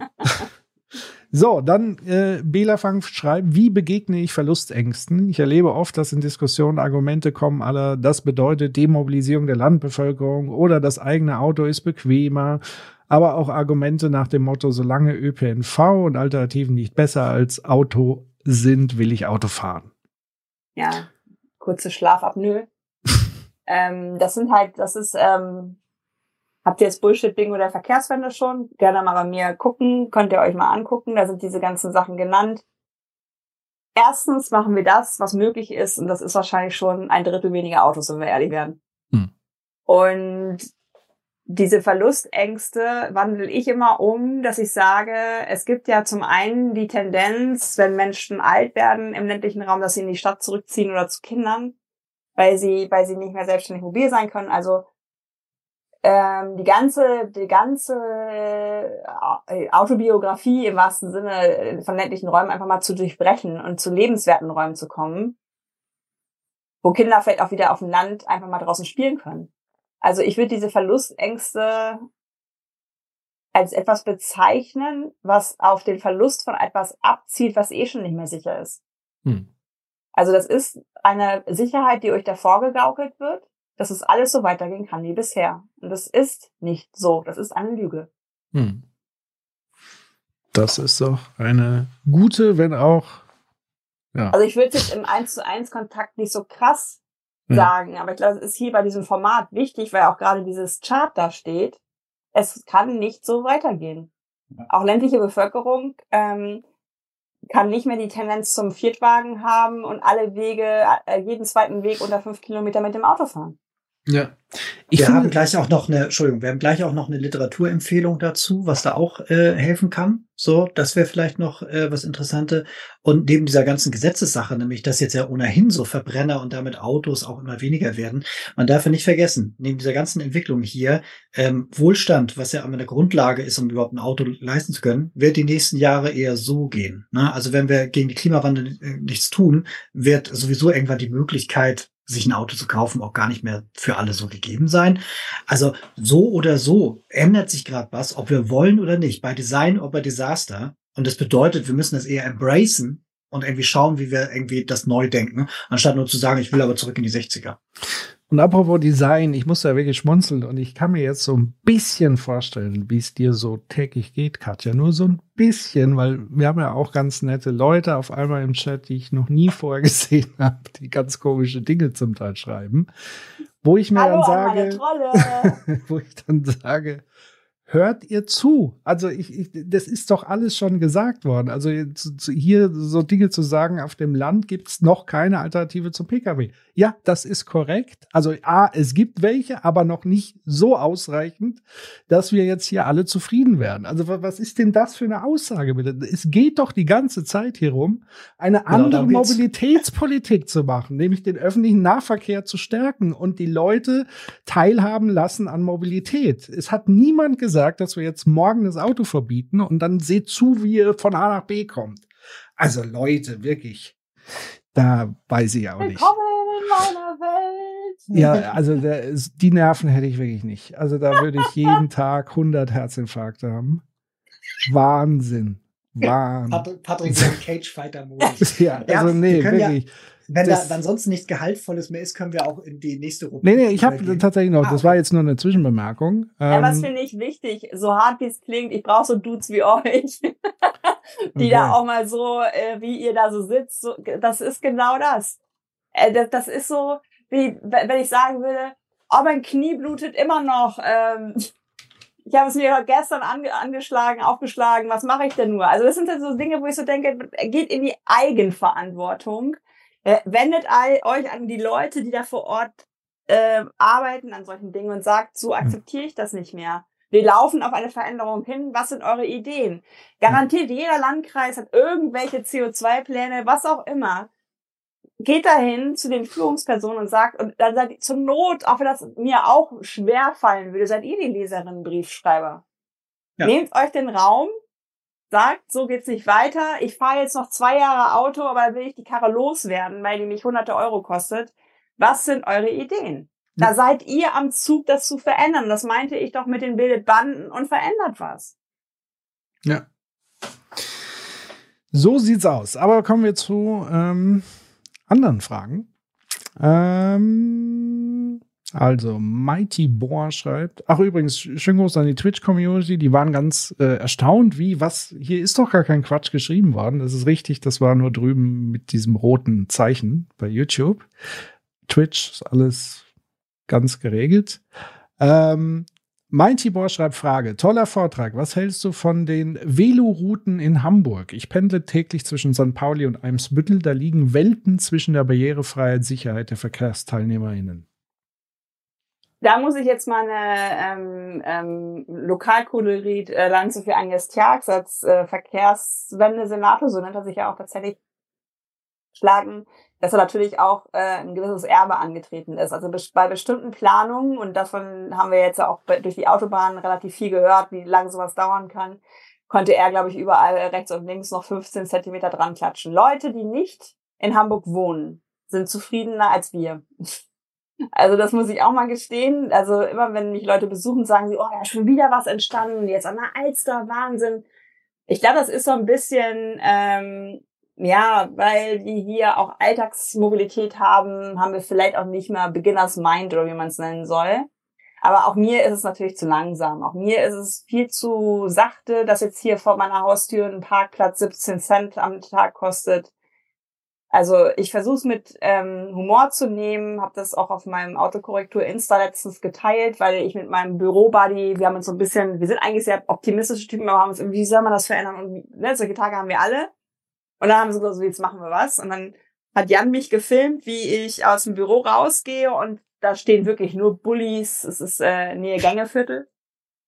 So, dann äh, Bela Fang schreibt, wie begegne ich Verlustängsten? Ich erlebe oft, dass in Diskussionen Argumente kommen, aller das bedeutet Demobilisierung der Landbevölkerung oder das eigene Auto ist bequemer, aber auch Argumente nach dem Motto, solange ÖPNV und Alternativen nicht besser als Auto sind, will ich Auto fahren. Ja, kurze Schlafapnoe. Ähm, das sind halt, das ist ähm, Habt ihr jetzt Bullshit-Bingo der Verkehrswende schon? Gerne mal bei mir gucken, könnt ihr euch mal angucken, da sind diese ganzen Sachen genannt. Erstens machen wir das, was möglich ist, und das ist wahrscheinlich schon ein Drittel weniger Autos, wenn wir ehrlich werden. Hm. Und diese Verlustängste wandle ich immer um, dass ich sage, es gibt ja zum einen die Tendenz, wenn Menschen alt werden im ländlichen Raum, dass sie in die Stadt zurückziehen oder zu Kindern, weil sie, weil sie nicht mehr selbstständig mobil sein können. Also ähm, die ganze, die ganze äh, Autobiografie im wahrsten Sinne äh, von ländlichen Räumen einfach mal zu durchbrechen und zu lebenswerten Räumen zu kommen, wo Kinder vielleicht auch wieder auf dem Land einfach mal draußen spielen können. Also ich würde diese Verlustängste als etwas bezeichnen, was auf den Verlust von etwas abzielt, was eh schon nicht mehr sicher ist. Hm. Also das ist eine Sicherheit, die euch davor gegaukelt wird dass es alles so weitergehen kann wie bisher. Und das ist nicht so. Das ist eine Lüge. Hm. Das ist doch eine gute, wenn auch. Ja. Also ich würde jetzt im 1 zu 1 Kontakt nicht so krass ja. sagen, aber ich glaube, es ist hier bei diesem Format wichtig, weil auch gerade dieses Chart da steht. Es kann nicht so weitergehen. Ja. Auch ländliche Bevölkerung ähm, kann nicht mehr die Tendenz zum Viertwagen haben und alle Wege, äh, jeden zweiten Weg unter fünf Kilometer mit dem Auto fahren. Ja. Ich wir haben gleich auch noch eine, Entschuldigung, wir haben gleich auch noch eine Literaturempfehlung dazu, was da auch äh, helfen kann. So, das wäre vielleicht noch äh, was Interessante. Und neben dieser ganzen Gesetzessache, nämlich, dass jetzt ja ohnehin so Verbrenner und damit Autos auch immer weniger werden, man darf ja nicht vergessen, neben dieser ganzen Entwicklung hier, ähm, Wohlstand, was ja eine Grundlage ist, um überhaupt ein Auto leisten zu können, wird die nächsten Jahre eher so gehen. Ne? Also wenn wir gegen die Klimawandel äh, nichts tun, wird sowieso irgendwann die Möglichkeit sich ein Auto zu kaufen, auch gar nicht mehr für alle so gegeben sein. Also so oder so ändert sich gerade was, ob wir wollen oder nicht, bei Design oder bei Desaster. Und das bedeutet, wir müssen das eher embracen und irgendwie schauen, wie wir irgendwie das neu denken, anstatt nur zu sagen, ich will aber zurück in die 60er. Und apropos Design, ich muss da wirklich schmunzeln und ich kann mir jetzt so ein bisschen vorstellen, wie es dir so täglich geht, Katja. Nur so ein bisschen, weil wir haben ja auch ganz nette Leute auf einmal im Chat, die ich noch nie vorher gesehen habe, die ganz komische Dinge zum Teil schreiben. Wo ich mir Hallo dann sage, wo ich dann sage, hört ihr zu. Also ich, ich, das ist doch alles schon gesagt worden. Also hier so Dinge zu sagen, auf dem Land gibt's noch keine Alternative zum Pkw. Ja, das ist korrekt. Also A, es gibt welche, aber noch nicht so ausreichend, dass wir jetzt hier alle zufrieden werden. Also was ist denn das für eine Aussage bitte? Es geht doch die ganze Zeit hier rum, eine genau, andere Mobilitätspolitik zu machen, nämlich den öffentlichen Nahverkehr zu stärken und die Leute teilhaben lassen an Mobilität. Es hat niemand gesagt, dass wir jetzt morgen das Auto verbieten und dann seht zu, wie ihr von A nach B kommt. Also Leute, wirklich. Da weiß ich auch nicht. Willkommen in meiner Welt. Ja, also der, die Nerven hätte ich wirklich nicht. Also da würde ich jeden Tag 100 Herzinfarkte haben. Wahnsinn. Wahnsinn. Patrick, Patrick Cage Fighter Modus. ja, also ja, nee, wirklich. Ja, wenn das, da ansonsten nichts Gehaltvolles mehr ist, können wir auch in die nächste Rubrik. Nee, nee, ich habe tatsächlich noch, ah, das war jetzt nur eine Zwischenbemerkung. Ja, ähm, was finde ich wichtig, so hart wie es klingt, ich brauche so Dudes wie euch, die okay. da auch mal so, äh, wie ihr da so sitzt, so, das ist genau das. Äh, das. Das ist so, wie wenn ich sagen würde, oh, mein Knie blutet immer noch. Ähm, ich habe es mir gestern ange angeschlagen, aufgeschlagen, was mache ich denn nur? Also das sind dann so Dinge, wo ich so denke, geht in die Eigenverantwortung. Äh, wendet euch an die Leute, die da vor Ort äh, arbeiten an solchen Dingen und sagt, so hm. akzeptiere ich das nicht mehr. Wir laufen auf eine Veränderung hin. Was sind eure Ideen? Garantiert jeder Landkreis hat irgendwelche CO2-Pläne, was auch immer. Geht dahin zu den Führungspersonen und sagt, und dann seid ihr zur Not, auch wenn das mir auch schwer fallen würde, seid ihr die Leserinnen, Briefschreiber. Ja. Nehmt euch den Raum, sagt, so geht's nicht weiter. Ich fahre jetzt noch zwei Jahre Auto, aber dann will ich die Karre loswerden, weil die mich hunderte Euro kostet. Was sind eure Ideen? Da seid ihr am Zug, das zu verändern. Das meinte ich doch mit den bildet Banden und verändert was. Ja. So sieht's aus. Aber kommen wir zu ähm, anderen Fragen. Ähm, also, Mighty Boar schreibt. Ach, übrigens, schön groß an die Twitch-Community. Die waren ganz äh, erstaunt, wie, was, hier ist doch gar kein Quatsch geschrieben worden. Das ist richtig, das war nur drüben mit diesem roten Zeichen bei YouTube. Twitch ist alles ganz geregelt. Ähm, mein Tibor schreibt Frage. Toller Vortrag. Was hältst du von den Velorouten in Hamburg? Ich pendle täglich zwischen St. Pauli und Eimsbüttel. Da liegen Welten zwischen der Barrierefreiheit Sicherheit der VerkehrsteilnehmerInnen. Da muss ich jetzt mal eine ähm, ähm, Lokalkolorit-Lanze äh, für Agnes Tjax als äh, Verkehrswende-Senator, so nennt er sich ja auch tatsächlich, schlagen dass er natürlich auch äh, ein gewisses Erbe angetreten ist. Also bei bestimmten Planungen, und davon haben wir jetzt auch durch die Autobahn relativ viel gehört, wie lange sowas dauern kann, konnte er, glaube ich, überall rechts und links noch 15 Zentimeter dran klatschen. Leute, die nicht in Hamburg wohnen, sind zufriedener als wir. Also das muss ich auch mal gestehen. Also immer wenn mich Leute besuchen, sagen sie, oh ja, schon wieder was entstanden, jetzt an der Alster, Wahnsinn. Ich glaube, das ist so ein bisschen ähm, ja, weil die hier auch Alltagsmobilität haben, haben wir vielleicht auch nicht mehr Beginners Mind oder wie man es nennen soll. Aber auch mir ist es natürlich zu langsam. Auch mir ist es viel zu sachte, dass jetzt hier vor meiner Haustür ein Parkplatz 17 Cent am Tag kostet. Also ich versuche es mit ähm, Humor zu nehmen, habe das auch auf meinem Autokorrektur Insta letztens geteilt, weil ich mit meinem Büro-Buddy, wir haben uns so ein bisschen, wir sind eigentlich sehr optimistische Typen, aber haben uns irgendwie, wie soll man das verändern? Und ne, solche Tage haben wir alle. Und dann haben sie gesagt, so, jetzt machen wir was. Und dann hat Jan mich gefilmt, wie ich aus dem Büro rausgehe und da stehen wirklich nur Bullies. Es ist äh, Nähe Gängeviertel.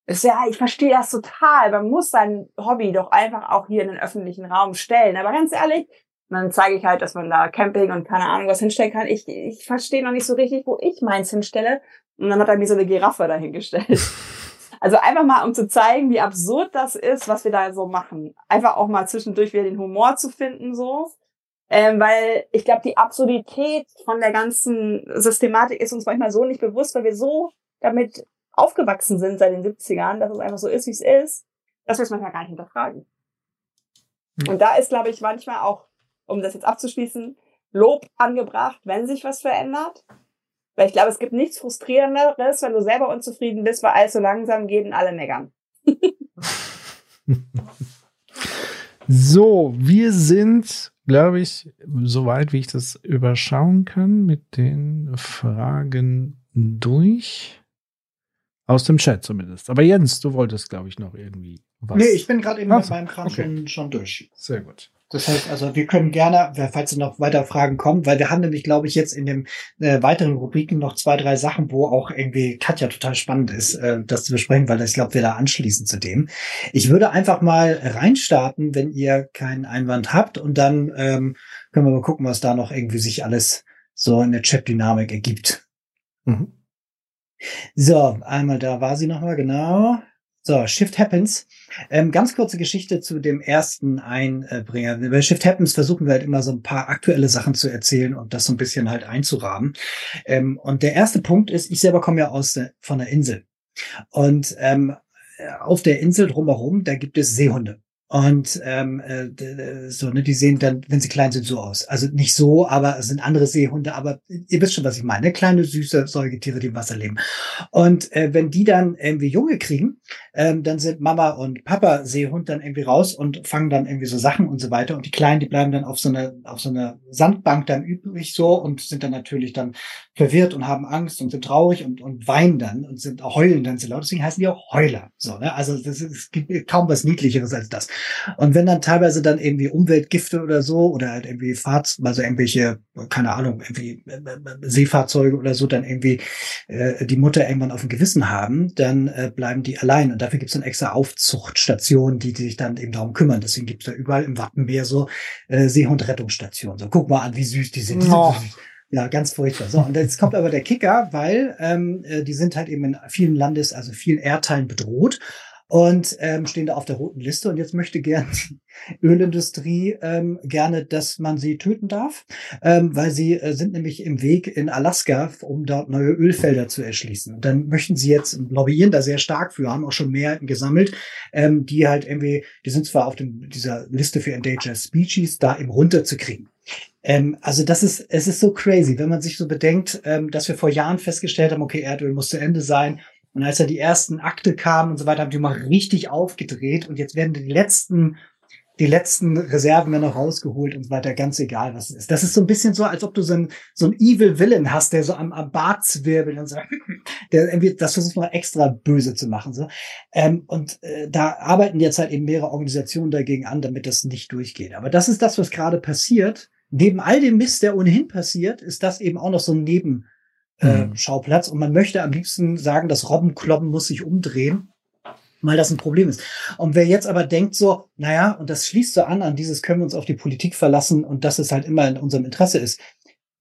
Ist ja, ich verstehe das total. Man muss sein Hobby doch einfach auch hier in den öffentlichen Raum stellen. Aber ganz ehrlich, dann zeige ich halt, dass man da Camping und keine Ahnung was hinstellen kann. Ich, ich verstehe noch nicht so richtig, wo ich meins hinstelle. Und dann hat er mir so eine Giraffe dahingestellt. Also einfach mal, um zu zeigen, wie absurd das ist, was wir da so machen. Einfach auch mal zwischendurch wieder den Humor zu finden, so. Ähm, weil ich glaube, die Absurdität von der ganzen Systematik ist uns manchmal so nicht bewusst, weil wir so damit aufgewachsen sind seit den 70ern, dass es einfach so ist, wie es ist, dass wir es manchmal gar nicht hinterfragen. Mhm. Und da ist, glaube ich, manchmal auch, um das jetzt abzuschließen, Lob angebracht, wenn sich was verändert. Weil ich glaube, es gibt nichts Frustrierenderes, wenn du selber unzufrieden bist, weil alles so langsam geht und alle meckern. so, wir sind, glaube ich, soweit wie ich das überschauen kann, mit den Fragen durch. Aus dem Chat zumindest. Aber Jens, du wolltest, glaube ich, noch irgendwie was. Nee, ich bin gerade eben mit meinem Kram okay. schon, schon durch. Sehr gut. Das heißt also, wir können gerne, falls noch weiter Fragen kommen, weil wir haben nämlich, glaube ich, jetzt in den äh, weiteren Rubriken noch zwei, drei Sachen, wo auch irgendwie Katja total spannend ist, äh, das zu besprechen, weil ich glaube, wir da anschließen zu dem. Ich würde einfach mal reinstarten, wenn ihr keinen Einwand habt und dann ähm, können wir mal gucken, was da noch irgendwie sich alles so in der Chat-Dynamik ergibt. Mhm. So, einmal da war sie nochmal, genau. So, Shift Happens. Ähm, ganz kurze Geschichte zu dem ersten Einbringer. Bei Shift Happens versuchen wir halt immer so ein paar aktuelle Sachen zu erzählen und das so ein bisschen halt einzurahmen. Ähm, und der erste Punkt ist, ich selber komme ja aus von der Insel. Und ähm, auf der Insel drumherum, da gibt es Seehunde. Und ähm, äh, so, ne, die sehen dann, wenn sie klein sind, so aus. Also nicht so, aber es sind andere Seehunde, aber ihr wisst schon, was ich meine. Kleine, süße Säugetiere, die im Wasser leben. Und äh, wenn die dann irgendwie Junge kriegen, ähm, dann sind Mama und Papa Seehund dann irgendwie raus und fangen dann irgendwie so Sachen und so weiter. Und die Kleinen, die bleiben dann auf so einer auf so einer Sandbank dann übrig so und sind dann natürlich dann verwirrt und haben Angst und sind traurig und, und weinen dann und sind heulen dann so laut. Deswegen heißen die auch Heuler. So, ne? Also das ist, es gibt kaum was Niedlicheres als das. Und wenn dann teilweise dann irgendwie Umweltgifte oder so oder halt irgendwie Fahrt, also irgendwelche, keine Ahnung, irgendwie äh, Seefahrzeuge oder so dann irgendwie äh, die Mutter irgendwann auf dem Gewissen haben, dann äh, bleiben die allein. Und dafür gibt es dann extra Aufzuchtstationen, die, die sich dann eben darum kümmern. Deswegen gibt es da überall im Wattenmeer so äh, Seehundrettungsstationen. So, guck mal an, wie süß die sind. Oh. ja, ganz furchtbar. So, und jetzt kommt aber der Kicker, weil ähm, äh, die sind halt eben in vielen Landes, also vielen Erdteilen bedroht. Und ähm, stehen da auf der roten Liste. Und jetzt möchte gern die Ölindustrie ähm, gerne, dass man sie töten darf, ähm, weil sie äh, sind nämlich im Weg in Alaska, um dort neue Ölfelder zu erschließen. Und dann möchten sie jetzt lobbyieren da sehr stark für, haben auch schon Mehrheiten gesammelt, ähm, die halt irgendwie, die sind zwar auf dem, dieser Liste für Endangered Species, da eben runterzukriegen. Ähm, also das ist, es ist so crazy, wenn man sich so bedenkt, ähm, dass wir vor Jahren festgestellt haben, okay, Erdöl muss zu Ende sein. Und als da die ersten Akte kamen und so weiter, haben die mal richtig aufgedreht und jetzt werden die letzten die letzten Reserven werden noch rausgeholt und so weiter, ganz egal, was es ist. Das ist so ein bisschen so, als ob du so ein, so ein Evil Villain hast, der so am, am Bart zwirbelt und so, der irgendwie, das versucht mal extra böse zu machen, so. Ähm, und äh, da arbeiten jetzt halt eben mehrere Organisationen dagegen an, damit das nicht durchgeht. Aber das ist das, was gerade passiert. Neben all dem Mist, der ohnehin passiert, ist das eben auch noch so ein Nebenschauplatz. Äh, mhm. Und man möchte am liebsten sagen, das Robbenkloppen muss sich umdrehen weil das ein Problem ist. Und wer jetzt aber denkt so, naja, und das schließt so an, an dieses können wir uns auf die Politik verlassen und dass es halt immer in unserem Interesse ist.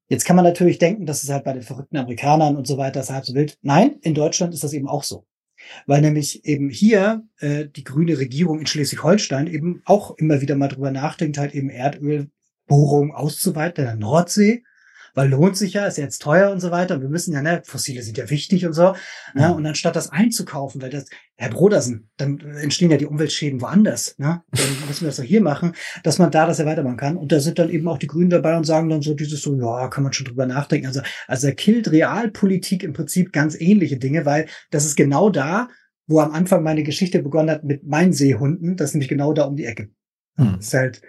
Jetzt kann man natürlich denken, dass es halt bei den verrückten Amerikanern und so weiter ist halb so wild. Nein, in Deutschland ist das eben auch so. Weil nämlich eben hier äh, die grüne Regierung in Schleswig-Holstein eben auch immer wieder mal drüber nachdenkt, halt eben Erdölbohrungen auszuweiten in der Nordsee weil lohnt sich ja, ist ja jetzt teuer und so weiter. wir müssen ja, ne, Fossile sind ja wichtig und so. Ne? Mhm. Und anstatt das einzukaufen, weil das, Herr Brodersen, dann entstehen ja die Umweltschäden woanders. Ne? Dann müssen wir das doch hier machen, dass man da das ja weitermachen kann. Und da sind dann eben auch die Grünen dabei und sagen dann so dieses so, ja, kann man schon drüber nachdenken. Also, also er killt Realpolitik im Prinzip ganz ähnliche Dinge, weil das ist genau da, wo am Anfang meine Geschichte begonnen hat mit meinen Seehunden. Das ist nämlich genau da um die Ecke. Hm. Das ist halt,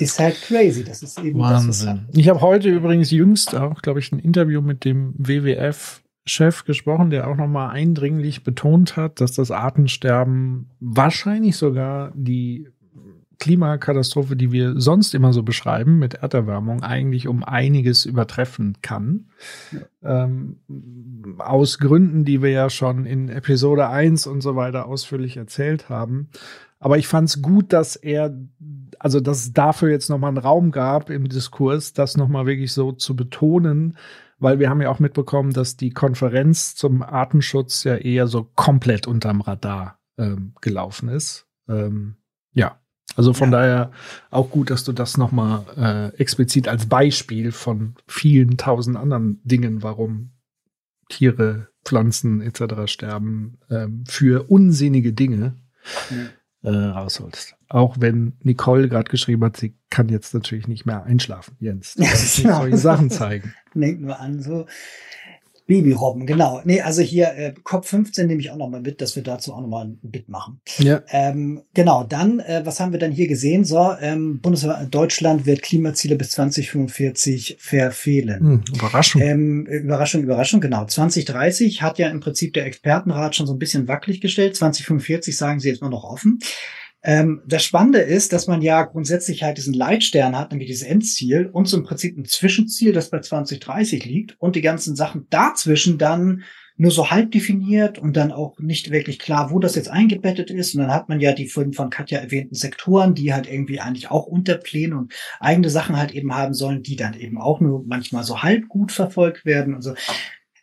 ist halt crazy. Das ist eben Wahnsinn. Das, ich habe heute übrigens jüngst auch, glaube ich, ein Interview mit dem WWF Chef gesprochen, der auch nochmal eindringlich betont hat, dass das Artensterben wahrscheinlich sogar die Klimakatastrophe, die wir sonst immer so beschreiben mit Erderwärmung, eigentlich um einiges übertreffen kann. Ja. Ähm, aus Gründen, die wir ja schon in Episode 1 und so weiter ausführlich erzählt haben. Aber ich fand es gut, dass er, also dass es dafür jetzt nochmal einen Raum gab im Diskurs, das nochmal wirklich so zu betonen, weil wir haben ja auch mitbekommen, dass die Konferenz zum Artenschutz ja eher so komplett unterm Radar ähm, gelaufen ist. Ähm, ja, also von ja. daher auch gut, dass du das nochmal äh, explizit als Beispiel von vielen tausend anderen Dingen, warum Tiere, Pflanzen etc. sterben, ähm, für unsinnige Dinge. Mhm äh, rausholst. Auch wenn Nicole gerade geschrieben hat, sie kann jetzt natürlich nicht mehr einschlafen, Jens. Du ja. solche Sachen zeigen. Denk nur an, so Babyrobben, genau. Nee, also hier äh, COP 15 nehme ich auch noch mal mit, dass wir dazu auch noch mal ein Bit machen. Ja. Ähm, genau, dann, äh, was haben wir dann hier gesehen? So, ähm, Bundesland Deutschland wird Klimaziele bis 2045 verfehlen. Hm, Überraschung. Ähm, Überraschung, Überraschung, genau. 2030 hat ja im Prinzip der Expertenrat schon so ein bisschen wackelig gestellt. 2045 sagen sie jetzt nur noch offen. Ähm, das Spannende ist, dass man ja grundsätzlich halt diesen Leitstern hat, nämlich dieses Endziel und so im Prinzip ein Zwischenziel, das bei 2030 liegt und die ganzen Sachen dazwischen dann nur so halb definiert und dann auch nicht wirklich klar, wo das jetzt eingebettet ist. Und dann hat man ja die von, von Katja erwähnten Sektoren, die halt irgendwie eigentlich auch Unterpläne und eigene Sachen halt eben haben sollen, die dann eben auch nur manchmal so halb gut verfolgt werden und so.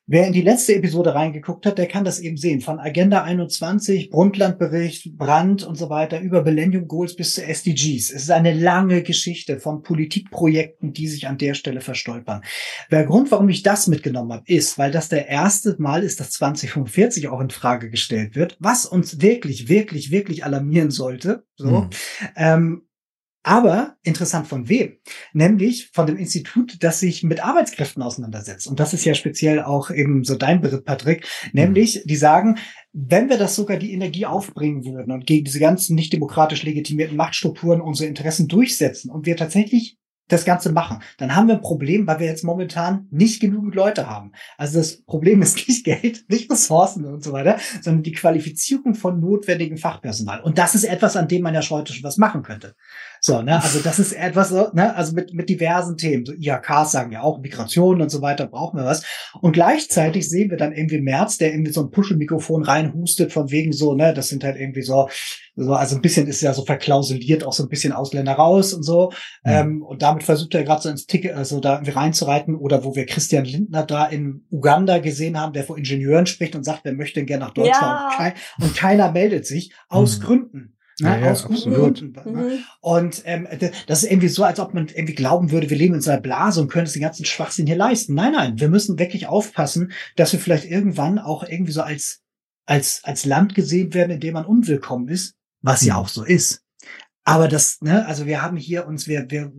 Wer in die letzte Episode reingeguckt hat, der kann das eben sehen. Von Agenda 21, Brundtlandbericht, Brand und so weiter, über Millennium Goals bis zu SDGs. Es ist eine lange Geschichte von Politikprojekten, die sich an der Stelle verstolpern. Der Grund, warum ich das mitgenommen habe, ist, weil das der erste Mal ist, dass 2045 auch in Frage gestellt wird, was uns wirklich, wirklich, wirklich alarmieren sollte. So. Hm. Ähm, aber interessant von wem? Nämlich von dem Institut, das sich mit Arbeitskräften auseinandersetzt. Und das ist ja speziell auch eben so dein Bericht, Patrick. Nämlich, die sagen, wenn wir das sogar die Energie aufbringen würden und gegen diese ganzen nicht demokratisch legitimierten Machtstrukturen unsere Interessen durchsetzen und wir tatsächlich das Ganze machen, dann haben wir ein Problem, weil wir jetzt momentan nicht genügend Leute haben. Also das Problem ist nicht Geld, nicht Ressourcen und so weiter, sondern die Qualifizierung von notwendigem Fachpersonal. Und das ist etwas, an dem man ja heute schon was machen könnte. So, ne, also das ist etwas so, ne, also mit, mit diversen Themen. So IHKs sagen ja auch Migration und so weiter, brauchen wir was. Und gleichzeitig sehen wir dann irgendwie März, der irgendwie so ein Puschelmikrofon reinhustet von wegen so, ne, das sind halt irgendwie so, so, also ein bisschen ist ja so verklausuliert, auch so ein bisschen Ausländer raus und so. Mhm. Ähm, und damit versucht er gerade so ins Ticket, also da irgendwie reinzureiten. Oder wo wir Christian Lindner da in Uganda gesehen haben, der vor Ingenieuren spricht und sagt, wer möchte denn gerne nach Deutschland? Ja. Und, kein, und, keiner meldet sich aus mhm. Gründen. Ne, ja, ja, aus guten Gründen. Ne? Mhm. Und ähm, das ist irgendwie so, als ob man irgendwie glauben würde, wir leben in so einer Blase und können uns den ganzen Schwachsinn hier leisten. Nein, nein, wir müssen wirklich aufpassen, dass wir vielleicht irgendwann auch irgendwie so als als als Land gesehen werden, in dem man unwillkommen ist, was mhm. ja auch so ist. Aber das, ne, also wir haben hier uns, wir, wir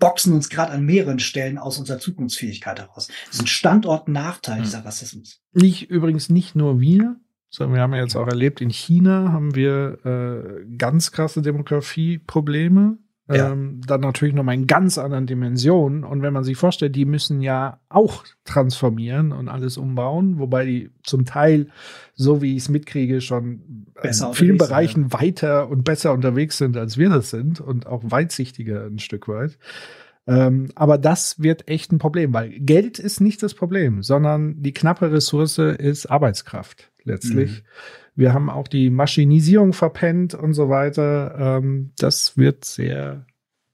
boxen uns gerade an mehreren Stellen aus unserer Zukunftsfähigkeit heraus. Das ist ein Standortnachteil, mhm. dieser Rassismus. Nicht, übrigens nicht nur wir, sondern wir haben ja jetzt auch erlebt, in China haben wir äh, ganz krasse Demografieprobleme. Ja. Ähm, dann natürlich noch mal in ganz anderen Dimensionen. Und wenn man sich vorstellt, die müssen ja auch transformieren und alles umbauen, wobei die zum Teil, so wie ich es mitkriege, schon besser in vielen Bereichen sind, ja. weiter und besser unterwegs sind, als wir das sind und auch weitsichtiger ein Stück weit. Ähm, aber das wird echt ein Problem, weil Geld ist nicht das Problem, sondern die knappe Ressource ist Arbeitskraft letztlich. Mhm. Wir haben auch die Maschinisierung verpennt und so weiter. Ähm, das wird sehr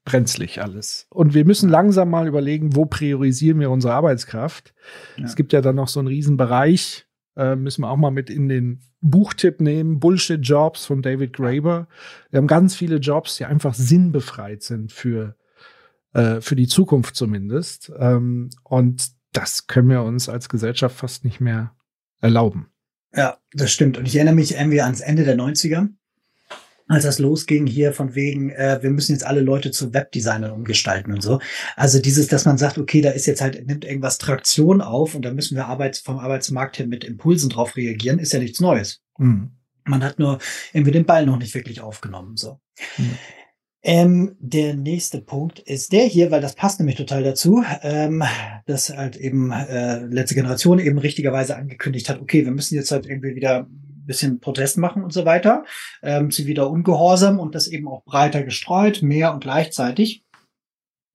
brenzlig alles. Und wir müssen langsam mal überlegen, wo priorisieren wir unsere Arbeitskraft. Ja. Es gibt ja dann noch so einen Riesenbereich, äh, müssen wir auch mal mit in den Buchtipp nehmen, Bullshit-Jobs von David Graeber. Wir haben ganz viele Jobs, die einfach sinnbefreit sind für, äh, für die Zukunft zumindest. Ähm, und das können wir uns als Gesellschaft fast nicht mehr erlauben. Ja, das stimmt. Und ich erinnere mich irgendwie ans Ende der 90er, als das losging hier von wegen, äh, wir müssen jetzt alle Leute zu Webdesignern umgestalten und so. Also dieses, dass man sagt, okay, da ist jetzt halt, nimmt irgendwas Traktion auf und da müssen wir Arbeits vom Arbeitsmarkt her mit Impulsen drauf reagieren, ist ja nichts Neues. Mhm. Man hat nur irgendwie den Ball noch nicht wirklich aufgenommen, so. Mhm. Ähm, der nächste Punkt ist der hier, weil das passt nämlich total dazu, ähm, dass halt eben äh, letzte Generation eben richtigerweise angekündigt hat, okay, wir müssen jetzt halt irgendwie wieder ein bisschen Protest machen und so weiter, ähm, sie wieder ungehorsam und das eben auch breiter gestreut, mehr und gleichzeitig.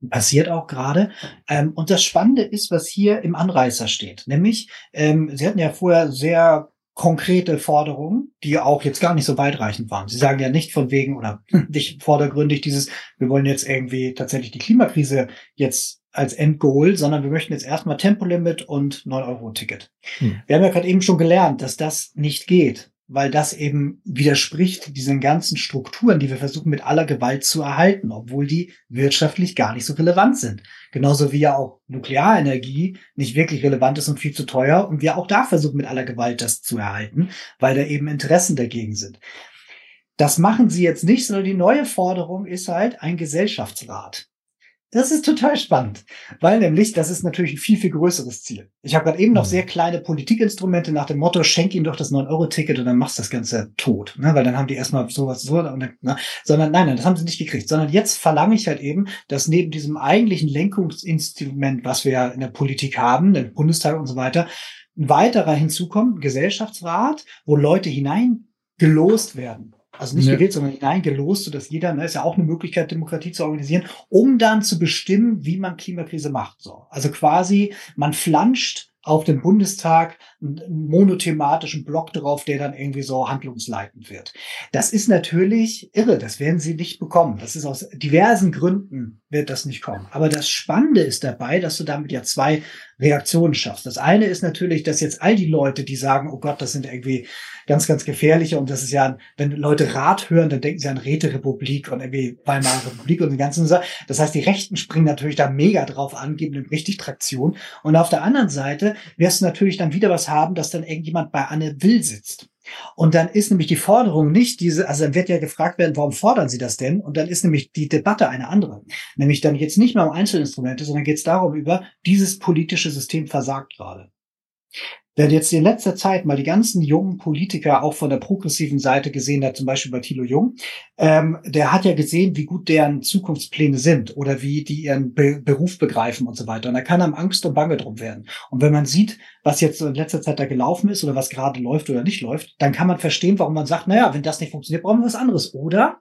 Passiert auch gerade. Ähm, und das Spannende ist, was hier im Anreißer steht. Nämlich, ähm, Sie hatten ja vorher sehr konkrete Forderungen, die auch jetzt gar nicht so weitreichend waren. Sie sagen ja nicht von wegen oder nicht vordergründig dieses, wir wollen jetzt irgendwie tatsächlich die Klimakrise jetzt als Endgoal, sondern wir möchten jetzt erstmal Tempolimit und 9-Euro-Ticket. Hm. Wir haben ja gerade eben schon gelernt, dass das nicht geht weil das eben widerspricht diesen ganzen Strukturen, die wir versuchen mit aller Gewalt zu erhalten, obwohl die wirtschaftlich gar nicht so relevant sind. Genauso wie ja auch Nuklearenergie nicht wirklich relevant ist und viel zu teuer und wir auch da versuchen mit aller Gewalt das zu erhalten, weil da eben Interessen dagegen sind. Das machen sie jetzt nicht, sondern die neue Forderung ist halt ein Gesellschaftsrat. Das ist total spannend, weil nämlich das ist natürlich ein viel, viel größeres Ziel. Ich habe gerade eben noch mhm. sehr kleine Politikinstrumente nach dem Motto, schenk ihnen doch das 9-Euro-Ticket und dann machst du das Ganze tot. Ne? Weil dann haben die erstmal sowas so, und dann, ne? sondern nein, nein, das haben sie nicht gekriegt. Sondern jetzt verlange ich halt eben, dass neben diesem eigentlichen Lenkungsinstrument, was wir ja in der Politik haben, im Bundestag und so weiter, ein weiterer hinzukommt, ein Gesellschaftsrat, wo Leute hineingelost werden also nicht ja. gewählt, sondern hineingelost, sodass jeder, ne, ist ja auch eine Möglichkeit, Demokratie zu organisieren, um dann zu bestimmen, wie man Klimakrise macht. So. Also quasi, man flanscht auf dem Bundestag einen monothematischen Block drauf, der dann irgendwie so handlungsleitend wird. Das ist natürlich irre, das werden sie nicht bekommen. Das ist aus diversen Gründen wird das nicht kommen. Aber das Spannende ist dabei, dass du damit ja zwei Reaktionen schaffst. Das eine ist natürlich, dass jetzt all die Leute, die sagen, oh Gott, das sind irgendwie ganz, ganz gefährliche und das ist ja, wenn Leute Rat hören, dann denken sie an Räterepublik und irgendwie Weimarer Republik und den ganzen Sachen. Das heißt, die Rechten springen natürlich da mega drauf an, geben richtig Traktion. Und auf der anderen Seite wirst du natürlich dann wieder was haben, dass dann irgendjemand bei Anne Will sitzt. Und dann ist nämlich die Forderung nicht diese, also dann wird ja gefragt werden, warum fordern Sie das denn? Und dann ist nämlich die Debatte eine andere. Nämlich dann es nicht mehr um Einzelinstrumente, sondern geht es darum über, dieses politische System versagt gerade. Wer jetzt in letzter Zeit mal die ganzen jungen Politiker auch von der progressiven Seite gesehen hat, zum Beispiel bei Thilo Jung, ähm, der hat ja gesehen, wie gut deren Zukunftspläne sind oder wie die ihren Be Beruf begreifen und so weiter. Und da kann einem Angst und Bange drum werden. Und wenn man sieht, was jetzt in letzter Zeit da gelaufen ist oder was gerade läuft oder nicht läuft, dann kann man verstehen, warum man sagt, naja, wenn das nicht funktioniert, brauchen wir was anderes. Oder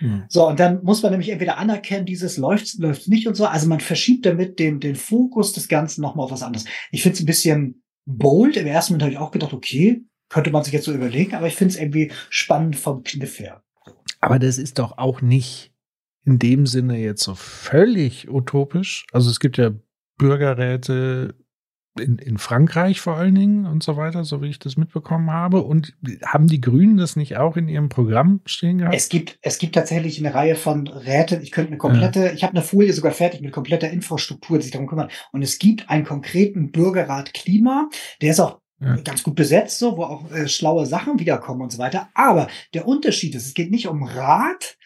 Mhm. So, und dann muss man nämlich entweder anerkennen, dieses läuft, läuft nicht und so. Also man verschiebt damit den, den Fokus des Ganzen nochmal auf was anderes. Ich finde es ein bisschen bold. Im ersten Moment habe ich auch gedacht, okay, könnte man sich jetzt so überlegen, aber ich finde es irgendwie spannend vom Kniff her. Aber das ist doch auch nicht in dem Sinne jetzt so völlig utopisch. Also es gibt ja Bürgerräte in, in Frankreich vor allen Dingen und so weiter, so wie ich das mitbekommen habe. Und haben die Grünen das nicht auch in ihrem Programm stehen gehabt? Es gibt, es gibt tatsächlich eine Reihe von Räten. Ich könnte eine komplette, ja. ich habe eine Folie sogar fertig mit kompletter Infrastruktur, die sich darum kümmert. Und es gibt einen konkreten Bürgerrat Klima, der ist auch ja. ganz gut besetzt, so, wo auch äh, schlaue Sachen wiederkommen und so weiter. Aber der Unterschied ist, es geht nicht um Rat,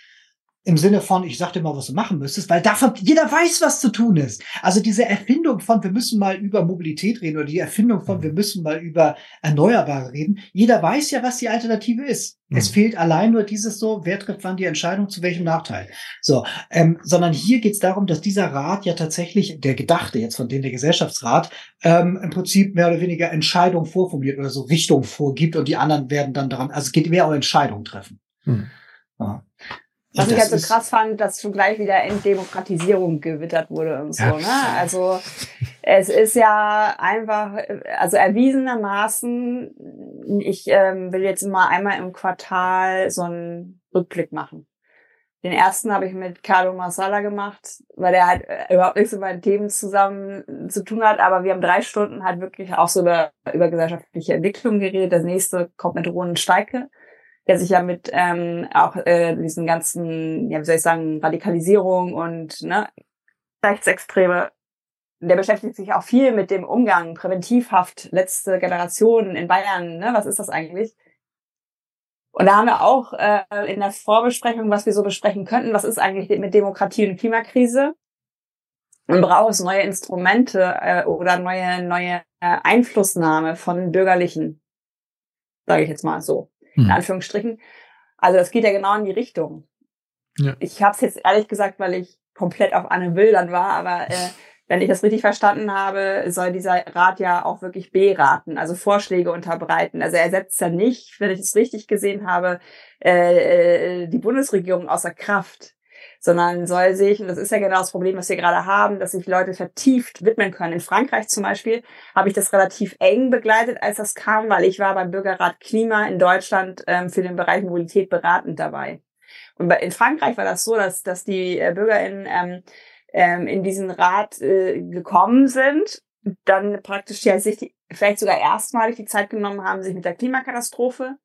im Sinne von, ich sag dir mal, was du machen müsstest, weil davon jeder weiß, was zu tun ist. Also diese Erfindung von, wir müssen mal über Mobilität reden oder die Erfindung von, mhm. wir müssen mal über Erneuerbare reden. Jeder weiß ja, was die Alternative ist. Mhm. Es fehlt allein nur dieses so, wer trifft wann die Entscheidung, zu welchem Nachteil. So, ähm, sondern hier geht es darum, dass dieser Rat ja tatsächlich, der Gedachte jetzt von dem der Gesellschaftsrat, ähm, im Prinzip mehr oder weniger Entscheidungen vorformuliert oder so Richtung vorgibt und die anderen werden dann daran, also es geht mehr um Entscheidungen treffen. Mhm. Ja. Was ich halt so krass fand, dass schon gleich wieder Entdemokratisierung gewittert wurde und so. Ja. Ne? Also es ist ja einfach, also erwiesenermaßen, ich ähm, will jetzt mal einmal im Quartal so einen Rückblick machen. Den ersten habe ich mit Carlo Marsala gemacht, weil der halt äh, überhaupt nichts mit meinen Themen zusammen zu tun hat, aber wir haben drei Stunden halt wirklich auch so über, über gesellschaftliche Entwicklung geredet. Das nächste kommt mit Ronen Steike der sich ja mit ähm, auch äh, diesen ganzen, ja, wie soll ich sagen, Radikalisierung und ne, Rechtsextreme, der beschäftigt sich auch viel mit dem Umgang, Präventivhaft, letzte Generation in Bayern, ne, was ist das eigentlich? Und da haben wir auch äh, in der Vorbesprechung, was wir so besprechen könnten, was ist eigentlich mit Demokratie und Klimakrise? Und braucht es neue Instrumente äh, oder neue, neue äh, Einflussnahme von Bürgerlichen, sage ich jetzt mal so in hm. Anführungsstrichen. Also das geht ja genau in die Richtung. Ja. Ich habe es jetzt ehrlich gesagt, weil ich komplett auf Anne Will dann war, aber äh, wenn ich das richtig verstanden habe, soll dieser Rat ja auch wirklich beraten, also Vorschläge unterbreiten. Also er setzt ja nicht, wenn ich es richtig gesehen habe, äh, äh die Bundesregierung außer Kraft sondern soll sich, und das ist ja genau das Problem, was wir gerade haben, dass sich Leute vertieft widmen können. In Frankreich zum Beispiel habe ich das relativ eng begleitet, als das kam, weil ich war beim Bürgerrat Klima in Deutschland ähm, für den Bereich Mobilität beratend dabei. Und in Frankreich war das so, dass, dass die äh, BürgerInnen ähm, ähm, in diesen Rat äh, gekommen sind, dann praktisch ja sich die, vielleicht sogar erstmalig die Zeit genommen haben, sich mit der Klimakatastrophe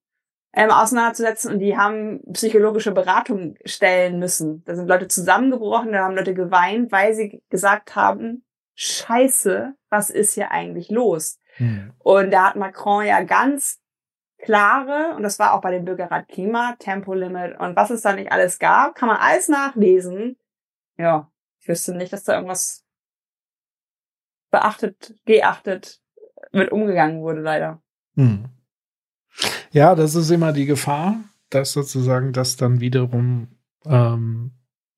ähm, auseinanderzusetzen und die haben psychologische Beratung stellen müssen. Da sind Leute zusammengebrochen, da haben Leute geweint, weil sie gesagt haben, Scheiße, was ist hier eigentlich los? Mhm. Und da hat Macron ja ganz klare, und das war auch bei dem Bürgerrat Klima, Tempolimit und was es da nicht alles gab, kann man alles nachlesen. Ja, ich wüsste nicht, dass da irgendwas beachtet, geachtet mit umgegangen wurde, leider. Mhm. Ja, das ist immer die Gefahr, dass sozusagen das dann wiederum ähm,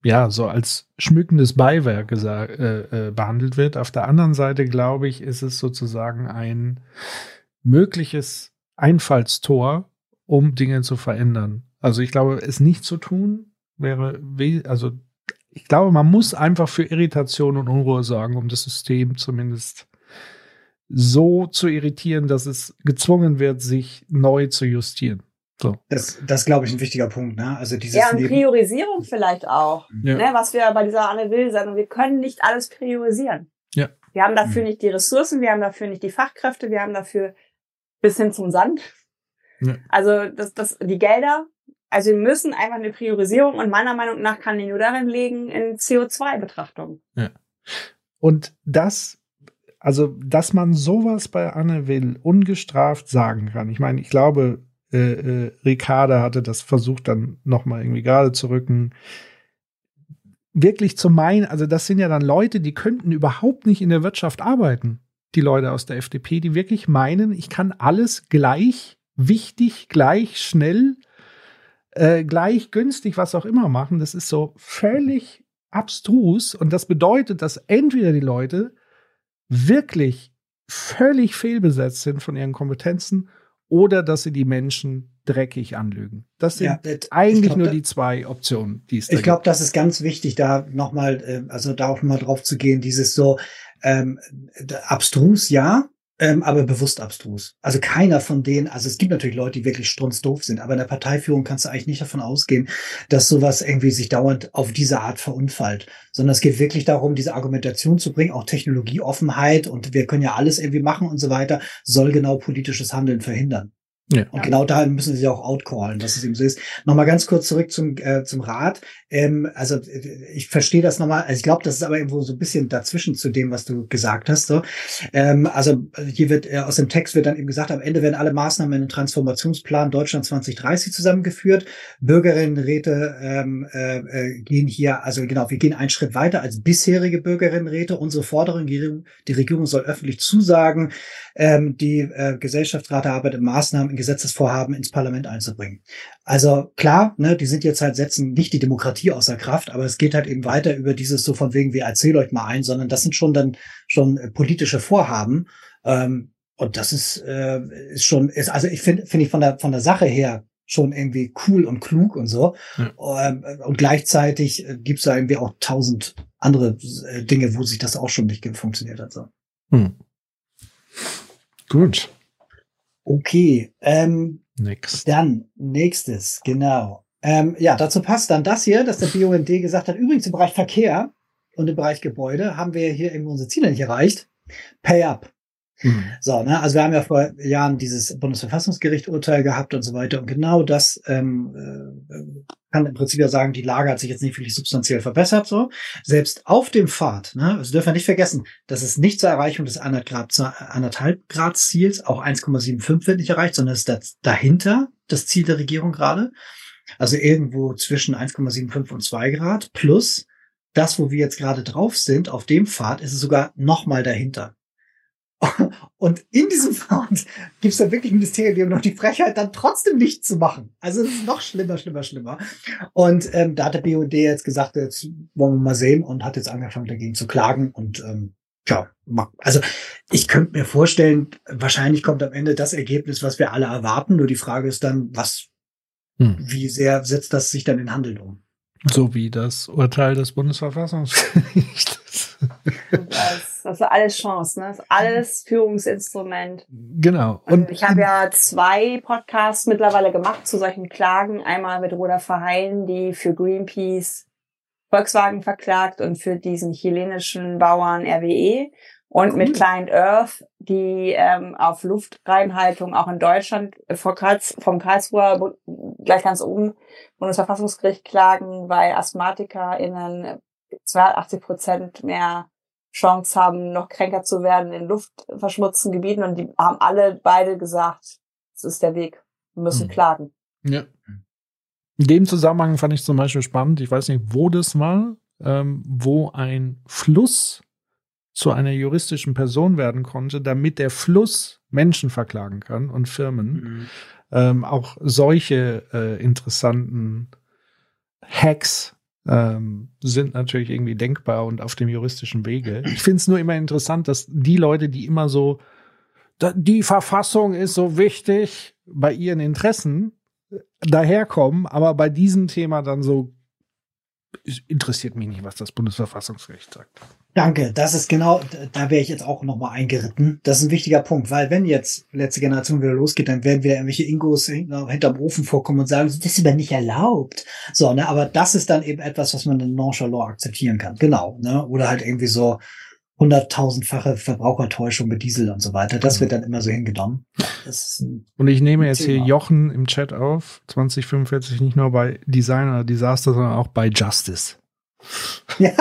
ja so als schmückendes Beiwerk äh, äh, behandelt wird. Auf der anderen Seite glaube ich, ist es sozusagen ein mögliches Einfallstor, um Dinge zu verändern. Also ich glaube, es nicht zu tun wäre, also ich glaube, man muss einfach für Irritation und Unruhe sorgen, um das System zumindest so zu irritieren, dass es gezwungen wird, sich neu zu justieren. So. Das, das glaube ich, ein wichtiger Punkt. Ne? Also dieses ja, und Priorisierung vielleicht auch. Ja. Ne, was wir bei dieser Anne Will sagen, wir können nicht alles priorisieren. Ja. Wir haben dafür mhm. nicht die Ressourcen, wir haben dafür nicht die Fachkräfte, wir haben dafür bis hin zum Sand. Ja. Also das, das, die Gelder. Also wir müssen einfach eine Priorisierung und meiner Meinung nach kann die nur darin liegen in CO2-Betrachtung. Ja. Und das also, dass man sowas bei Anne Will ungestraft sagen kann. Ich meine, ich glaube, äh, äh, Ricarda hatte das versucht, dann nochmal irgendwie gerade zu rücken. Wirklich zu meinen, also das sind ja dann Leute, die könnten überhaupt nicht in der Wirtschaft arbeiten. Die Leute aus der FDP, die wirklich meinen, ich kann alles gleich wichtig, gleich schnell, äh, gleich günstig, was auch immer machen. Das ist so völlig abstrus. Und das bedeutet, dass entweder die Leute wirklich völlig fehlbesetzt sind von ihren Kompetenzen oder dass sie die Menschen dreckig anlügen. Das sind Ja, das- eigentlich ich glaub, nur die zwei Optionen, die es Ich glaube, das ist ganz wichtig, da nochmal, äh, also da auch mal drauf zu gehen, dieses so ähm, abstrus, ja, ähm, aber bewusst abstrus. Also keiner von denen, also es gibt natürlich Leute, die wirklich strunzdoof sind, aber in der Parteiführung kannst du eigentlich nicht davon ausgehen, dass sowas irgendwie sich dauernd auf diese Art verunfallt, sondern es geht wirklich darum, diese Argumentation zu bringen, auch Technologieoffenheit und wir können ja alles irgendwie machen und so weiter, soll genau politisches Handeln verhindern. Ja. Und genau da müssen sie auch outcallen, dass es eben so ist. Nochmal ganz kurz zurück zum, äh, zum Rat. Ähm, also äh, ich verstehe das nochmal. Also ich glaube, das ist aber irgendwo so ein bisschen dazwischen zu dem, was du gesagt hast. So. Ähm, also hier wird äh, aus dem Text wird dann eben gesagt, am Ende werden alle Maßnahmen in den Transformationsplan Deutschland 2030 zusammengeführt. Bürgerinnenräte ähm, äh, äh, gehen hier, also genau, wir gehen einen Schritt weiter als bisherige Bürgerinnenräte. Unsere Forderung, die Regierung soll öffentlich zusagen, ähm, die äh, Gesellschaftsrat erarbeitet Maßnahmen in Gesetzesvorhaben ins Parlament einzubringen. Also klar, ne, die sind jetzt halt, setzen nicht die Demokratie außer Kraft, aber es geht halt eben weiter über dieses so von wegen, wir erzählen euch mal ein, sondern das sind schon dann schon äh, politische Vorhaben. Ähm, und das ist, äh, ist schon, ist, also ich finde, finde ich von der, von der Sache her schon irgendwie cool und klug und so. Ähm, und gleichzeitig äh, gibt's da irgendwie auch tausend andere äh, Dinge, wo sich das auch schon nicht funktioniert hat. So. Hm. Gut. Okay, ähm, Next. Dann nächstes, genau. Ähm, ja, dazu passt dann das hier, dass der BUND gesagt hat, übrigens im Bereich Verkehr und im Bereich Gebäude haben wir hier eben unsere Ziele nicht erreicht. Pay up. Hm. So, ne, also wir haben ja vor Jahren dieses Bundesverfassungsgericht-Urteil gehabt und so weiter. Und genau das ähm, äh, kann im Prinzip ja sagen, die Lage hat sich jetzt nicht wirklich substanziell verbessert. So, selbst auf dem Pfad, ne, also dürfen wir nicht vergessen, dass es nicht zur Erreichung des 100 Grad, 1,5 Grad Ziels, auch 1,75 wird nicht erreicht, sondern es ist das dahinter das Ziel der Regierung gerade. Also irgendwo zwischen 1,75 und 2 Grad plus das, wo wir jetzt gerade drauf sind, auf dem Pfad, ist es sogar noch mal dahinter. Und in diesem Pfad gibt es dann wirklich haben noch die Frechheit, dann trotzdem nichts zu machen. Also es ist noch schlimmer, schlimmer, schlimmer. Und ähm, da hat der BUD jetzt gesagt, jetzt wollen wir mal sehen und hat jetzt angefangen dagegen zu klagen. Und ähm, ja, also ich könnte mir vorstellen, wahrscheinlich kommt am Ende das Ergebnis, was wir alle erwarten. Nur die Frage ist dann, was, Hm. wie sehr setzt das sich dann in Handeln um? So wie das Urteil des Bundesverfassungsgerichts. Das, das ist alles Chance, ne? Das ist alles Führungsinstrument. genau. Und Und ich habe ja zwei Podcasts mittlerweile gemacht zu solchen Klagen. Einmal mit Roda Verheyen, die für Greenpeace Volkswagen verklagt und für diesen chilenischen Bauern RWE. Und mit Client Earth, die ähm, auf Luftreinhaltung auch in Deutschland vor Karls vom Karlsruher gleich ganz oben Bundesverfassungsgericht klagen, weil AsthmatikerInnen 82 Prozent mehr Chance haben, noch kränker zu werden in luftverschmutzten Gebieten. Und die haben alle beide gesagt, das ist der Weg. Wir müssen Mhm. klagen. Ja. In dem Zusammenhang fand ich zum Beispiel spannend, ich weiß nicht, wo das war, ähm, wo ein Fluss zu einer juristischen Person werden konnte, damit der Fluss Menschen verklagen kann und Firmen. Ähm, auch solche äh, interessanten Hacks ähm, sind natürlich irgendwie denkbar und auf dem juristischen Wege. Ich finde es nur immer interessant, dass die Leute, die immer so, "Da- die Verfassung ist so wichtig bei ihren Interessen, äh, daherkommen, aber bei diesem Thema dann so, es interessiert mich nicht, was das Bundesverfassungsgericht sagt. Danke, das ist genau, da wäre ich jetzt auch nochmal eingeritten. Das ist ein wichtiger Punkt, weil wenn jetzt letzte Generation wieder losgeht, dann werden wieder irgendwelche Ingos hin- hinterm Ofen vorkommen und sagen, das ist aber nicht erlaubt. So, ne, aber das ist dann eben etwas, was man in nonchalant akzeptieren kann. Genau, ne, oder halt irgendwie so hunderttausendfache Verbrauchertäuschung mit Diesel und so weiter. Das wird dann immer so hingenommen. Und ich nehme jetzt hier Thema. Jochen im Chat auf, 2045 nicht nur bei Design oder Disaster, sondern auch bei Justice. Ja,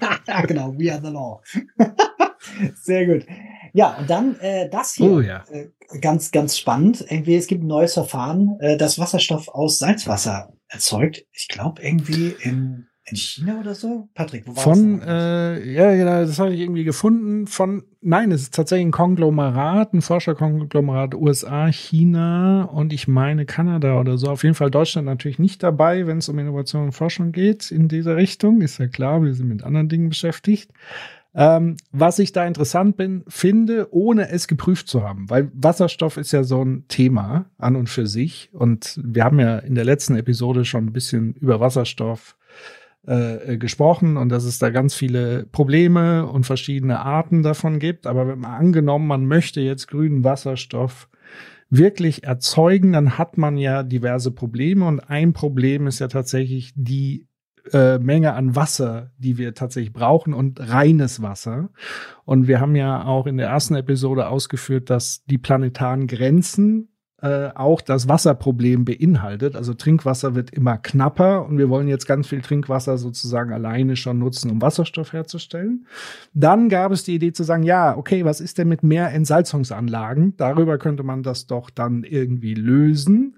genau, we are the law. Sehr gut. Ja, und dann äh, das hier. Oh ja. äh, ganz, ganz spannend. Irgendwie, es gibt ein neues Verfahren, äh, das Wasserstoff aus Salzwasser erzeugt. Ich glaube, irgendwie in, in China oder so. Patrick, wo war Von, das? äh, ja, genau, das habe ich irgendwie gefunden. Von, nein, es ist tatsächlich ein Konglomerat, ein Forscherkonglomerat USA, China und ich meine Kanada oder so. Auf jeden Fall Deutschland natürlich nicht dabei, wenn es um Innovation und Forschung geht in dieser Richtung. Ist ja klar, wir sind mit anderen Dingen beschäftigt. Ähm, was ich da interessant bin, finde, ohne es geprüft zu haben, weil Wasserstoff ist ja so ein Thema an und für sich. Und wir haben ja in der letzten Episode schon ein bisschen über Wasserstoff äh, gesprochen und dass es da ganz viele Probleme und verschiedene Arten davon gibt. Aber wenn man angenommen, man möchte jetzt grünen Wasserstoff wirklich erzeugen, dann hat man ja diverse Probleme und ein Problem ist ja tatsächlich die äh, Menge an Wasser, die wir tatsächlich brauchen und reines Wasser. Und wir haben ja auch in der ersten Episode ausgeführt, dass die planetaren Grenzen äh, auch das Wasserproblem beinhaltet. Also Trinkwasser wird immer knapper und wir wollen jetzt ganz viel Trinkwasser sozusagen alleine schon nutzen, um Wasserstoff herzustellen. Dann gab es die Idee zu sagen, ja, okay, was ist denn mit mehr Entsalzungsanlagen? Darüber könnte man das doch dann irgendwie lösen.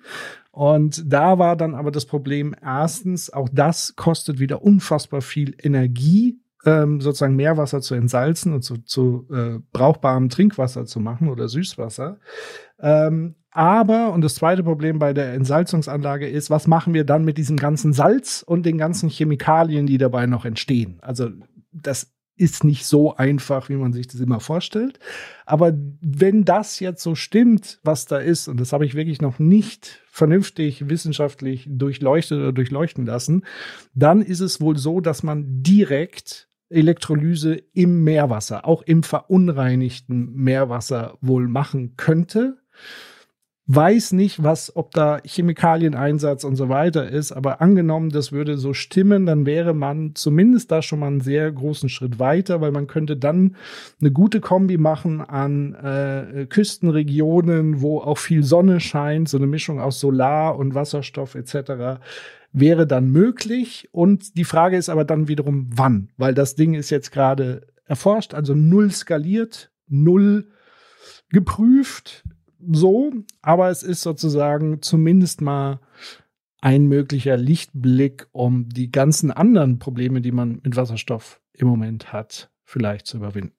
Und da war dann aber das Problem, erstens, auch das kostet wieder unfassbar viel Energie, ähm, sozusagen Meerwasser zu entsalzen und zu, zu äh, brauchbarem Trinkwasser zu machen oder Süßwasser. Ähm, aber, und das zweite Problem bei der Entsalzungsanlage ist, was machen wir dann mit diesem ganzen Salz und den ganzen Chemikalien, die dabei noch entstehen? Also, das ist nicht so einfach, wie man sich das immer vorstellt. Aber wenn das jetzt so stimmt, was da ist, und das habe ich wirklich noch nicht vernünftig wissenschaftlich durchleuchtet oder durchleuchten lassen, dann ist es wohl so, dass man direkt Elektrolyse im Meerwasser, auch im verunreinigten Meerwasser wohl machen könnte. Weiß nicht, was, ob da Chemikalieneinsatz und so weiter ist, aber angenommen, das würde so stimmen, dann wäre man zumindest da schon mal einen sehr großen Schritt weiter, weil man könnte dann eine gute Kombi machen an äh, Küstenregionen, wo auch viel Sonne scheint, so eine Mischung aus Solar und Wasserstoff etc wäre dann möglich. Und die Frage ist aber dann wiederum, wann? Weil das Ding ist jetzt gerade erforscht, also null skaliert, null geprüft so, aber es ist sozusagen zumindest mal ein möglicher Lichtblick, um die ganzen anderen Probleme, die man mit Wasserstoff im Moment hat, vielleicht zu überwinden.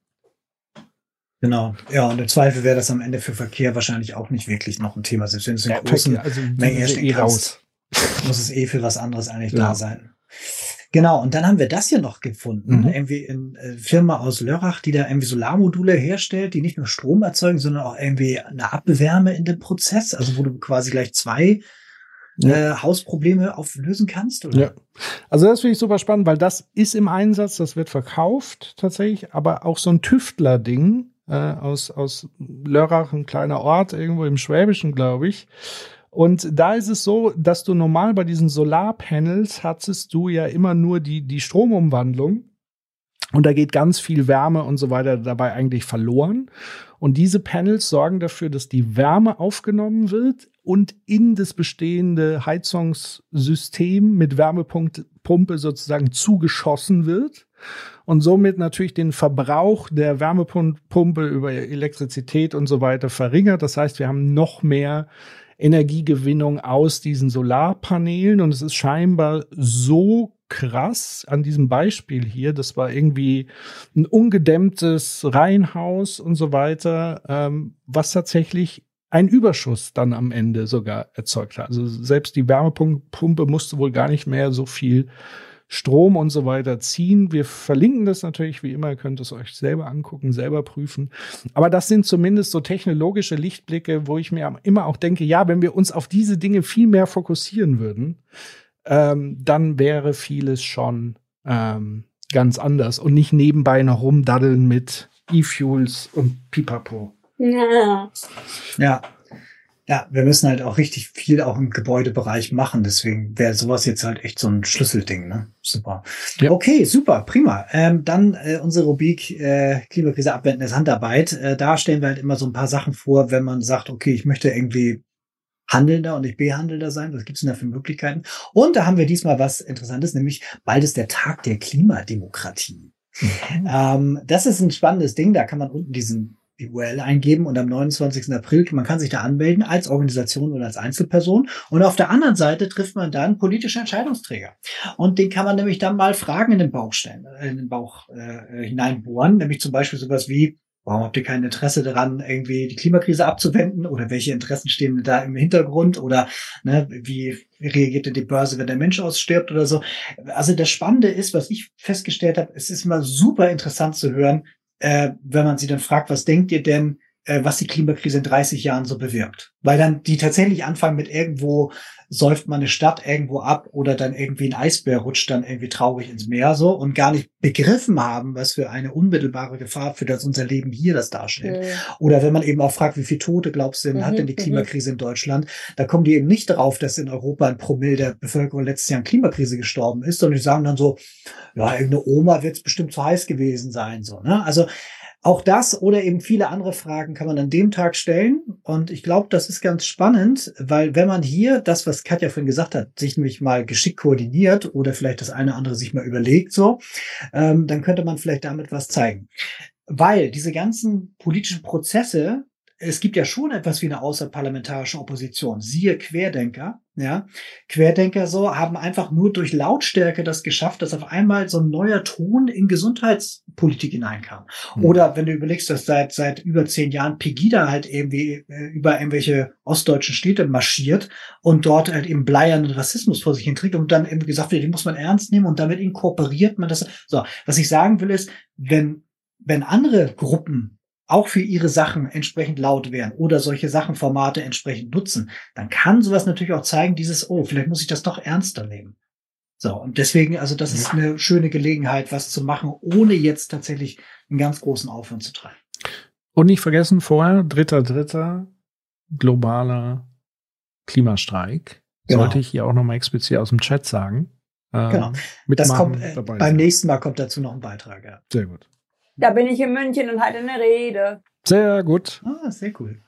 Genau, ja, und im Zweifel wäre das am Ende für Verkehr wahrscheinlich auch nicht wirklich noch ein Thema, selbst wenn es in ja, großen also Mengen herstellen eh raus. Muss es eh für was anderes eigentlich ja. da sein. Genau, und dann haben wir das hier noch gefunden. Mhm. Irgendwie eine äh, Firma aus Lörrach, die da irgendwie Solarmodule herstellt, die nicht nur Strom erzeugen, sondern auch irgendwie eine Abwärme in dem Prozess, also wo du quasi gleich zwei ja. äh, Hausprobleme auflösen kannst? Oder? Ja. Also das finde ich super spannend, weil das ist im Einsatz, das wird verkauft tatsächlich, aber auch so ein Tüftler-Ding äh, aus, aus Lörrach, ein kleiner Ort irgendwo im Schwäbischen, glaube ich. Und da ist es so, dass du normal bei diesen Solarpanels hattest du ja immer nur die, die Stromumwandlung. Und da geht ganz viel Wärme und so weiter dabei eigentlich verloren. Und diese Panels sorgen dafür, dass die Wärme aufgenommen wird und in das bestehende Heizungssystem mit Wärmepumpe sozusagen zugeschossen wird und somit natürlich den Verbrauch der Wärmepumpe über Elektrizität und so weiter verringert. Das heißt, wir haben noch mehr Energiegewinnung aus diesen Solarpanelen und es ist scheinbar so krass an diesem Beispiel hier. Das war irgendwie ein ungedämmtes Reihenhaus und so weiter, ähm, was tatsächlich ein Überschuss dann am Ende sogar erzeugt hat. Also selbst die Wärmepumpe musste wohl gar nicht mehr so viel Strom und so weiter ziehen. Wir verlinken das natürlich wie immer, ihr könnt es euch selber angucken, selber prüfen. Aber das sind zumindest so technologische Lichtblicke, wo ich mir immer auch denke, ja, wenn wir uns auf diese Dinge viel mehr fokussieren würden, ähm, dann wäre vieles schon ähm, ganz anders und nicht nebenbei noch rumdaddeln mit E-Fuels und Pipapo. Ja. Ja, ja, wir müssen halt auch richtig viel auch im Gebäudebereich machen. Deswegen wäre sowas jetzt halt echt so ein Schlüsselding. Ne? Super. Ja. Okay, super, prima. Ähm, dann äh, unsere Rubrik äh, Klimakrise abwenden ist Handarbeit. Äh, da stellen wir halt immer so ein paar Sachen vor, wenn man sagt, okay, ich möchte irgendwie Handelnder und nicht Behandelnder sein. Was gibt's denn da für Möglichkeiten? Und da haben wir diesmal was Interessantes, nämlich bald ist der Tag der Klimademokratie. Mhm. Ähm, das ist ein spannendes Ding. Da kann man unten diesen die URL eingeben und am 29. April, man kann sich da anmelden als Organisation oder als Einzelperson. Und auf der anderen Seite trifft man dann politische Entscheidungsträger. Und den kann man nämlich dann mal Fragen in den Bauch stellen, äh, in den Bauch äh, hineinbohren, nämlich zum Beispiel sowas wie, Warum habt ihr kein Interesse daran, irgendwie die Klimakrise abzuwenden? Oder welche Interessen stehen da im Hintergrund? Oder ne, wie reagiert denn die Börse, wenn der Mensch ausstirbt oder so? Also das Spannende ist, was ich festgestellt habe, es ist immer super interessant zu hören, äh, wenn man sie dann fragt, was denkt ihr denn, was die Klimakrise in 30 Jahren so bewirkt. Weil dann die tatsächlich anfangen mit irgendwo säuft man eine Stadt irgendwo ab oder dann irgendwie ein Eisbär rutscht dann irgendwie traurig ins Meer so und gar nicht begriffen haben, was für eine unmittelbare Gefahr für das unser Leben hier das darstellt. Mhm. Oder wenn man eben auch fragt, wie viele Tote glaubst du denn mhm, hat denn die mhm. Klimakrise in Deutschland, da kommen die eben nicht darauf, dass in Europa ein Promille der Bevölkerung letztes Jahr an Klimakrise gestorben ist, sondern die sagen dann so, ja, irgendeine Oma wird es bestimmt zu heiß gewesen sein, so, ne? Also, auch das oder eben viele andere Fragen kann man an dem Tag stellen. Und ich glaube, das ist ganz spannend, weil wenn man hier das, was Katja vorhin gesagt hat, sich nämlich mal geschickt koordiniert oder vielleicht das eine oder andere sich mal überlegt, so, ähm, dann könnte man vielleicht damit was zeigen. Weil diese ganzen politischen Prozesse es gibt ja schon etwas wie eine außerparlamentarische Opposition. Siehe Querdenker, ja. Querdenker so haben einfach nur durch Lautstärke das geschafft, dass auf einmal so ein neuer Ton in Gesundheitspolitik hineinkam. Mhm. Oder wenn du überlegst, dass seit, seit über zehn Jahren Pegida halt irgendwie äh, über irgendwelche ostdeutschen Städte marschiert und dort halt eben bleiernden Rassismus vor sich hinträgt und dann eben gesagt wird, den muss man ernst nehmen und damit inkorporiert man das. So, was ich sagen will ist, wenn wenn andere Gruppen auch für ihre Sachen entsprechend laut werden oder solche Sachenformate entsprechend nutzen, dann kann sowas natürlich auch zeigen, dieses, oh, vielleicht muss ich das doch ernster nehmen. So, und deswegen, also das ist eine schöne Gelegenheit, was zu machen, ohne jetzt tatsächlich einen ganz großen Aufwand zu treiben. Und nicht vergessen, vorher, dritter, dritter, globaler Klimastreik. Genau. Sollte ich hier auch nochmal explizit aus dem Chat sagen. Ähm, genau. Das kommt, äh, beim nächsten Mal kommt dazu noch ein Beitrag, ja. Sehr gut. Da bin ich in München und halte eine Rede. Sehr gut. Ah, sehr cool.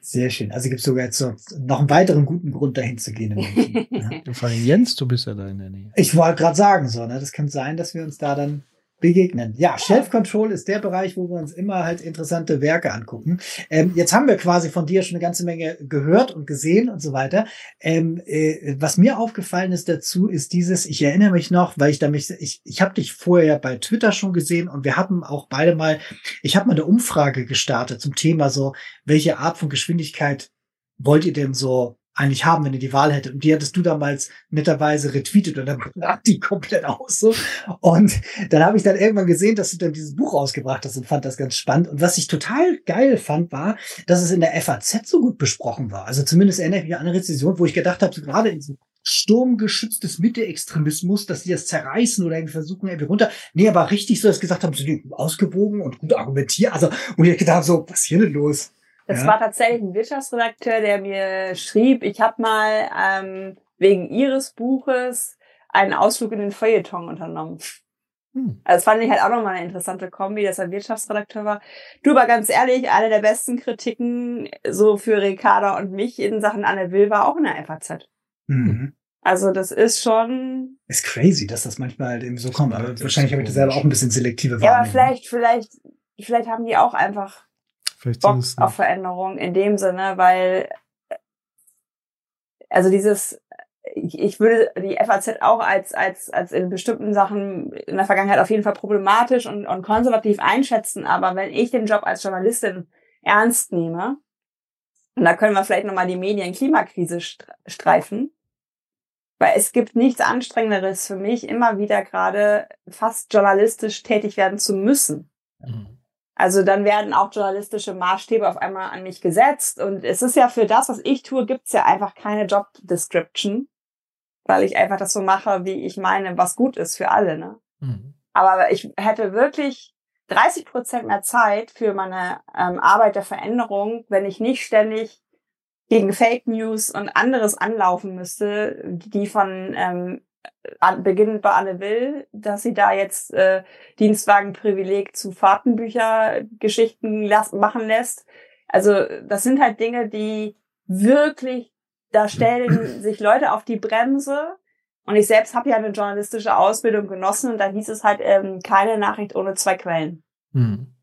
Sehr schön. Also gibt es sogar jetzt noch einen weiteren guten Grund, dahin zu gehen. Vor allem Jens, du bist ja da in der Nähe. Ich wollte gerade sagen, so, ne? Das kann sein, dass wir uns da dann begegnen. Ja, Shelf Control ist der Bereich, wo wir uns immer halt interessante Werke angucken. Ähm, jetzt haben wir quasi von dir schon eine ganze Menge gehört und gesehen und so weiter. Ähm, äh, was mir aufgefallen ist dazu, ist dieses, ich erinnere mich noch, weil ich da mich, ich, ich habe dich vorher bei Twitter schon gesehen und wir hatten auch beide mal, ich habe mal eine Umfrage gestartet zum Thema so, welche Art von Geschwindigkeit wollt ihr denn so eigentlich haben, wenn ihr die Wahl hättet. Und die hattest du damals netterweise retweetet und dann brach die komplett aus. So. Und dann habe ich dann irgendwann gesehen, dass du dann dieses Buch rausgebracht hast und fand das ganz spannend. Und was ich total geil fand, war, dass es in der FAZ so gut besprochen war. Also zumindest erinnere ich mich an eine Rezession, wo ich gedacht habe, so gerade in diesem sturmgeschütztes Mitte-Extremismus, dass die das zerreißen oder irgendwie versuchen, irgendwie runter. Nee, aber richtig so, dass gesagt haben, so ausgewogen und gut argumentiert. Also, und ich gedacht so, was ist hier denn los? Das ja. war tatsächlich ein Wirtschaftsredakteur, der mir schrieb, ich habe mal ähm, wegen ihres Buches einen Ausflug in den Feuilleton unternommen. Hm. Also das fand ich halt auch nochmal eine interessante Kombi, dass er ein Wirtschaftsredakteur war. Du, aber ganz ehrlich, eine der besten Kritiken so für Ricarda und mich in Sachen Anne Will war auch in der FAZ. Mhm. Also das ist schon. Ist crazy, dass das manchmal halt eben so kommt. Aber wahrscheinlich habe ich das selber auch ein bisschen selektive Wahrnehmung. Ja, aber vielleicht, vielleicht, vielleicht haben die auch einfach Vielleicht Bock auf Veränderung in dem Sinne, weil also dieses ich, ich würde die FAZ auch als, als, als in bestimmten Sachen in der Vergangenheit auf jeden Fall problematisch und, und konservativ einschätzen. Aber wenn ich den Job als Journalistin ernst nehme, und da können wir vielleicht nochmal die Medien-Klimakrise streifen, weil es gibt nichts Anstrengenderes für mich, immer wieder gerade fast journalistisch tätig werden zu müssen. Mhm. Also dann werden auch journalistische Maßstäbe auf einmal an mich gesetzt. Und es ist ja für das, was ich tue, gibt's ja einfach keine Job Description, weil ich einfach das so mache, wie ich meine, was gut ist für alle. Ne? Mhm. Aber ich hätte wirklich 30 Prozent mehr Zeit für meine ähm, Arbeit der Veränderung, wenn ich nicht ständig gegen Fake News und anderes anlaufen müsste, die von ähm, beginnend bei Anne Will, dass sie da jetzt äh, Dienstwagenprivileg zu Fahrtenbüchergeschichten las machen lässt. Also das sind halt Dinge, die wirklich, da stellen sich Leute auf die Bremse. Und ich selbst habe ja eine journalistische Ausbildung genossen und da hieß es halt ähm, keine Nachricht ohne zwei Quellen. Mhm.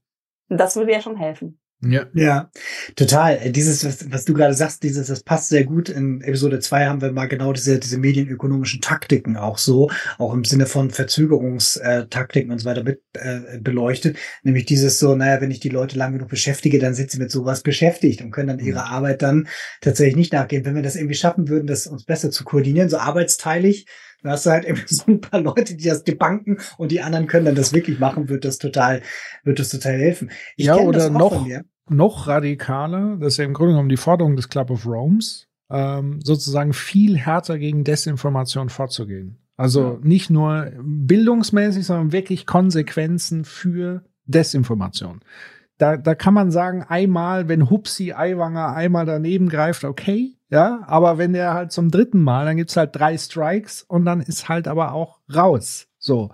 Und das würde ja schon helfen. Ja. ja, total. Dieses, was, was du gerade sagst, dieses, das passt sehr gut. In Episode 2 haben wir mal genau diese, diese medienökonomischen Taktiken auch so, auch im Sinne von Verzögerungstaktiken und so weiter mit äh, beleuchtet. Nämlich dieses so, naja, wenn ich die Leute lang genug beschäftige, dann sind sie mit sowas beschäftigt und können dann ihre mhm. Arbeit dann tatsächlich nicht nachgehen. Wenn wir das irgendwie schaffen würden, das uns besser zu koordinieren, so arbeitsteilig, dann hast du halt eben so ein paar Leute, die das debanken und die anderen können dann das wirklich machen, wird das total, wird das total helfen. Ich ja, oder noch, noch radikaler, das ist ja im Grunde genommen die Forderung des Club of Rome's, ähm, sozusagen viel härter gegen Desinformation vorzugehen. Also nicht nur bildungsmäßig, sondern wirklich Konsequenzen für Desinformation. Da, da kann man sagen, einmal, wenn Hupsi Eiwanger einmal daneben greift, okay, ja, aber wenn der halt zum dritten Mal, dann gibt's halt drei Strikes und dann ist halt aber auch raus. So,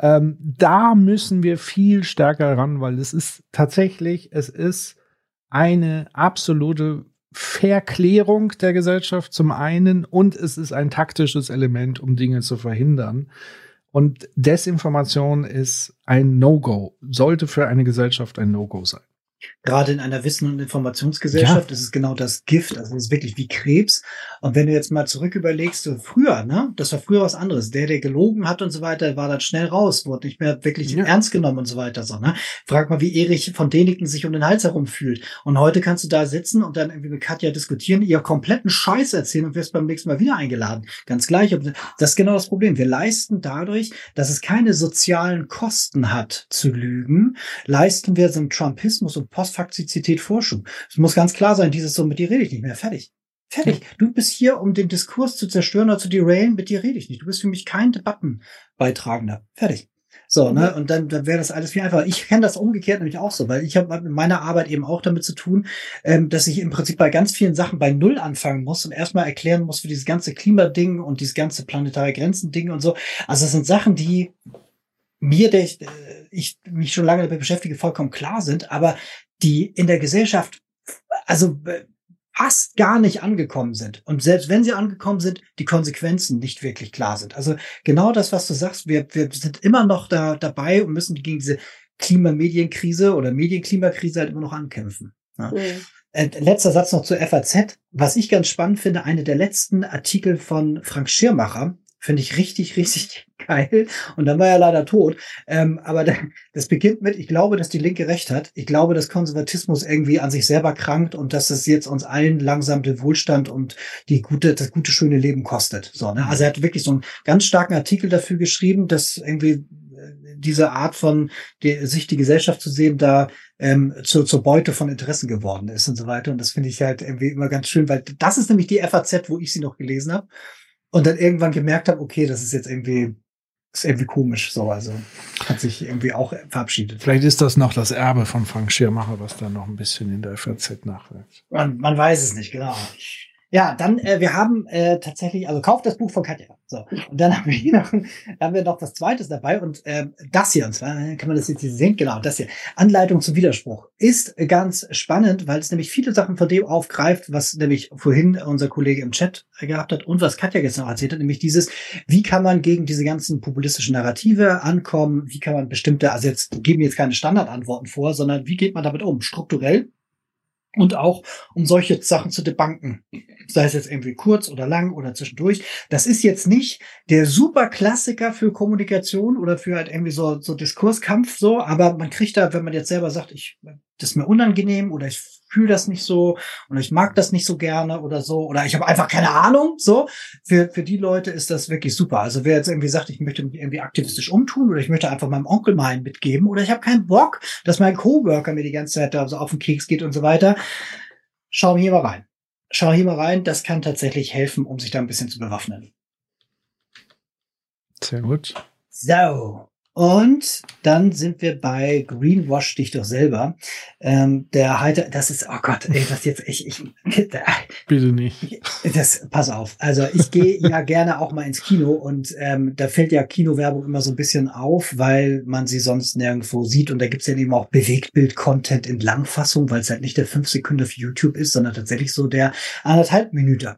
ähm, da müssen wir viel stärker ran, weil es ist tatsächlich, es ist eine absolute Verklärung der Gesellschaft zum einen und es ist ein taktisches Element, um Dinge zu verhindern. Und Desinformation ist ein No-Go, sollte für eine Gesellschaft ein No-Go sein. Gerade in einer Wissen- und Informationsgesellschaft ja. ist es genau das Gift. Also es ist wirklich wie Krebs. Und wenn du jetzt mal zurück überlegst, so früher, ne, das war früher was anderes. Der, der gelogen hat und so weiter, war dann schnell raus, wurde nicht mehr wirklich ja. ernst genommen und so weiter. So, ne? Frag mal, wie Erich von Däniken sich um den Hals herum fühlt. Und heute kannst du da sitzen und dann irgendwie mit Katja diskutieren, ihr kompletten Scheiß erzählen und wirst beim nächsten Mal wieder eingeladen. Ganz gleich. Das ist genau das Problem. Wir leisten dadurch, dass es keine sozialen Kosten hat zu lügen, leisten wir so einen Trumpismus und Postfaktizität Forschung. Es muss ganz klar sein, dieses so, mit dir rede ich nicht mehr. Fertig. Fertig. Du bist hier, um den Diskurs zu zerstören oder zu derailen, mit dir rede ich nicht. Du bist für mich kein Debattenbeitragender. Fertig. So, ne? Und dann, dann wäre das alles viel einfacher. Ich kenne das umgekehrt nämlich auch so, weil ich habe mit meiner Arbeit eben auch damit zu tun, ähm, dass ich im Prinzip bei ganz vielen Sachen bei Null anfangen muss und erstmal erklären muss für dieses ganze Klimading und dieses ganze planetare Grenzen-Ding und so. Also das sind Sachen, die mir, der ich, äh, ich mich schon lange damit beschäftige, vollkommen klar sind, aber die in der Gesellschaft, also äh, fast gar nicht angekommen sind. Und selbst wenn sie angekommen sind, die Konsequenzen nicht wirklich klar sind. Also genau das, was du sagst, wir, wir sind immer noch da dabei und müssen gegen diese Klimamedienkrise oder Medienklimakrise halt immer noch ankämpfen. Ja. Mhm. Äh, letzter Satz noch zur FAZ. Was ich ganz spannend finde, eine der letzten Artikel von Frank Schirmacher, Finde ich richtig, richtig geil. Und dann war er leider tot. Ähm, aber das beginnt mit, ich glaube, dass die Linke recht hat. Ich glaube, dass Konservatismus irgendwie an sich selber krankt und dass es jetzt uns allen langsam den Wohlstand und die gute, das gute, schöne Leben kostet. So, ne? Also er hat wirklich so einen ganz starken Artikel dafür geschrieben, dass irgendwie äh, diese Art von die, sich die Gesellschaft zu sehen, da ähm, zu, zur Beute von Interessen geworden ist und so weiter. Und das finde ich halt irgendwie immer ganz schön, weil das ist nämlich die FAZ, wo ich sie noch gelesen habe und dann irgendwann gemerkt habe, okay, das ist jetzt irgendwie ist irgendwie komisch, so, also hat sich irgendwie auch verabschiedet. Vielleicht ist das noch das Erbe von Frank Schirmacher, was da noch ein bisschen in der FAZ nachwirkt. Man, man weiß es nicht, genau. Ja, dann, äh, wir haben äh, tatsächlich, also kauft das Buch von Katja. So. Und dann haben wir hier noch, haben wir noch was zweites dabei und äh, das hier, und zwar kann man das jetzt hier sehen, genau, das hier. Anleitung zum Widerspruch ist ganz spannend, weil es nämlich viele Sachen von dem aufgreift, was nämlich vorhin unser Kollege im Chat gehabt hat und was Katja jetzt noch erzählt hat, nämlich dieses, wie kann man gegen diese ganzen populistischen Narrative ankommen, wie kann man bestimmte, also jetzt geben jetzt keine Standardantworten vor, sondern wie geht man damit um? Strukturell und auch um solche Sachen zu debanken. Sei es jetzt irgendwie kurz oder lang oder zwischendurch. Das ist jetzt nicht der super Klassiker für Kommunikation oder für halt irgendwie so, so Diskurskampf so, aber man kriegt da, wenn man jetzt selber sagt, ich, das ist mir unangenehm oder ich fühle das nicht so und ich mag das nicht so gerne oder so oder ich habe einfach keine Ahnung. So für für die Leute ist das wirklich super. Also wer jetzt irgendwie sagt, ich möchte mich irgendwie aktivistisch umtun oder ich möchte einfach meinem Onkel mal mitgeben oder ich habe keinen Bock, dass mein Coworker mir die ganze Zeit da so auf den Keks geht und so weiter. Schau hier mal rein. Schau hier mal rein. Das kann tatsächlich helfen, um sich da ein bisschen zu bewaffnen. Sehr gut. So, und dann sind wir bei Greenwash dich doch selber. Ähm, der Heiter, das ist, oh Gott, ey, das jetzt, ich, ich, bitte nicht. Das, pass auf. Also ich gehe ja gerne auch mal ins Kino und ähm, da fällt ja Kinowerbung immer so ein bisschen auf, weil man sie sonst nirgendwo sieht und da gibt's ja eben auch Bewegtbild-Content in Langfassung, weil es halt nicht der fünf Sekunden auf YouTube ist, sondern tatsächlich so der anderthalb Minute.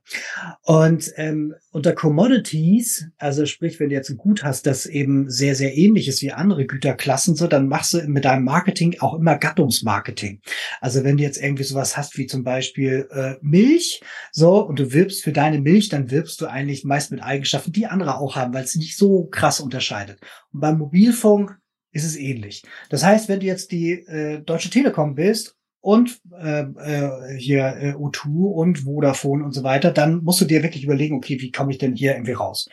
Und ähm, unter Commodities, also sprich, wenn du jetzt ein Gut hast, das eben sehr, sehr ähnlich ähnliches wie andere Güterklassen, so, dann machst du mit deinem Marketing auch immer Gattungsmarketing. Also wenn du jetzt irgendwie sowas hast wie zum Beispiel äh, Milch, so, und du wirbst für deine Milch, dann wirbst du eigentlich meist mit Eigenschaften, die andere auch haben, weil es nicht so krass unterscheidet. Und beim Mobilfunk ist es ähnlich. Das heißt, wenn du jetzt die äh, Deutsche Telekom bist und äh, äh, hier äh, O2 und Vodafone und so weiter, dann musst du dir wirklich überlegen, okay, wie komme ich denn hier irgendwie raus?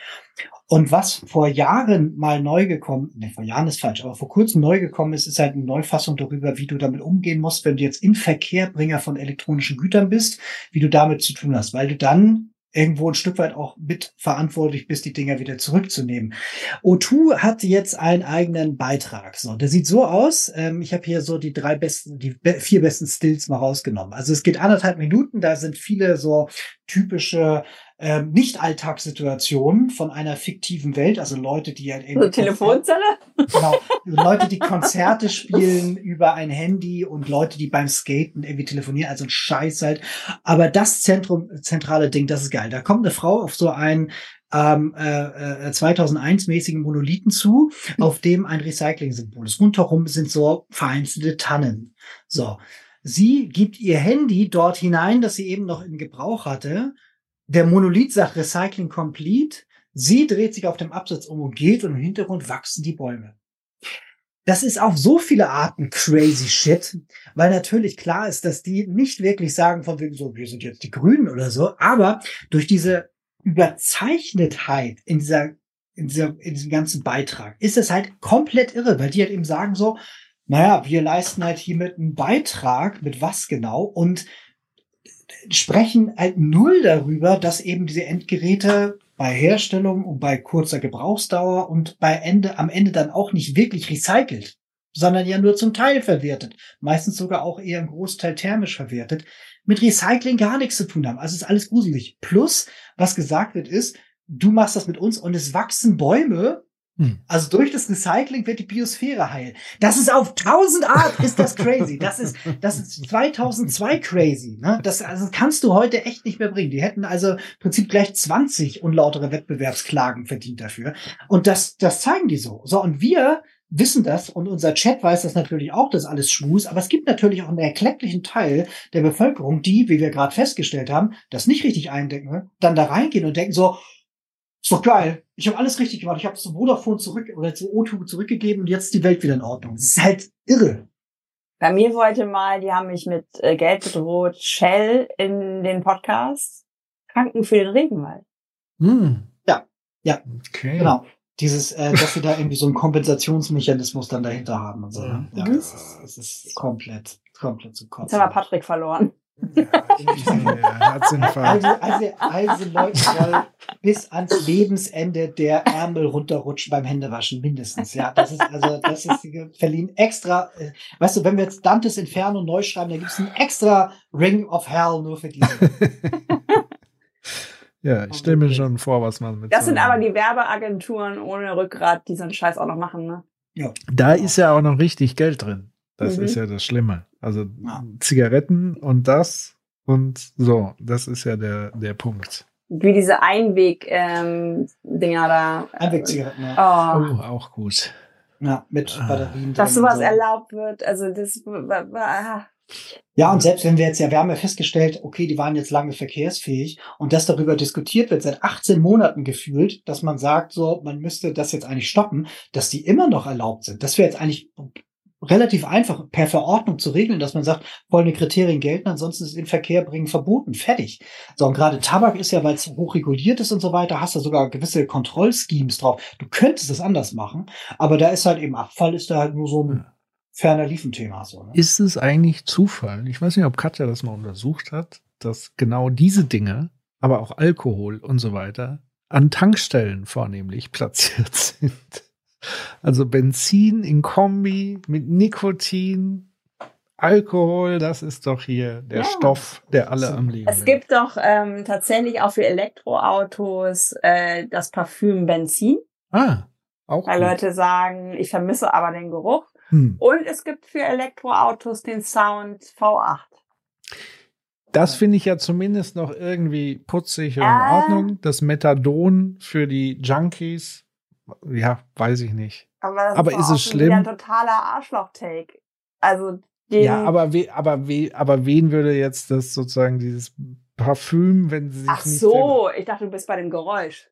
Und was vor Jahren mal neu gekommen, ne, vor Jahren ist falsch, aber vor kurzem neu gekommen ist, ist halt eine Neufassung darüber, wie du damit umgehen musst, wenn du jetzt in Verkehrbringer von elektronischen Gütern bist, wie du damit zu tun hast, weil du dann irgendwo ein Stück weit auch mitverantwortlich bist, die Dinger wieder zurückzunehmen. O2 hat jetzt einen eigenen Beitrag. So, der sieht so aus. Ähm, ich habe hier so die drei besten, die be vier besten Stills mal rausgenommen. Also es geht anderthalb Minuten. Da sind viele so typische ähm, Nicht-Alltagssituationen von einer fiktiven Welt, also Leute, die halt irgendwie. So Telefonzelle? Genau. Leute, die Konzerte spielen über ein Handy und Leute, die beim Skaten irgendwie telefonieren, also ein Scheiß halt. Aber das Zentrum, zentrale Ding, das ist geil. Da kommt eine Frau auf so einen ähm, äh, 2001-mäßigen äh, Monolithen zu, auf dem ein Recycling-Symbol ist. Rundherum sind so vereinzelte Tannen. So. Sie gibt ihr Handy dort hinein, das sie eben noch in Gebrauch hatte, der Monolith sagt Recycling complete. Sie dreht sich auf dem Absatz um und geht und im Hintergrund wachsen die Bäume. Das ist auf so viele Arten crazy shit, weil natürlich klar ist, dass die nicht wirklich sagen von wegen so, wir sind jetzt die Grünen oder so, aber durch diese Überzeichnetheit in dieser, in dieser, in diesem ganzen Beitrag ist es halt komplett irre, weil die halt eben sagen so, naja, wir leisten halt hiermit einen Beitrag, mit was genau und sprechen halt null darüber, dass eben diese Endgeräte bei Herstellung und bei kurzer Gebrauchsdauer und bei Ende, am Ende dann auch nicht wirklich recycelt, sondern ja nur zum Teil verwertet. Meistens sogar auch eher ein Großteil thermisch verwertet. Mit Recycling gar nichts zu tun haben. Also ist alles gruselig. Plus, was gesagt wird, ist, du machst das mit uns und es wachsen Bäume, hm. Also durch das Recycling wird die Biosphäre heil. Das ist auf tausend Art ist das crazy. Das ist das ist 2002 crazy. Ne? Das also kannst du heute echt nicht mehr bringen. Die hätten also im Prinzip gleich 20 unlautere Wettbewerbsklagen verdient dafür. Und das das zeigen die so. So und wir wissen das und unser Chat weiß das natürlich auch, das ist alles Schmus, aber es gibt natürlich auch einen erklecklichen Teil der Bevölkerung, die, wie wir gerade festgestellt haben, das nicht richtig eindenken, dann da reingehen und denken so, ist doch geil. Ich habe alles richtig gemacht. Ich habe zu Vodafone zurück oder zu O2 zurückgegeben und jetzt ist die Welt wieder in Ordnung. Das ist halt irre. Bei mir wollte mal, die haben mich mit äh, Geld bedroht, Shell in den Podcast. Kranken für den Regenwald. Hm. Ja, ja. Okay. Genau. Dieses, äh, dass wir da irgendwie so einen Kompensationsmechanismus dann dahinter haben und so. Ne? Ja, mhm. das, ist, das ist komplett, komplett zu kotzen. Jetzt haben wir Patrick verloren. Ja, also, also, also Leute soll bis ans Lebensende der Ärmel runterrutschen beim Händewaschen, mindestens. Ja, das ist also, das ist verliehen extra. Äh, weißt du, wenn wir jetzt Dantes Inferno neu schreiben, dann gibt es ein extra Ring of Hell nur für diese. ja, ich stelle mir schon vor, was man mit. Das so sind aber die Werbeagenturen ohne Rückgrat, die so einen Scheiß auch noch machen, ne? Ja. Da ist ja auch noch richtig Geld drin. Das mhm. ist ja das Schlimme. Also ja. Zigaretten und das und so, das ist ja der, der Punkt. Wie diese Einweg-Dinger ähm, da. Einwegzigaretten, ja. Oh. oh, auch gut. Ja, mit ah. Batterien. Dass sowas so. erlaubt wird, also das. Ja, und selbst wenn wir jetzt ja, wir haben ja festgestellt, okay, die waren jetzt lange verkehrsfähig und dass darüber diskutiert wird, seit 18 Monaten gefühlt, dass man sagt, so, man müsste das jetzt eigentlich stoppen, dass die immer noch erlaubt sind. Das wäre jetzt eigentlich relativ einfach per Verordnung zu regeln, dass man sagt, folgende Kriterien gelten, ansonsten ist in Verkehr bringen verboten, fertig. So, und gerade Tabak ist ja, weil es hoch reguliert ist und so weiter, hast du sogar gewisse Kontrollschemes drauf. Du könntest es anders machen, aber da ist halt eben Abfall, ist da halt nur so ein ferner Liefenthema. So, ne? Ist es eigentlich Zufall? Ich weiß nicht, ob Katja das mal untersucht hat, dass genau diese Dinge, aber auch Alkohol und so weiter, an Tankstellen vornehmlich platziert sind. Also Benzin in Kombi mit Nikotin, Alkohol, das ist doch hier der ja. Stoff, der alle am Leben. Es gibt doch ähm, tatsächlich auch für Elektroautos äh, das Parfüm Benzin. Ah, auch. Weil gut. Leute sagen, ich vermisse aber den Geruch. Hm. Und es gibt für Elektroautos den Sound V8. Das finde ich ja zumindest noch irgendwie putzig und äh, in Ordnung. Das Methadon für die Junkies ja, weiß ich nicht. Aber, das Aber ist auch es schon wieder Ein schlimm? totaler Arschloch-Take. Also, den, Ja, aber, we, aber, we, aber wen würde jetzt das sozusagen dieses Parfüm, wenn sie sich Ach nicht so, ich dachte, du bist bei dem Geräusch.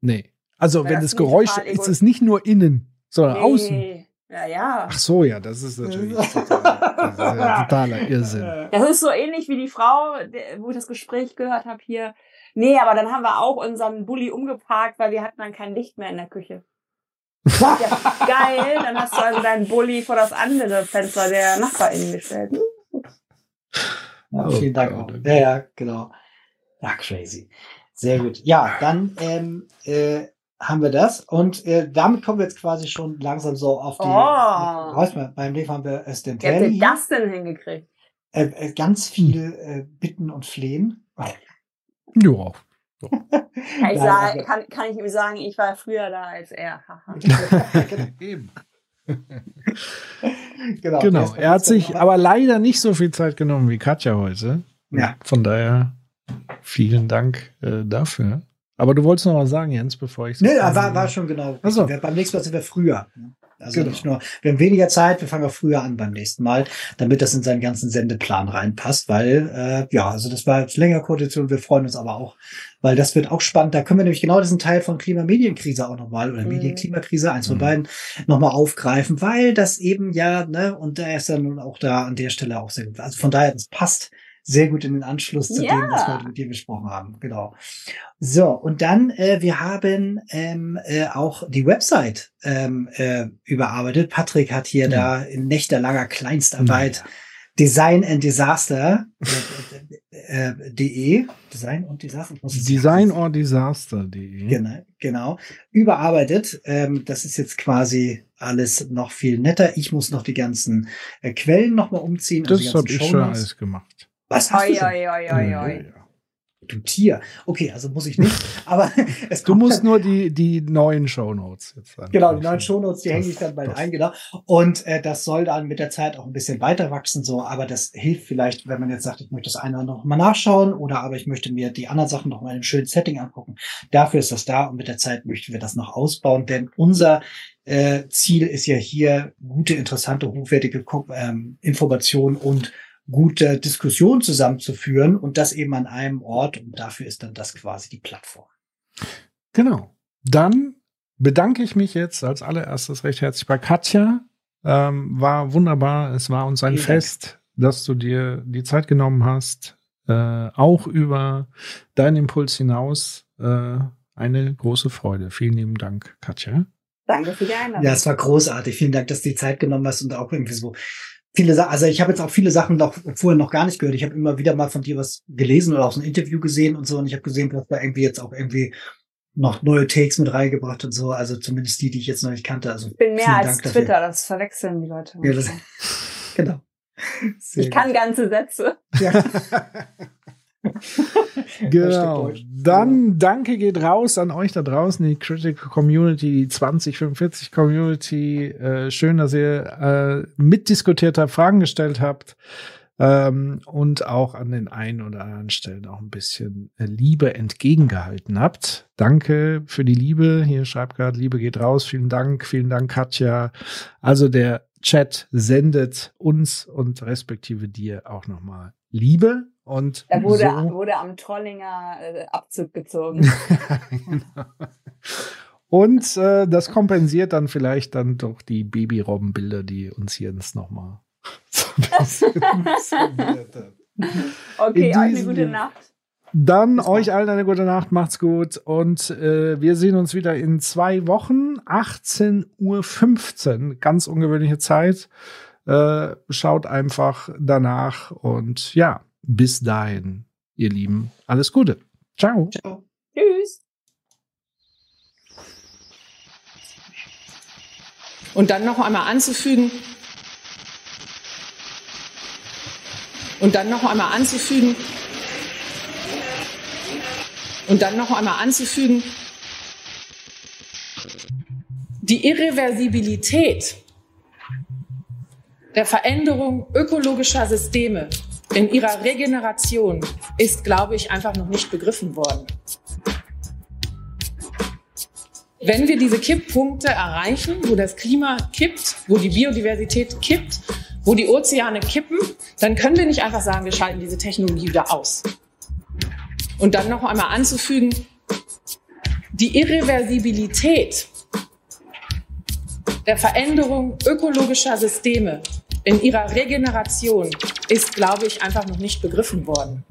Nee. Also, Weil wenn das das Geräusch ist ego- es nicht nur innen, sondern außen. Nee. Ja, ja. Ach so, ja, das ist natürlich total, das ist ja totaler Irrsinn. Das ist so ähnlich wie die Frau, wo ich das Gespräch gehört habe hier. Nee, aber dann haben wir auch unseren Bulli umgeparkt, weil wir hatten dann kein Licht mehr in der Küche. Ja, geil, dann hast du also deinen Bulli vor das andere Fenster der NachbarInnen gestellt. Ja, Oh vielen Dank auch. oh Ja, ja, genau. Ja, crazy. Sehr gut. Ja, dann ähm, äh, haben wir das. Und äh, damit kommen wir jetzt quasi schon langsam so auf die. Oh. Weißt du, beim Leben haben wir es den Wie habt ihr das denn hingekriegt? Äh, äh, ganz viel äh, Bitten und Flehen. Ja. Kann ich, sagen, also- kann, kann ich ihm sagen, ich war früher da als er. Eben. genau. Genau. Er hat sich aber leider nicht so viel Zeit genommen wie Katja heute. Ja. Von daher vielen Dank äh, dafür. Aber du wolltest noch was sagen, Jens, bevor ich Nee, war, war schon genau. So. Wir- Beim nächsten Mal sind wir früher. Also Genau. nicht nur, wir haben weniger Zeit, wir fangen auch früher an beim nächsten Mal, damit das in seinen ganzen Sendeplan reinpasst, weil, äh, ja, also das war jetzt länger Koalition, wir freuen uns aber auch, weil das wird auch spannend. Da können wir nämlich genau diesen Teil von Klimamedienkrise auch nochmal, oder Mhm. Medienklimakrise, eins von Mhm. beiden, nochmal aufgreifen, weil das eben ja, ne, und der ist dann auch da an der Stelle auch sehr gut. Also von daher, das passt sehr gut in den Anschluss zu Ja. dem, was wir heute mit dir besprochen haben. Genau. So, und dann, äh, wir haben ähm, äh, auch die Website ähm, äh, überarbeitet. Patrick hat hier Ja. da in nächterlanger Kleinstarbeit Design and Disaster äh, äh, de Design und es- Design or Disaster.de. Genau, genau. Überarbeitet. Ähm, das ist jetzt quasi alles noch viel netter. Ich muss noch die ganzen äh, Quellen nochmal umziehen. also Das ganzen habe ich schon alles gemacht. Was hast du Oi, schon? oi, oi, oi, ja. Du Tier. Okay, also muss ich nicht. Aber es Du musst nur die, die neuen Shownotes jetzt dann. Genau, die neuen Shownotes, die Das- hänge ich dann bald das- ein, genau. Und äh, das soll dann mit der Zeit auch ein bisschen weiter wachsen, so, aber das hilft vielleicht, wenn man jetzt sagt, ich möchte das eine noch mal nachschauen oder aber ich möchte mir die anderen Sachen noch mal in einem schönen Setting angucken. Dafür ist das da und mit der Zeit möchten wir das noch ausbauen, denn unser äh, Ziel ist ja hier gute, interessante, hochwertige Ko- ähm, Informationen und gute Diskussionen zusammenzuführen und das eben an einem Ort und dafür ist dann das quasi die Plattform. Genau. Dann bedanke ich mich jetzt als allererstes recht herzlich bei Katja. Ähm, war wunderbar. Es war uns ein Vielen Dank. Fest, dass du dir die Zeit genommen hast, äh, auch über deinen Impuls hinaus. Äh, eine große Freude. Vielen lieben Dank, Katja. Danke für die Einladung. Ja, es war großartig. Vielen Dank, dass du die Zeit genommen hast und auch irgendwie so viele Sachen. Also ich habe jetzt auch viele Sachen noch vorher noch gar nicht gehört. Ich habe immer wieder mal von dir was gelesen oder auch so ein Interview gesehen und so. Und ich habe gesehen, du hast da irgendwie jetzt auch irgendwie noch neue Takes mit reingebracht und so. Also zumindest die, die ich jetzt noch nicht kannte. Also Ich bin mehr als Dank dafür. Twitter, das verwechseln die Leute. Ja, das, genau. Sehr ich kann gut. ganze Sätze. Ja. Genau. Dann danke geht raus an euch da draußen, die Critical Community, die 2045 Community. Äh, schön, dass ihr äh, mitdiskutiert habt, Fragen gestellt habt ähm, und auch an den einen oder anderen Stellen auch ein bisschen äh, Liebe entgegengehalten habt. Danke für die Liebe. Hier schreibt gerade, Liebe geht raus. Vielen Dank, vielen Dank, Katja. Also der Chat sendet uns und respektive dir auch nochmal Liebe. Und Da wurde, so wurde am Trollinger äh, Abzug gezogen. Genau. Und äh, das kompensiert dann vielleicht dann doch die Babyrobbenbilder, die uns Jens nochmal so ein bisschen. Okay, euch eine gute. Nacht. Dann Bis euch allen eine gute Nacht, macht's gut und äh, wir sehen uns wieder in zwei Wochen, 18.15 Uhr, ganz ungewöhnliche Zeit. Äh, schaut einfach danach und ja, bis dahin, ihr Lieben, alles Gute. Ciao. Ciao. Tschüss. Und dann noch einmal anzufügen, und dann noch einmal anzufügen, und dann noch einmal anzufügen, die Irreversibilität der Veränderung ökologischer Systeme in ihrer Regeneration ist, glaube ich, einfach noch nicht begriffen worden. Wenn wir diese Kipppunkte erreichen, wo das Klima kippt, wo die Biodiversität kippt, wo die Ozeane kippen, dann können wir nicht einfach sagen, wir schalten diese Technologie wieder aus. Und dann noch einmal anzufügen, die Irreversibilität der Veränderung ökologischer Systeme in ihrer Regeneration ist, glaube ich, einfach noch nicht begriffen worden.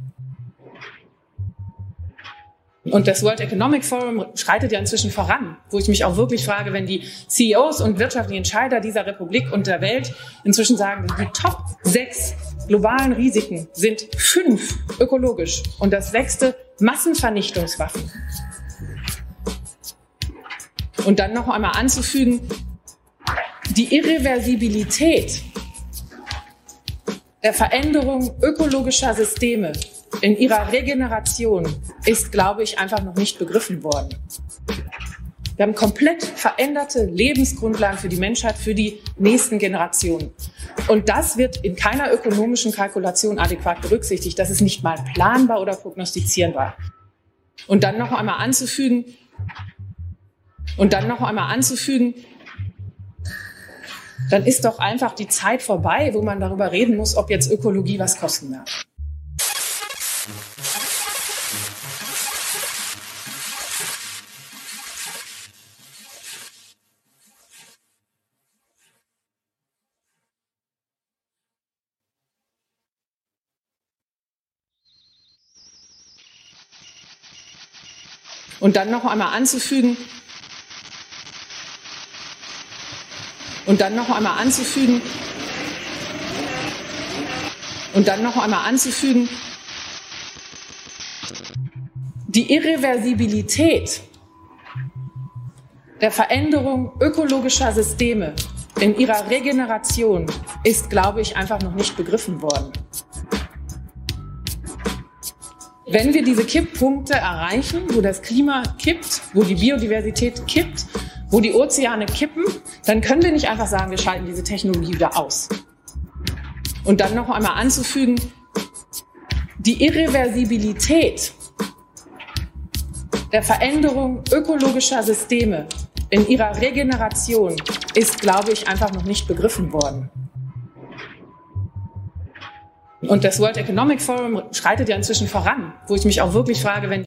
Und das World Economic Forum schreitet ja inzwischen voran, wo ich mich auch wirklich frage, wenn die CEOs und wirtschaftlichen Entscheider dieser Republik und der Welt inzwischen sagen, die Top sechs globalen Risiken sind fünf ökologisch und das sechste Massenvernichtungswaffen. Und dann noch einmal anzufügen, die Irreversibilität der Veränderung ökologischer Systeme in ihrer Regeneration ist, glaube ich, einfach noch nicht begriffen worden. Wir haben komplett veränderte Lebensgrundlagen für die Menschheit, für die nächsten Generationen. Und das wird in keiner ökonomischen Kalkulation adäquat berücksichtigt. Das ist nicht mal planbar oder prognostizierbar. Und dann noch einmal anzufügen, und dann noch einmal anzufügen, dann ist doch einfach die Zeit vorbei, wo man darüber reden muss, ob jetzt Ökologie was kosten darf. Und dann noch einmal anzufügen, und dann noch einmal anzufügen, und dann noch einmal anzufügen, die Irreversibilität der Veränderung ökologischer Systeme in ihrer Regeneration ist, glaube ich, einfach noch nicht begriffen worden. Wenn wir diese Kipppunkte erreichen, wo das Klima kippt, wo die Biodiversität kippt, wo die Ozeane kippen, dann können wir nicht einfach sagen, wir schalten diese Technologie wieder aus. Und dann noch einmal anzufügen, die Irreversibilität der Veränderung ökologischer Systeme in ihrer Regeneration ist, glaube ich, einfach noch nicht begriffen worden. Und das World Economic Forum schreitet ja inzwischen voran, wo ich mich auch wirklich frage, wenn